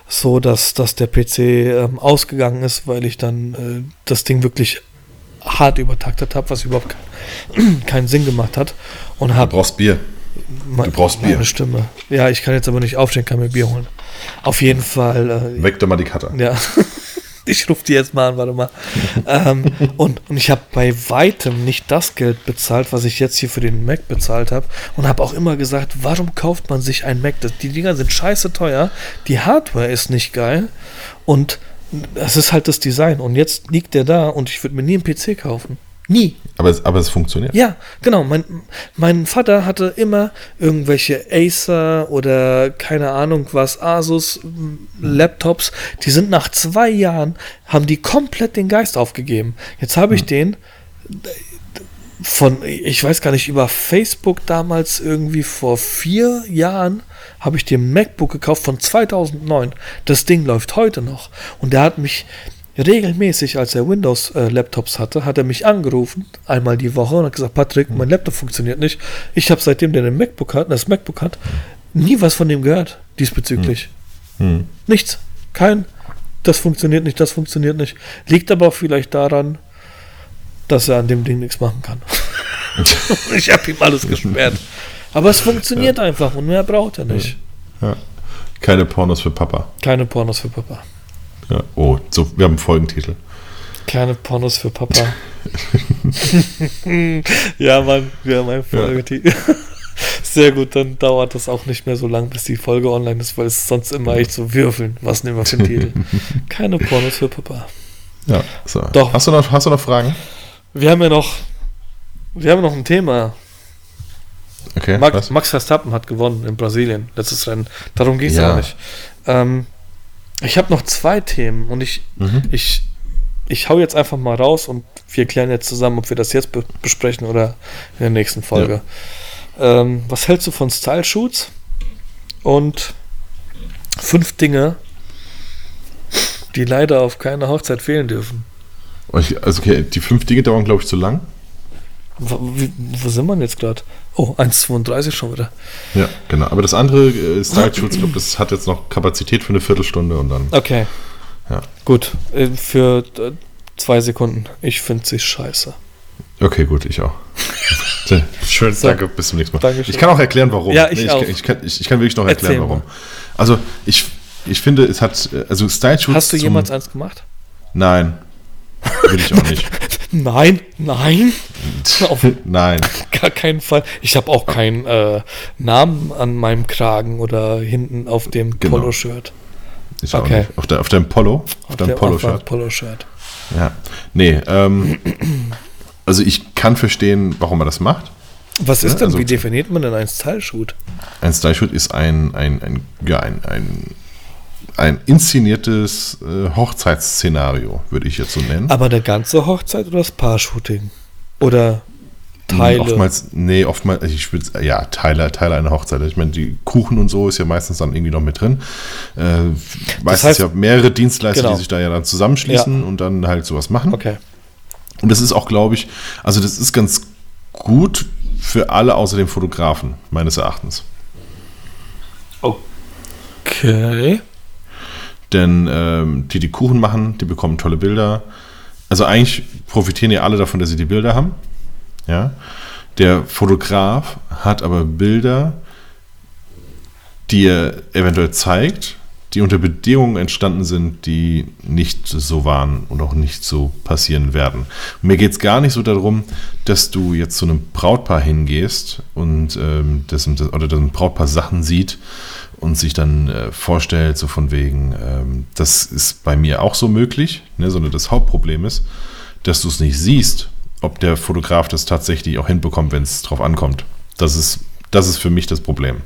so, dass, dass der PC ähm, ausgegangen ist, weil ich dann äh, das Ding wirklich hart übertaktet habe, was überhaupt kein, keinen Sinn gemacht hat und Du habe brauchst Bier. Du brauchst Bier. meine Stimme. Ja, ich kann jetzt aber nicht aufstehen, kann mir Bier holen. Auf jeden Fall. Äh, Weg doch mal die Cutter. ja. Ich rufe die jetzt mal an, warte mal. ähm, und, und ich habe bei weitem nicht das Geld bezahlt, was ich jetzt hier für den Mac bezahlt habe. Und habe auch immer gesagt, warum kauft man sich ein Mac? Das, die Dinger sind scheiße teuer. Die Hardware ist nicht geil. Und es ist halt das Design. Und jetzt liegt der da und ich würde mir nie einen PC kaufen. Nie. Aber es, aber es funktioniert. Ja, genau. Mein, mein Vater hatte immer irgendwelche Acer oder keine Ahnung was, Asus m, Laptops. Die sind nach zwei Jahren, haben die komplett den Geist aufgegeben. Jetzt habe ich den von, ich weiß gar nicht, über Facebook damals irgendwie vor vier Jahren habe ich den MacBook gekauft von 2009. Das Ding läuft heute noch. Und der hat mich regelmäßig, als er Windows-Laptops hatte, hat er mich angerufen, einmal die Woche, und hat gesagt, Patrick, mein Laptop funktioniert nicht. Ich habe seitdem der den MacBook hat, das MacBook hat, nie was von dem gehört diesbezüglich. Hm. Nichts. Kein, das funktioniert nicht, das funktioniert nicht. Liegt aber vielleicht daran, dass er an dem Ding nichts machen kann. ich habe ihm alles gesperrt. Aber es funktioniert einfach und mehr braucht er nicht. Ja. Keine Pornos für Papa. Keine Pornos für Papa. Ja. Oh, so, wir haben einen Folgentitel. Keine Pornos für Papa. ja, Mann, wir haben einen Folgetitel. Sehr gut, dann dauert das auch nicht mehr so lang, bis die Folge online ist, weil es sonst immer echt so würfeln. Was nehmen wir für einen Titel? Keine Pornos für Papa. Ja, so. Doch. Hast du noch, hast du noch Fragen? Wir haben ja noch, wir haben noch ein Thema. Okay. Max? Max Verstappen hat gewonnen in Brasilien, letztes Rennen. Darum geht es Ja. aber nicht. Ähm, ich habe noch zwei Themen und ich, Mhm. ich, ich hau jetzt einfach mal raus und wir klären jetzt zusammen, ob wir das jetzt be besprechen oder in der nächsten Folge. Ähm, was hältst du von Style Shoots? Und fünf Dinge, die leider auf keiner Hochzeit fehlen dürfen. Oh, Also, okay, die fünf Dinge dauern, glaube ich, zu lang. Wo, wo sind wir denn jetzt gerade? Oh, 1,32 schon wieder. Ja, genau. Aber das andere, äh, Style Shoots, glaube das hat jetzt noch Kapazität für eine Viertelstunde und dann. Okay. Ja. Gut, äh, für äh, zwei Sekunden. Ich finde sie scheiße. Okay, gut, ich auch. Schön, So. danke, bis zum nächsten Mal. Dankeschön. Ich kann auch erklären, warum. Ja, ich auch. Kann, ich, kann, ich, ich kann wirklich noch erklären, Erzähl warum. mal. Also, ich, ich finde, es hat, äh, also Style Shoots. Hast du jemals eins gemacht? Nein. Will ich auch nicht. Nein, nein, auf Nein. gar keinen Fall. Ich habe auch keinen äh, Namen an meinem Kragen oder hinten auf dem Genau. Poloshirt. Ich auch Okay. nicht. Auf, de, auf deinem Polo? Auf, deinem der- Polo-Shirt? Poloshirt. Ja. Nee, ähm, also ich kann verstehen, warum man das macht. Was ist Ja, denn, also- wie definiert man denn ein Style-Shoot? Ein Style Shoot ist ein, ein, ein, ja, ein, ein, ein inszeniertes äh, Hochzeitsszenario, würde ich jetzt so nennen. Aber der ganze Hochzeit oder das Paar-Shooting? Oder Teile? Oftmals, nee, oftmals, ich würde, ja, Teile, Teile einer Hochzeit. Ich meine, die Kuchen und so ist ja meistens dann irgendwie noch mit drin. Äh, meistens heißt- ja mehrere Dienstleister, Genau. die sich da ja dann zusammenschließen und dann halt sowas machen. Okay. Und das ist auch, glaube ich, also das ist ganz gut für alle außer dem Fotografen, meines Erachtens. Okay. Denn ähm, die, die Kuchen machen, die bekommen tolle Bilder. Also eigentlich profitieren ja alle davon, dass sie die Bilder haben. Ja. Der Fotograf hat aber Bilder, die er eventuell zeigt, die unter Bedingungen entstanden sind, die nicht so waren und auch nicht so passieren werden. Mir geht es gar nicht so darum, dass du jetzt zu einem Brautpaar hingehst und ähm, das, oder das ein Brautpaar Sachen sieht und sich dann äh, vorstellt, so von wegen, ähm, das ist bei mir auch so möglich, ne, sondern das Hauptproblem ist, dass du es nicht siehst, ob der Fotograf das tatsächlich auch hinbekommt, wenn es drauf ankommt. Das ist, das ist für mich das Problem.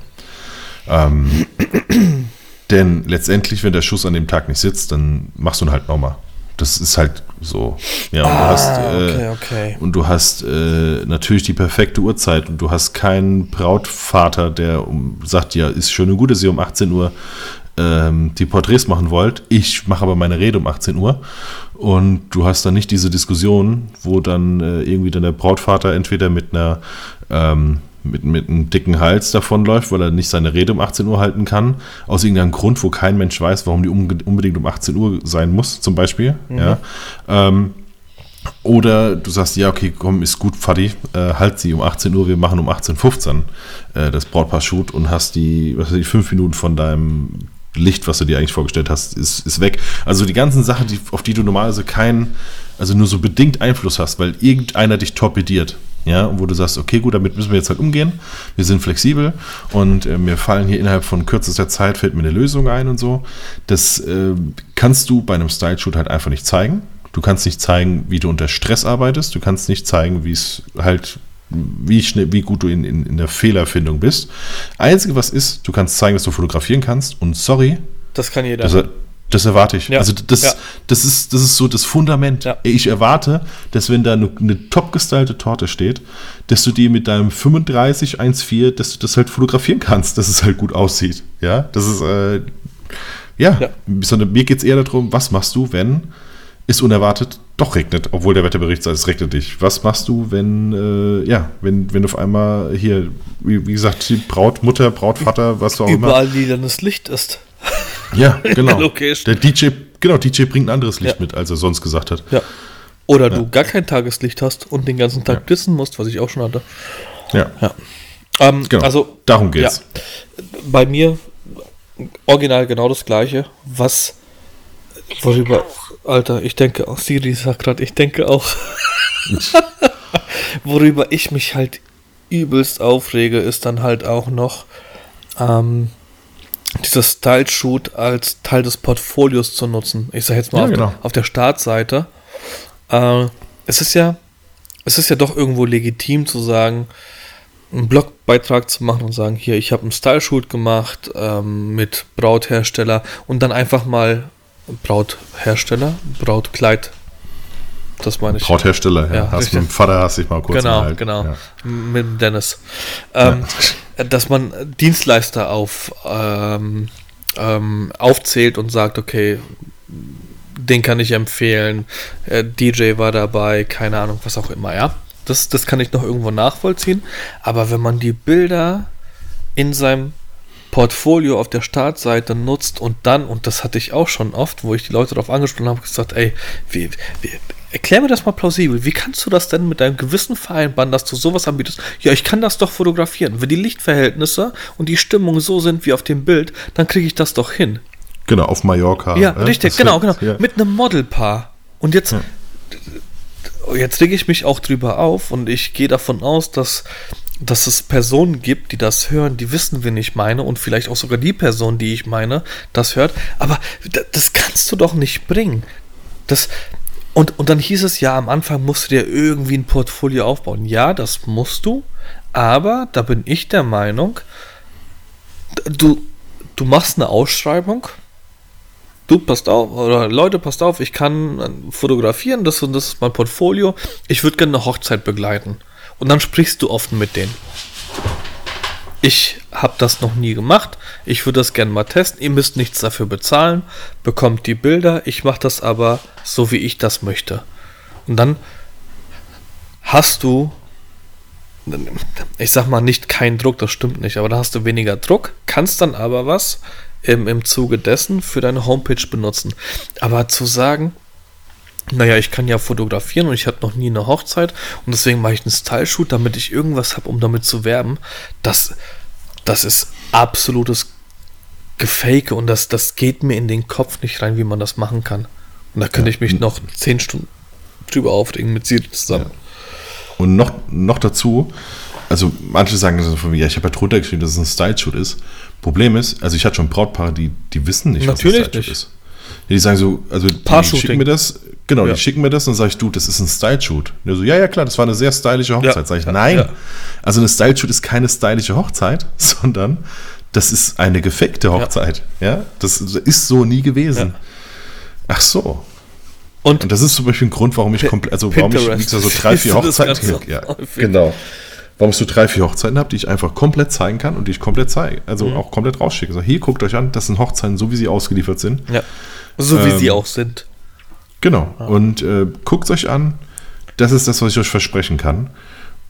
Ähm, denn letztendlich, wenn der Schuss an dem Tag nicht sitzt, dann machst du ihn halt nochmal. Das ist halt so. Ja, und Ah, du hast, äh, okay, okay. Und du hast äh, natürlich die perfekte Uhrzeit und du hast keinen Brautvater, der um, sagt, ja, ist schön und gut, dass ihr um 18 Uhr ähm, die Porträts machen wollt. Ich mache aber meine Rede um 18 Uhr. Und du hast dann nicht diese Diskussion, wo dann äh, irgendwie dann der Brautvater entweder mit einer ähm, mit, mit einem dicken Hals davonläuft, weil er nicht seine Rede um 18 Uhr halten kann, aus irgendeinem Grund, wo kein Mensch weiß, warum die unbedingt um 18 Uhr sein muss, zum Beispiel. Ja. Ähm, oder du sagst, ja, okay, komm, ist gut, Fadi, äh, halt sie um 18 Uhr, wir machen um 18.15 Uhr äh, das Brautpaar-Shoot und hast die, was weiß ich, fünf Minuten von deinem Licht, was du dir eigentlich vorgestellt hast, ist, ist weg. Also die ganzen Sachen, die, auf die du normalerweise keinen, also nur so bedingt Einfluss hast, weil irgendeiner dich torpediert. Ja, wo du sagst, okay, gut, damit müssen wir jetzt halt umgehen. Wir sind flexibel und äh, mir fallen hier innerhalb von kürzester Zeit fällt mir eine Lösung ein und so. Das äh, kannst du bei einem Style-Shoot halt einfach nicht zeigen. Du kannst nicht zeigen, wie du unter Stress arbeitest. Du kannst nicht zeigen, wie es halt, wie schnell, wie gut du in, in, in der Fehlerfindung bist. Einzige, was ist, du kannst zeigen, dass du fotografieren kannst. Und sorry, Das kann jeder. das, das erwarte ich. Ja. Also das, Ja. das, ist, das ist so das Fundament. Ja. Ich erwarte, dass wenn da eine, eine top gestylte Torte steht, dass du die mit deinem 35 1.4, dass du das halt fotografieren kannst, dass es halt gut aussieht. Ja, das ist, äh, ja, sondern mir geht es eher darum, was machst du, wenn es unerwartet doch regnet, obwohl der Wetterbericht sagt, es regnet nicht. Was machst du, wenn, äh, ja, wenn, wenn auf einmal hier, wie, wie gesagt, die Braut, Mutter, Brautvater, was auch immer. Überall lilanes Licht ist. Ja, genau. der. Der DJ, genau, DJ bringt ein anderes Licht Ja. mit, als er sonst gesagt hat. Ja. Oder du gar kein Tageslicht hast und den ganzen Tag Ja. dissen musst, was ich auch schon hatte. Ja, Ja. Ähm, genau. Also darum geht's. bei mir original genau das gleiche. Was, worüber, Alter, ich denke auch, Siri sagt gerade, ich denke auch, worüber ich mich halt übelst aufrege, ist dann halt auch noch ähm, dieser Style-Shoot als Teil des Portfolios zu nutzen. Ich sag jetzt mal Ja, auf, genau. der, auf der Startseite. Äh, es ist ja, es ist ja doch irgendwo legitim zu sagen, einen Blogbeitrag zu machen und sagen, hier, ich habe einen Style-Shoot gemacht ähm, mit Brauthersteller und dann einfach mal Brauthersteller, Brautkleid, das meine ich. Brauthersteller, ja. Ja, hast mit dem Vater hast dich mal kurz genau, unterhalten. genau, Ja. mit dem Dennis. Ähm, Dass man Dienstleister auf, ähm, ähm, aufzählt und sagt, okay, den kann ich empfehlen, äh, DJ war dabei, keine Ahnung, was auch immer, ja. Das, das kann ich noch irgendwo nachvollziehen. Aber wenn man die Bilder in seinem Portfolio auf der Startseite nutzt und dann, und das hatte ich auch schon oft, wo ich die Leute darauf angesprochen habe, gesagt, ey, wie, wie, erklär mir das mal plausibel. Wie kannst du das denn mit deinem Gewissen vereinbaren, dass du sowas anbietest? Ja, ich kann das doch fotografieren. Wenn die Lichtverhältnisse und die Stimmung so sind wie auf dem Bild, dann kriege ich das doch hin. Genau, auf Mallorca. Ja, äh? richtig, Das genau, genau. Ja. Mit einem Modelpaar. Und jetzt, Ja. jetzt rege ich mich auch drüber auf und ich gehe davon aus, dass, dass es Personen gibt, die das hören, die wissen, wen ich meine und vielleicht auch sogar die Person, die ich meine, das hört. Aber das kannst du doch nicht bringen. Das, und, und dann hieß es ja, am Anfang musst du dir irgendwie ein Portfolio aufbauen. Ja, das musst du, aber da bin ich der Meinung, du, du machst eine Ausschreibung, du passt auf, oder Leute, passt auf, ich kann äh, fotografieren, das und das ist mein Portfolio, ich würde gerne eine Hochzeit begleiten. Und dann sprichst du offen mit denen. Ich habe das noch nie gemacht. Ich würde das gerne mal testen. Ihr müsst nichts dafür bezahlen. Bekommt die Bilder. Ich mache das aber so, wie ich das möchte. Und dann hast du, ich sag mal nicht keinen Druck, das stimmt nicht, aber da hast du weniger Druck, kannst dann aber was im, im Zuge dessen für deine Homepage benutzen. Aber zu sagen, naja, ich kann ja fotografieren und ich hatte noch nie eine Hochzeit und deswegen mache ich einen Style-Shoot, damit ich irgendwas habe, um damit zu werben, das, das ist absolutes Gefake und das, das geht mir in den Kopf nicht rein, wie man das machen kann. Und da könnte ich mich noch zehn Stunden drüber aufregen mit Siri zusammen. Und noch, noch dazu, also manche sagen so von mir, ja, ich habe ja drunter geschrieben, dass es ein Style-Shoot ist. Problem ist, also ich hatte schon Brautpaare, die, die wissen nicht, Natürlich was ein Style-Shoot ist. Ja, Die sagen so, also die schicken mir das, genau, Ja. die schicken mir das und sage ich, du, das ist ein Style-Shoot. Und so, ja, ja, klar, das war eine sehr stylische Hochzeit. Ja. Sag ich, nein. Ja. Also eine Style-Shoot ist keine stylische Hochzeit, sondern das ist eine gefakte Hochzeit. Ja, das ist so nie gewesen. Ja. Ach so. Und, Und das ist zum Beispiel ein Grund, warum ich komplett, also warum ich Pinterest. gesagt, so drei, vier Hochzeiten, ja, häufig? genau. Warum ich so drei, vier Hochzeiten habe, die ich einfach komplett zeigen kann und die ich komplett zeige, also Mhm. auch komplett rausschicke. So, hier guckt euch an, das sind Hochzeiten, so wie sie ausgeliefert sind. ja, so wie Ähm, sie auch sind. Genau. Und äh, guckt euch an. Das ist das, was ich euch versprechen kann.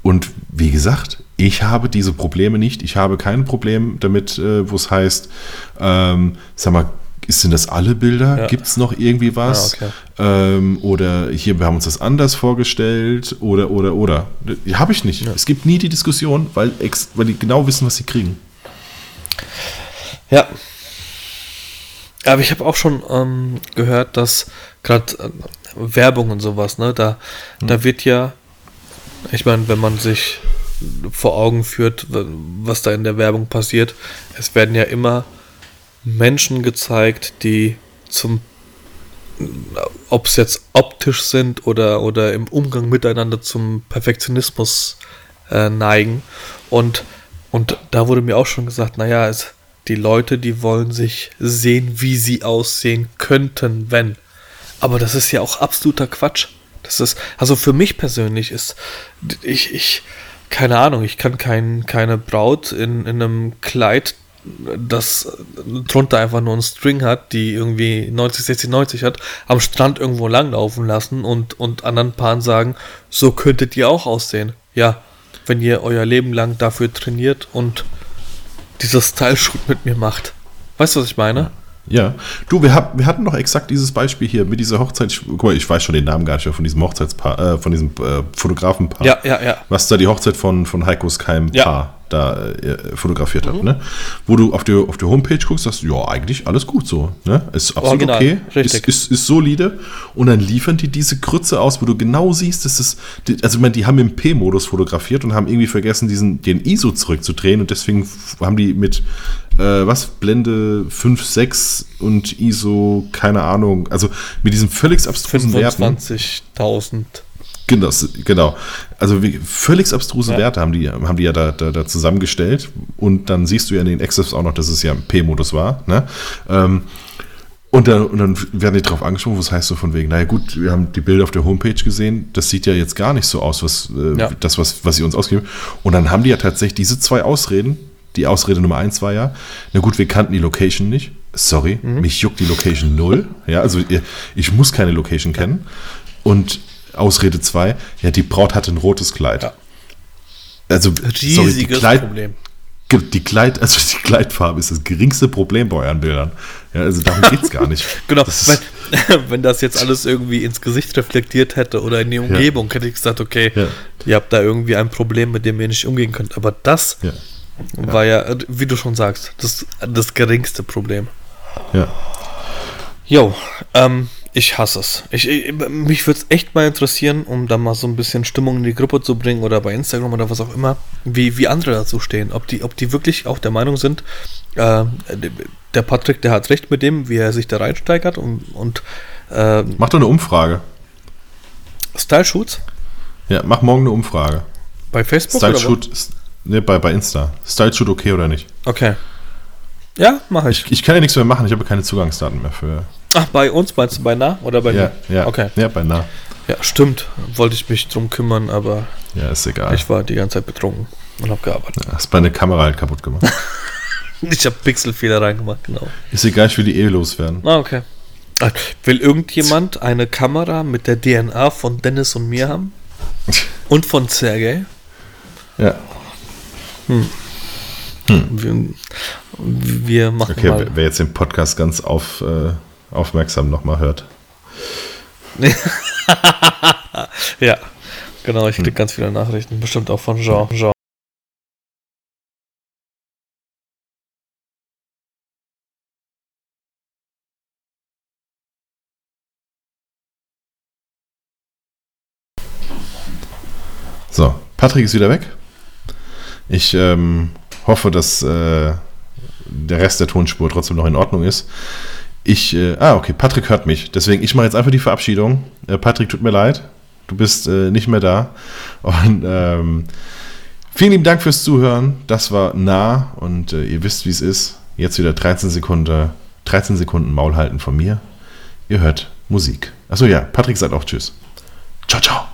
Und wie gesagt, ich habe diese Probleme nicht. Ich habe kein Problem damit, äh, wo es heißt, ähm, sag mal, sind das alle Bilder? Ja. Gibt es noch irgendwie was? Ah, okay. ähm, oder hier, wir haben uns das anders vorgestellt oder, oder, oder. Habe ich nicht. Es gibt nie die Diskussion, weil, ex weil die genau wissen, was sie kriegen. Ja. Aber ich habe auch schon ähm, gehört, dass gerade äh, Werbung und sowas, ne, da, da wird ja, ich meine, wenn man sich vor Augen führt, was da in der Werbung passiert, es werden ja immer Menschen gezeigt, die zum ob es jetzt optisch sind oder, oder im Umgang miteinander zum Perfektionismus äh, neigen. Und, und da wurde mir auch schon gesagt, naja, es, die Leute, die wollen sich sehen, wie sie aussehen könnten, wenn. Aber das ist ja auch absoluter Quatsch. Das ist, also für mich persönlich ist, ich, ich, keine Ahnung, ich kann kein, keine Braut in, in einem Kleid, das drunter einfach nur ein String hat, die irgendwie 90, 60, 90 hat, am Strand irgendwo langlaufen lassen und, und anderen Paaren sagen, so könntet ihr auch aussehen. Ja, wenn ihr euer Leben lang dafür trainiert und dieses Style-Shoot mit mir macht. Weißt du, was ich meine? Ja, du, wir, hab, wir hatten doch exakt dieses Beispiel hier mit dieser Hochzeit. Guck mal, ich weiß schon den Namen gar nicht mehr von diesem Hochzeitspaar, äh, von diesem äh, Fotografenpaar. Ja, ja, ja. Was da die Hochzeit von, von Heikos Keim Ja. Da äh, fotografiert hat, ne? Wo du auf der, auf der Homepage guckst, sagst, ja, eigentlich alles gut so, ne? Ist absolut Original, okay, ist, richtig. ist, ist solide. Und dann liefern die diese Krütze aus, wo du genau siehst, dass es, die, also ich meine, die haben im P-Modus fotografiert und haben irgendwie vergessen, diesen, den ISO zurückzudrehen und deswegen haben die mit, äh, was, Blende 5, 6 und ISO, keine Ahnung, also mit diesen völlig abstrusen Werten. 25.000. Genau, genau. Also wie, völlig abstruse Ja. Werte haben die, haben die ja da, da, da zusammengestellt. Und dann siehst du ja in den Access auch noch, dass es ja im P-Modus war. Ne? Ähm, und, dann, und dann werden die drauf angesprochen, was heißt so von wegen, naja gut, wir haben die Bilder auf der Homepage gesehen, das sieht ja jetzt gar nicht so aus, was äh, Ja. das, was, was sie uns ausgeben. Und dann haben die ja tatsächlich diese zwei Ausreden. Die Ausrede Nummer eins war ja, na gut, wir kannten die Location nicht. Sorry, Mhm. mich juckt die Location null. Ja, also ich muss keine Location kennen. Und Ausrede 2, ja, die Braut hatte ein rotes Kleid. Ja. Also, sorry, die, Riesiges Kleid, Problem. die, Kleid, also die Kleidfarbe ist das geringste Problem bei euren Bildern. Ja, also darum geht es gar nicht. Genau, Das wenn, wenn das jetzt alles irgendwie ins Gesicht reflektiert hätte oder in die Umgebung, hätte ich gesagt, okay, Ja. ihr habt da irgendwie ein Problem, mit dem ihr nicht umgehen könnt. Aber das ja, war ja, wie du schon sagst, das, das geringste Problem. ja. Jo, ähm, ich hasse es. Ich, ich, mich würde es echt mal interessieren, um da mal so ein bisschen Stimmung in die Gruppe zu bringen oder bei Instagram oder was auch immer, wie, wie andere dazu stehen. Ob die, ob die wirklich auch der Meinung sind, äh, der Patrick, der hat recht mit dem, wie er sich da reinsteigert und, und äh, Mach doch eine Umfrage. Style-Shoots Ja, mach morgen eine Umfrage. bei Facebook Style oder? Shoot, ne, bei, bei Insta. Style Shoot okay oder nicht? Okay. Ja, mache ich. Ich, ich kann ja nichts mehr machen, ich habe keine Zugangsdaten mehr für. Ach, bei uns meinst du bei nah oder bei Ja, mir? ja, Okay. ja, bei nah. Ja, stimmt. Wollte ich mich drum kümmern, aber Ja, ist egal. ich war die ganze Zeit betrunken und habe gearbeitet. Hast meine Kamera halt kaputt gemacht. Ich habe Pixelfehler reingemacht, genau. ist egal, ich will die eh loswerden. Ah, okay. Ah, Will irgendjemand eine Kamera mit der DNA von Dennis und mir haben? Und von Sergej? Ja. Wir- Wir machen Okay, mal. wer- wer jetzt den Podcast ganz auf, äh, aufmerksam nochmal hört. Ja, genau, ich krieg ganz viele Nachrichten, bestimmt auch von Jean. Jean. So, Patrick ist wieder weg. Ich ähm, hoffe, dass äh, der Rest der Tonspur trotzdem noch in Ordnung ist. Ich, äh, ah, okay, Patrick hört mich. Deswegen, ich mache jetzt einfach die Verabschiedung. Äh, Patrick, tut mir leid. Du bist äh, nicht mehr da. Und ähm, vielen lieben Dank fürs Zuhören. Das war nah und äh, ihr wisst, wie es ist. Jetzt wieder 13 Sekunden, 13 Sekunden Maul halten von mir. Ihr hört Musik. Achso, ja, Patrick sagt auch Tschüss. Ciao, ciao.